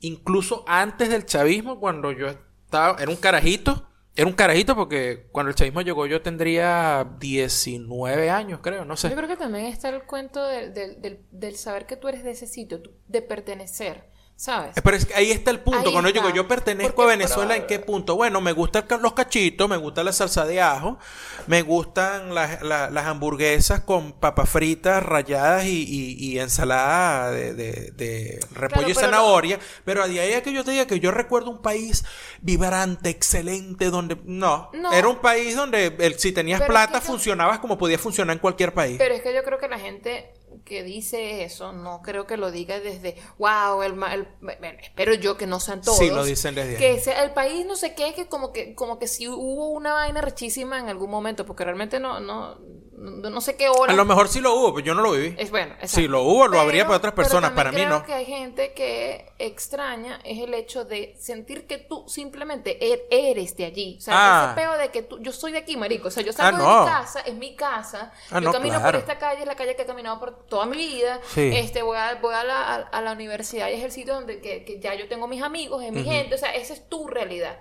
Speaker 1: incluso antes del chavismo, cuando yo era un carajito, era un carajito porque cuando el chavismo llegó yo tendría 19 años, creo, no sé.
Speaker 2: Yo creo que también está el cuento del saber que tú eres de ese sitio, de pertenecer. ¿Sabes?
Speaker 1: Pero ahí está el punto. Cuando yo digo, yo pertenezco a Venezuela, ¿en qué punto? Bueno, me gustan los cachitos, me gusta la salsa de ajo, me gustan las repollo con papas fritas rayadas y, ensalada de, repollo y zanahoria. Pero a día que yo te diga que yo recuerdo un país vibrante, excelente, donde... No, era un país donde si tenías plata funcionabas como podía funcionar en cualquier país.
Speaker 2: Pero es que yo creo que la gente que dice eso, no creo que lo diga desde, wow, el, el bueno, espero yo que no sean todos.
Speaker 1: Sí, lo dicen desde.
Speaker 2: Que sea el país no sé qué, que como que, como que si hubo una vaina rechísima en algún momento, porque realmente no, no, no, no sé qué hora.
Speaker 1: A lo mejor sí lo hubo, pero yo no lo viví.
Speaker 2: Es bueno, exacto.
Speaker 1: Si lo hubo, lo
Speaker 2: Pero-
Speaker 1: habría para otras personas, para mí no.
Speaker 2: que hay gente que extraña es el hecho de sentir que tú simplemente er- eres de allí. O sea,
Speaker 1: Ah.
Speaker 2: ese peo de que tú, yo soy de aquí, marico. O sea, yo salgo
Speaker 1: Ah,
Speaker 2: de
Speaker 1: no.
Speaker 2: mi casa, es mi casa.
Speaker 1: Ah,
Speaker 2: yo
Speaker 1: no,
Speaker 2: camino
Speaker 1: claro.
Speaker 2: por esta calle, es la calle que he caminado por toda mi vida.
Speaker 1: Sí.
Speaker 2: Este, voy a, voy a, la, a, a la universidad y es el sitio donde que, que ya yo tengo mis amigos, es mi gente. O sea, esa es tu realidad.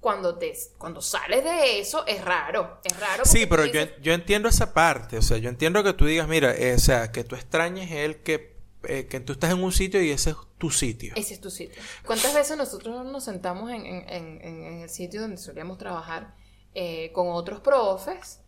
Speaker 2: Cuando, te, cuando sales de eso, es raro. Es raro.
Speaker 1: Sí, pero
Speaker 2: tú
Speaker 1: yo,
Speaker 2: dices,
Speaker 1: yo entiendo esa parte. O sea, yo entiendo que tú digas, mira, eh, o sea, que tú extrañes el que, eh, que tú estás en un sitio y ese es tu sitio.
Speaker 2: Ese es tu sitio. ¿Cuántas veces nosotros nos sentamos en, en- en- en- el sitio donde solíamos trabajar eh, con otros profes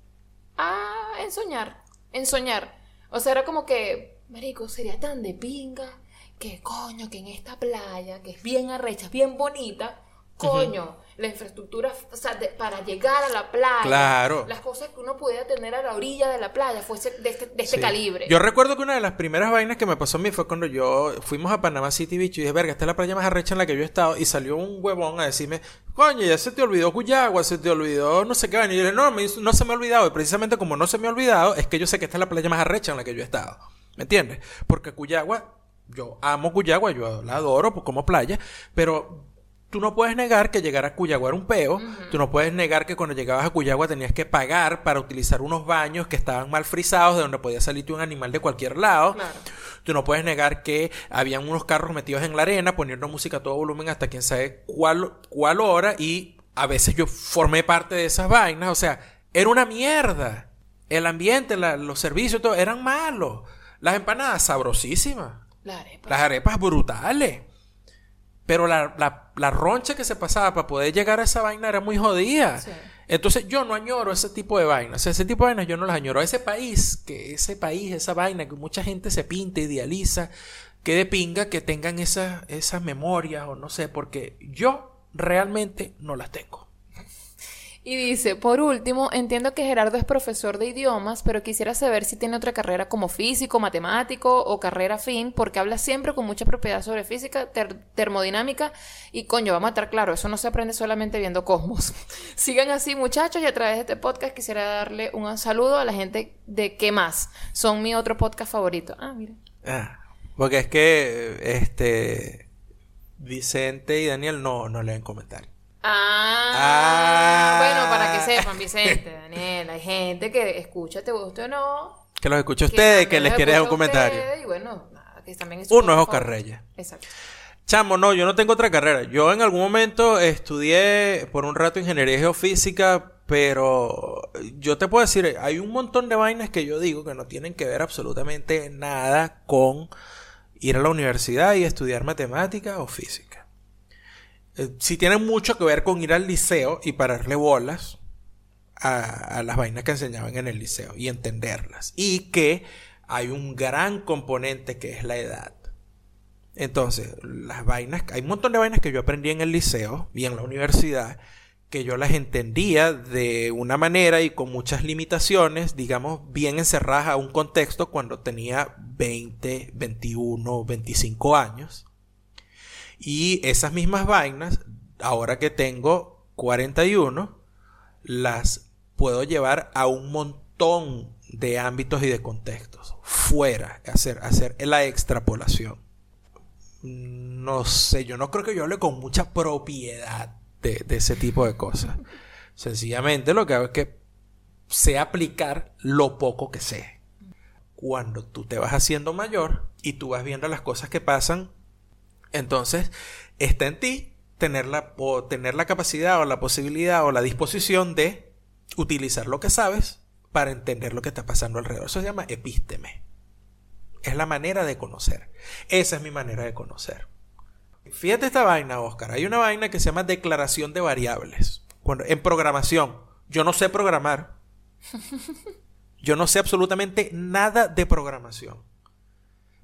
Speaker 2: a ensoñar? Ensoñar. O sea, era como que, marico, sería tan de pinga que coño, que en esta playa, que es bien arrecha, es bien bonita, coño, la infraestructura, o sea, de- para llegar a la playa,
Speaker 1: Claro.
Speaker 2: las cosas que uno pudiera tener a la orilla de la playa fuese de este, de este
Speaker 1: Sí.
Speaker 2: calibre.
Speaker 1: Yo recuerdo que una de las primeras vainas que me pasó a mí fue cuando yo fuimos a Panamá City Beach y dije, verga, esta es la playa más arrecha en la que yo he estado. Y salió un huevón a decirme, coño, ya se te olvidó Cuyagua, se te olvidó no sé qué vaina. Y yo dije, no, me- no se me ha olvidado. Y precisamente como no se me ha olvidado, es que yo sé que esta es la playa más arrecha en la que yo he estado. ¿Me entiendes? Porque Cuyagua, yo amo Cuyagua, yo la adoro pues, como playa, pero tú no puedes negar que llegar a Cuyagua era un peo. Tú no puedes negar que cuando llegabas a Cuyagua tenías que pagar para utilizar unos baños que estaban mal frisados, de donde podía salirte un animal de cualquier lado.
Speaker 2: Claro.
Speaker 1: Tú no puedes negar que habían unos carros metidos en la arena, poniendo música a todo volumen hasta quién sabe cuál, cuál hora. Y a veces yo formé parte de esas vainas. O sea, era una mierda. El ambiente, la- los servicios, todo, eran malos. Las empanadas sabrosísimas.
Speaker 2: La arepa.
Speaker 1: Las arepas brutales. Pero la, la- la roncha que se pasaba para poder llegar a esa vaina era muy jodida.
Speaker 2: Sí.
Speaker 1: Entonces yo no añoro ese tipo de vainas. O sea, ese tipo de vainas yo no las añoro. Ese país, que ese país, esa vaina que mucha gente se pinta, idealiza, que de pinga que tengan esas, esas memorias o no sé, porque yo realmente no las tengo.
Speaker 2: Y dice, por último, entiendo que Gerardo es profesor de idiomas, pero quisiera saber si tiene otra carrera como físico, matemático o carrera fin, porque habla siempre con mucha propiedad sobre física, ter- termodinámica y coño, vamos a estar claro, eso no se aprende solamente viendo Cosmos. Sigan así muchachos y a través de este podcast quisiera darle un saludo a la gente de ¿Qué más? Son mi otro podcast favorito. Ah, mira.
Speaker 1: Ah, porque es que este Vicente y Daniel no, no leen comentarios.
Speaker 2: Ah,
Speaker 1: Ah.
Speaker 2: bueno, para que sepan, Vicente, Daniel, hay gente que escucha, te guste o no,
Speaker 1: Que los escuche ustedes, que les quiere un comentario.
Speaker 2: ustedes, Y bueno, nada, que también es su
Speaker 1: Uno es Oscar. Reyes.
Speaker 2: Exacto.
Speaker 1: Chamo, no, yo no tengo otra carrera. Yo en algún momento estudié por un rato ingeniería geofísica, pero yo te puedo decir, hay un montón de vainas que yo digo que no tienen que ver absolutamente nada con ir a la universidad y estudiar matemática o física. Eh, sí tienen mucho que ver con ir al liceo y pararle bolas a, a las vainas que enseñaban en el liceo y entenderlas. Y que hay un gran componente que es la edad. Entonces, las vainas, hay un montón de vainas que yo aprendí en el liceo y en la universidad que yo las entendía de una manera y con muchas limitaciones, digamos, bien encerradas a un contexto cuando tenía 20, 21, 25 años. Y esas mismas vainas, ahora que tengo 41, las puedo llevar a un montón de ámbitos y de contextos. Fuera, hacer, hacer la extrapolación. No sé, yo no creo que yo hable con mucha propiedad de, ese tipo de cosas. Sencillamente lo que hago es que sé aplicar lo poco que sé. Cuando tú te vas haciendo mayor y tú vas viendo las cosas que pasan, entonces está en ti tener la, o tener la capacidad o la posibilidad o la disposición de utilizar lo que sabes para entender lo que está pasando alrededor. Eso se llama epísteme. Es la manera de conocer. Esa es mi manera de conocer. Fíjate esta vaina, Oscar. Hay una vaina que se llama declaración de variables. Cuando, en programación, yo no sé programar. Yo no sé absolutamente nada de programación.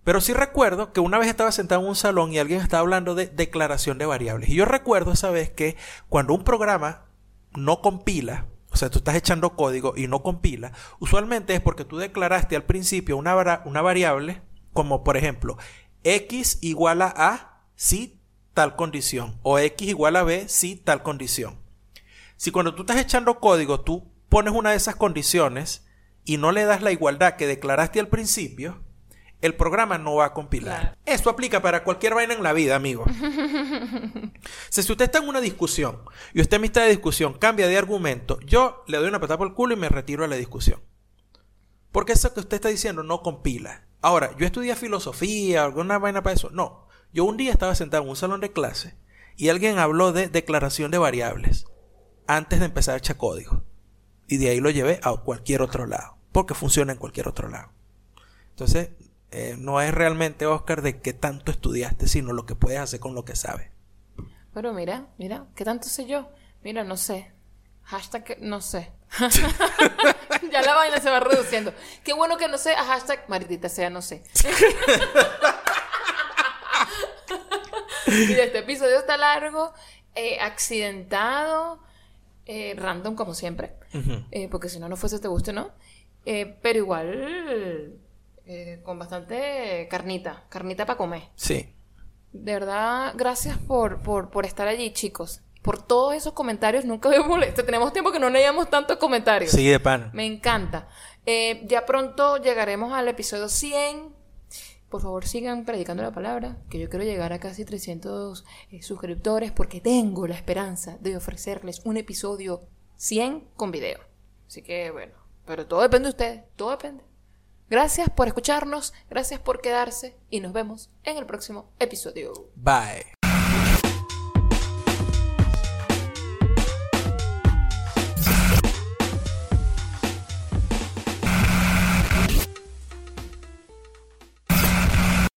Speaker 1: Pero sí recuerdo que una vez estaba sentado en un salón y alguien estaba hablando de declaración de variables. Y yo recuerdo esa vez que cuando un programa no compila, o sea, tú estás echando código y no compila, usualmente es porque tú declaraste al principio una, una variable como por ejemplo x igual a a si tal condición. O X igual a B si tal condición. Si cuando tú estás echando código tú pones una de esas condiciones y no le das la igualdad que declaraste al principio, el programa no va a compilar.
Speaker 2: Claro.
Speaker 1: Esto aplica para cualquier vaina en la vida, amigo. Si usted está en una discusión y usted en mitad de discusión cambia de argumento, yo le doy una patada por el culo y me retiro de la discusión. Porque eso que usted está diciendo no compila. Ahora, yo estudié filosofía, alguna vaina para eso. No. Yo un día estaba sentado en un salón de clase y alguien habló de declaración de variables antes de empezar a echar código. Y de ahí lo llevé a cualquier otro lado. Porque funciona en cualquier otro lado. Entonces, eh, no es realmente, Oscar, de qué tanto estudiaste, sino lo que puedes hacer con lo que sabes.
Speaker 2: Pero mira, mira, ¿qué tanto sé yo? Mira, no sé. Hashtag, no sé. ya la vaina se va reduciendo. Qué bueno que no sé. A hashtag, maritita sea, no sé. Mira, este episodio está largo, eh, accidentado, eh, random como siempre. Eh, porque si no, no fuese te guste, ¿no? Pero igual, eh, con bastante carnita, carnita para comer.
Speaker 1: Sí.
Speaker 2: De verdad, gracias por, por, por estar allí, chicos. Por todos esos comentarios, nunca me molesta. Tenemos tiempo que no leíamos tantos comentarios.
Speaker 1: Sí, de pan.
Speaker 2: Me encanta. Eh, ya pronto llegaremos al episodio 100. Por favor, sigan predicando la palabra, que yo quiero llegar a casi 300 eh, suscriptores porque tengo la esperanza de ofrecerles un episodio 100 con video. Así que bueno, pero todo depende de ustedes, todo depende. Gracias por escucharnos, gracias por quedarse y nos vemos en el próximo episodio.
Speaker 1: Bye.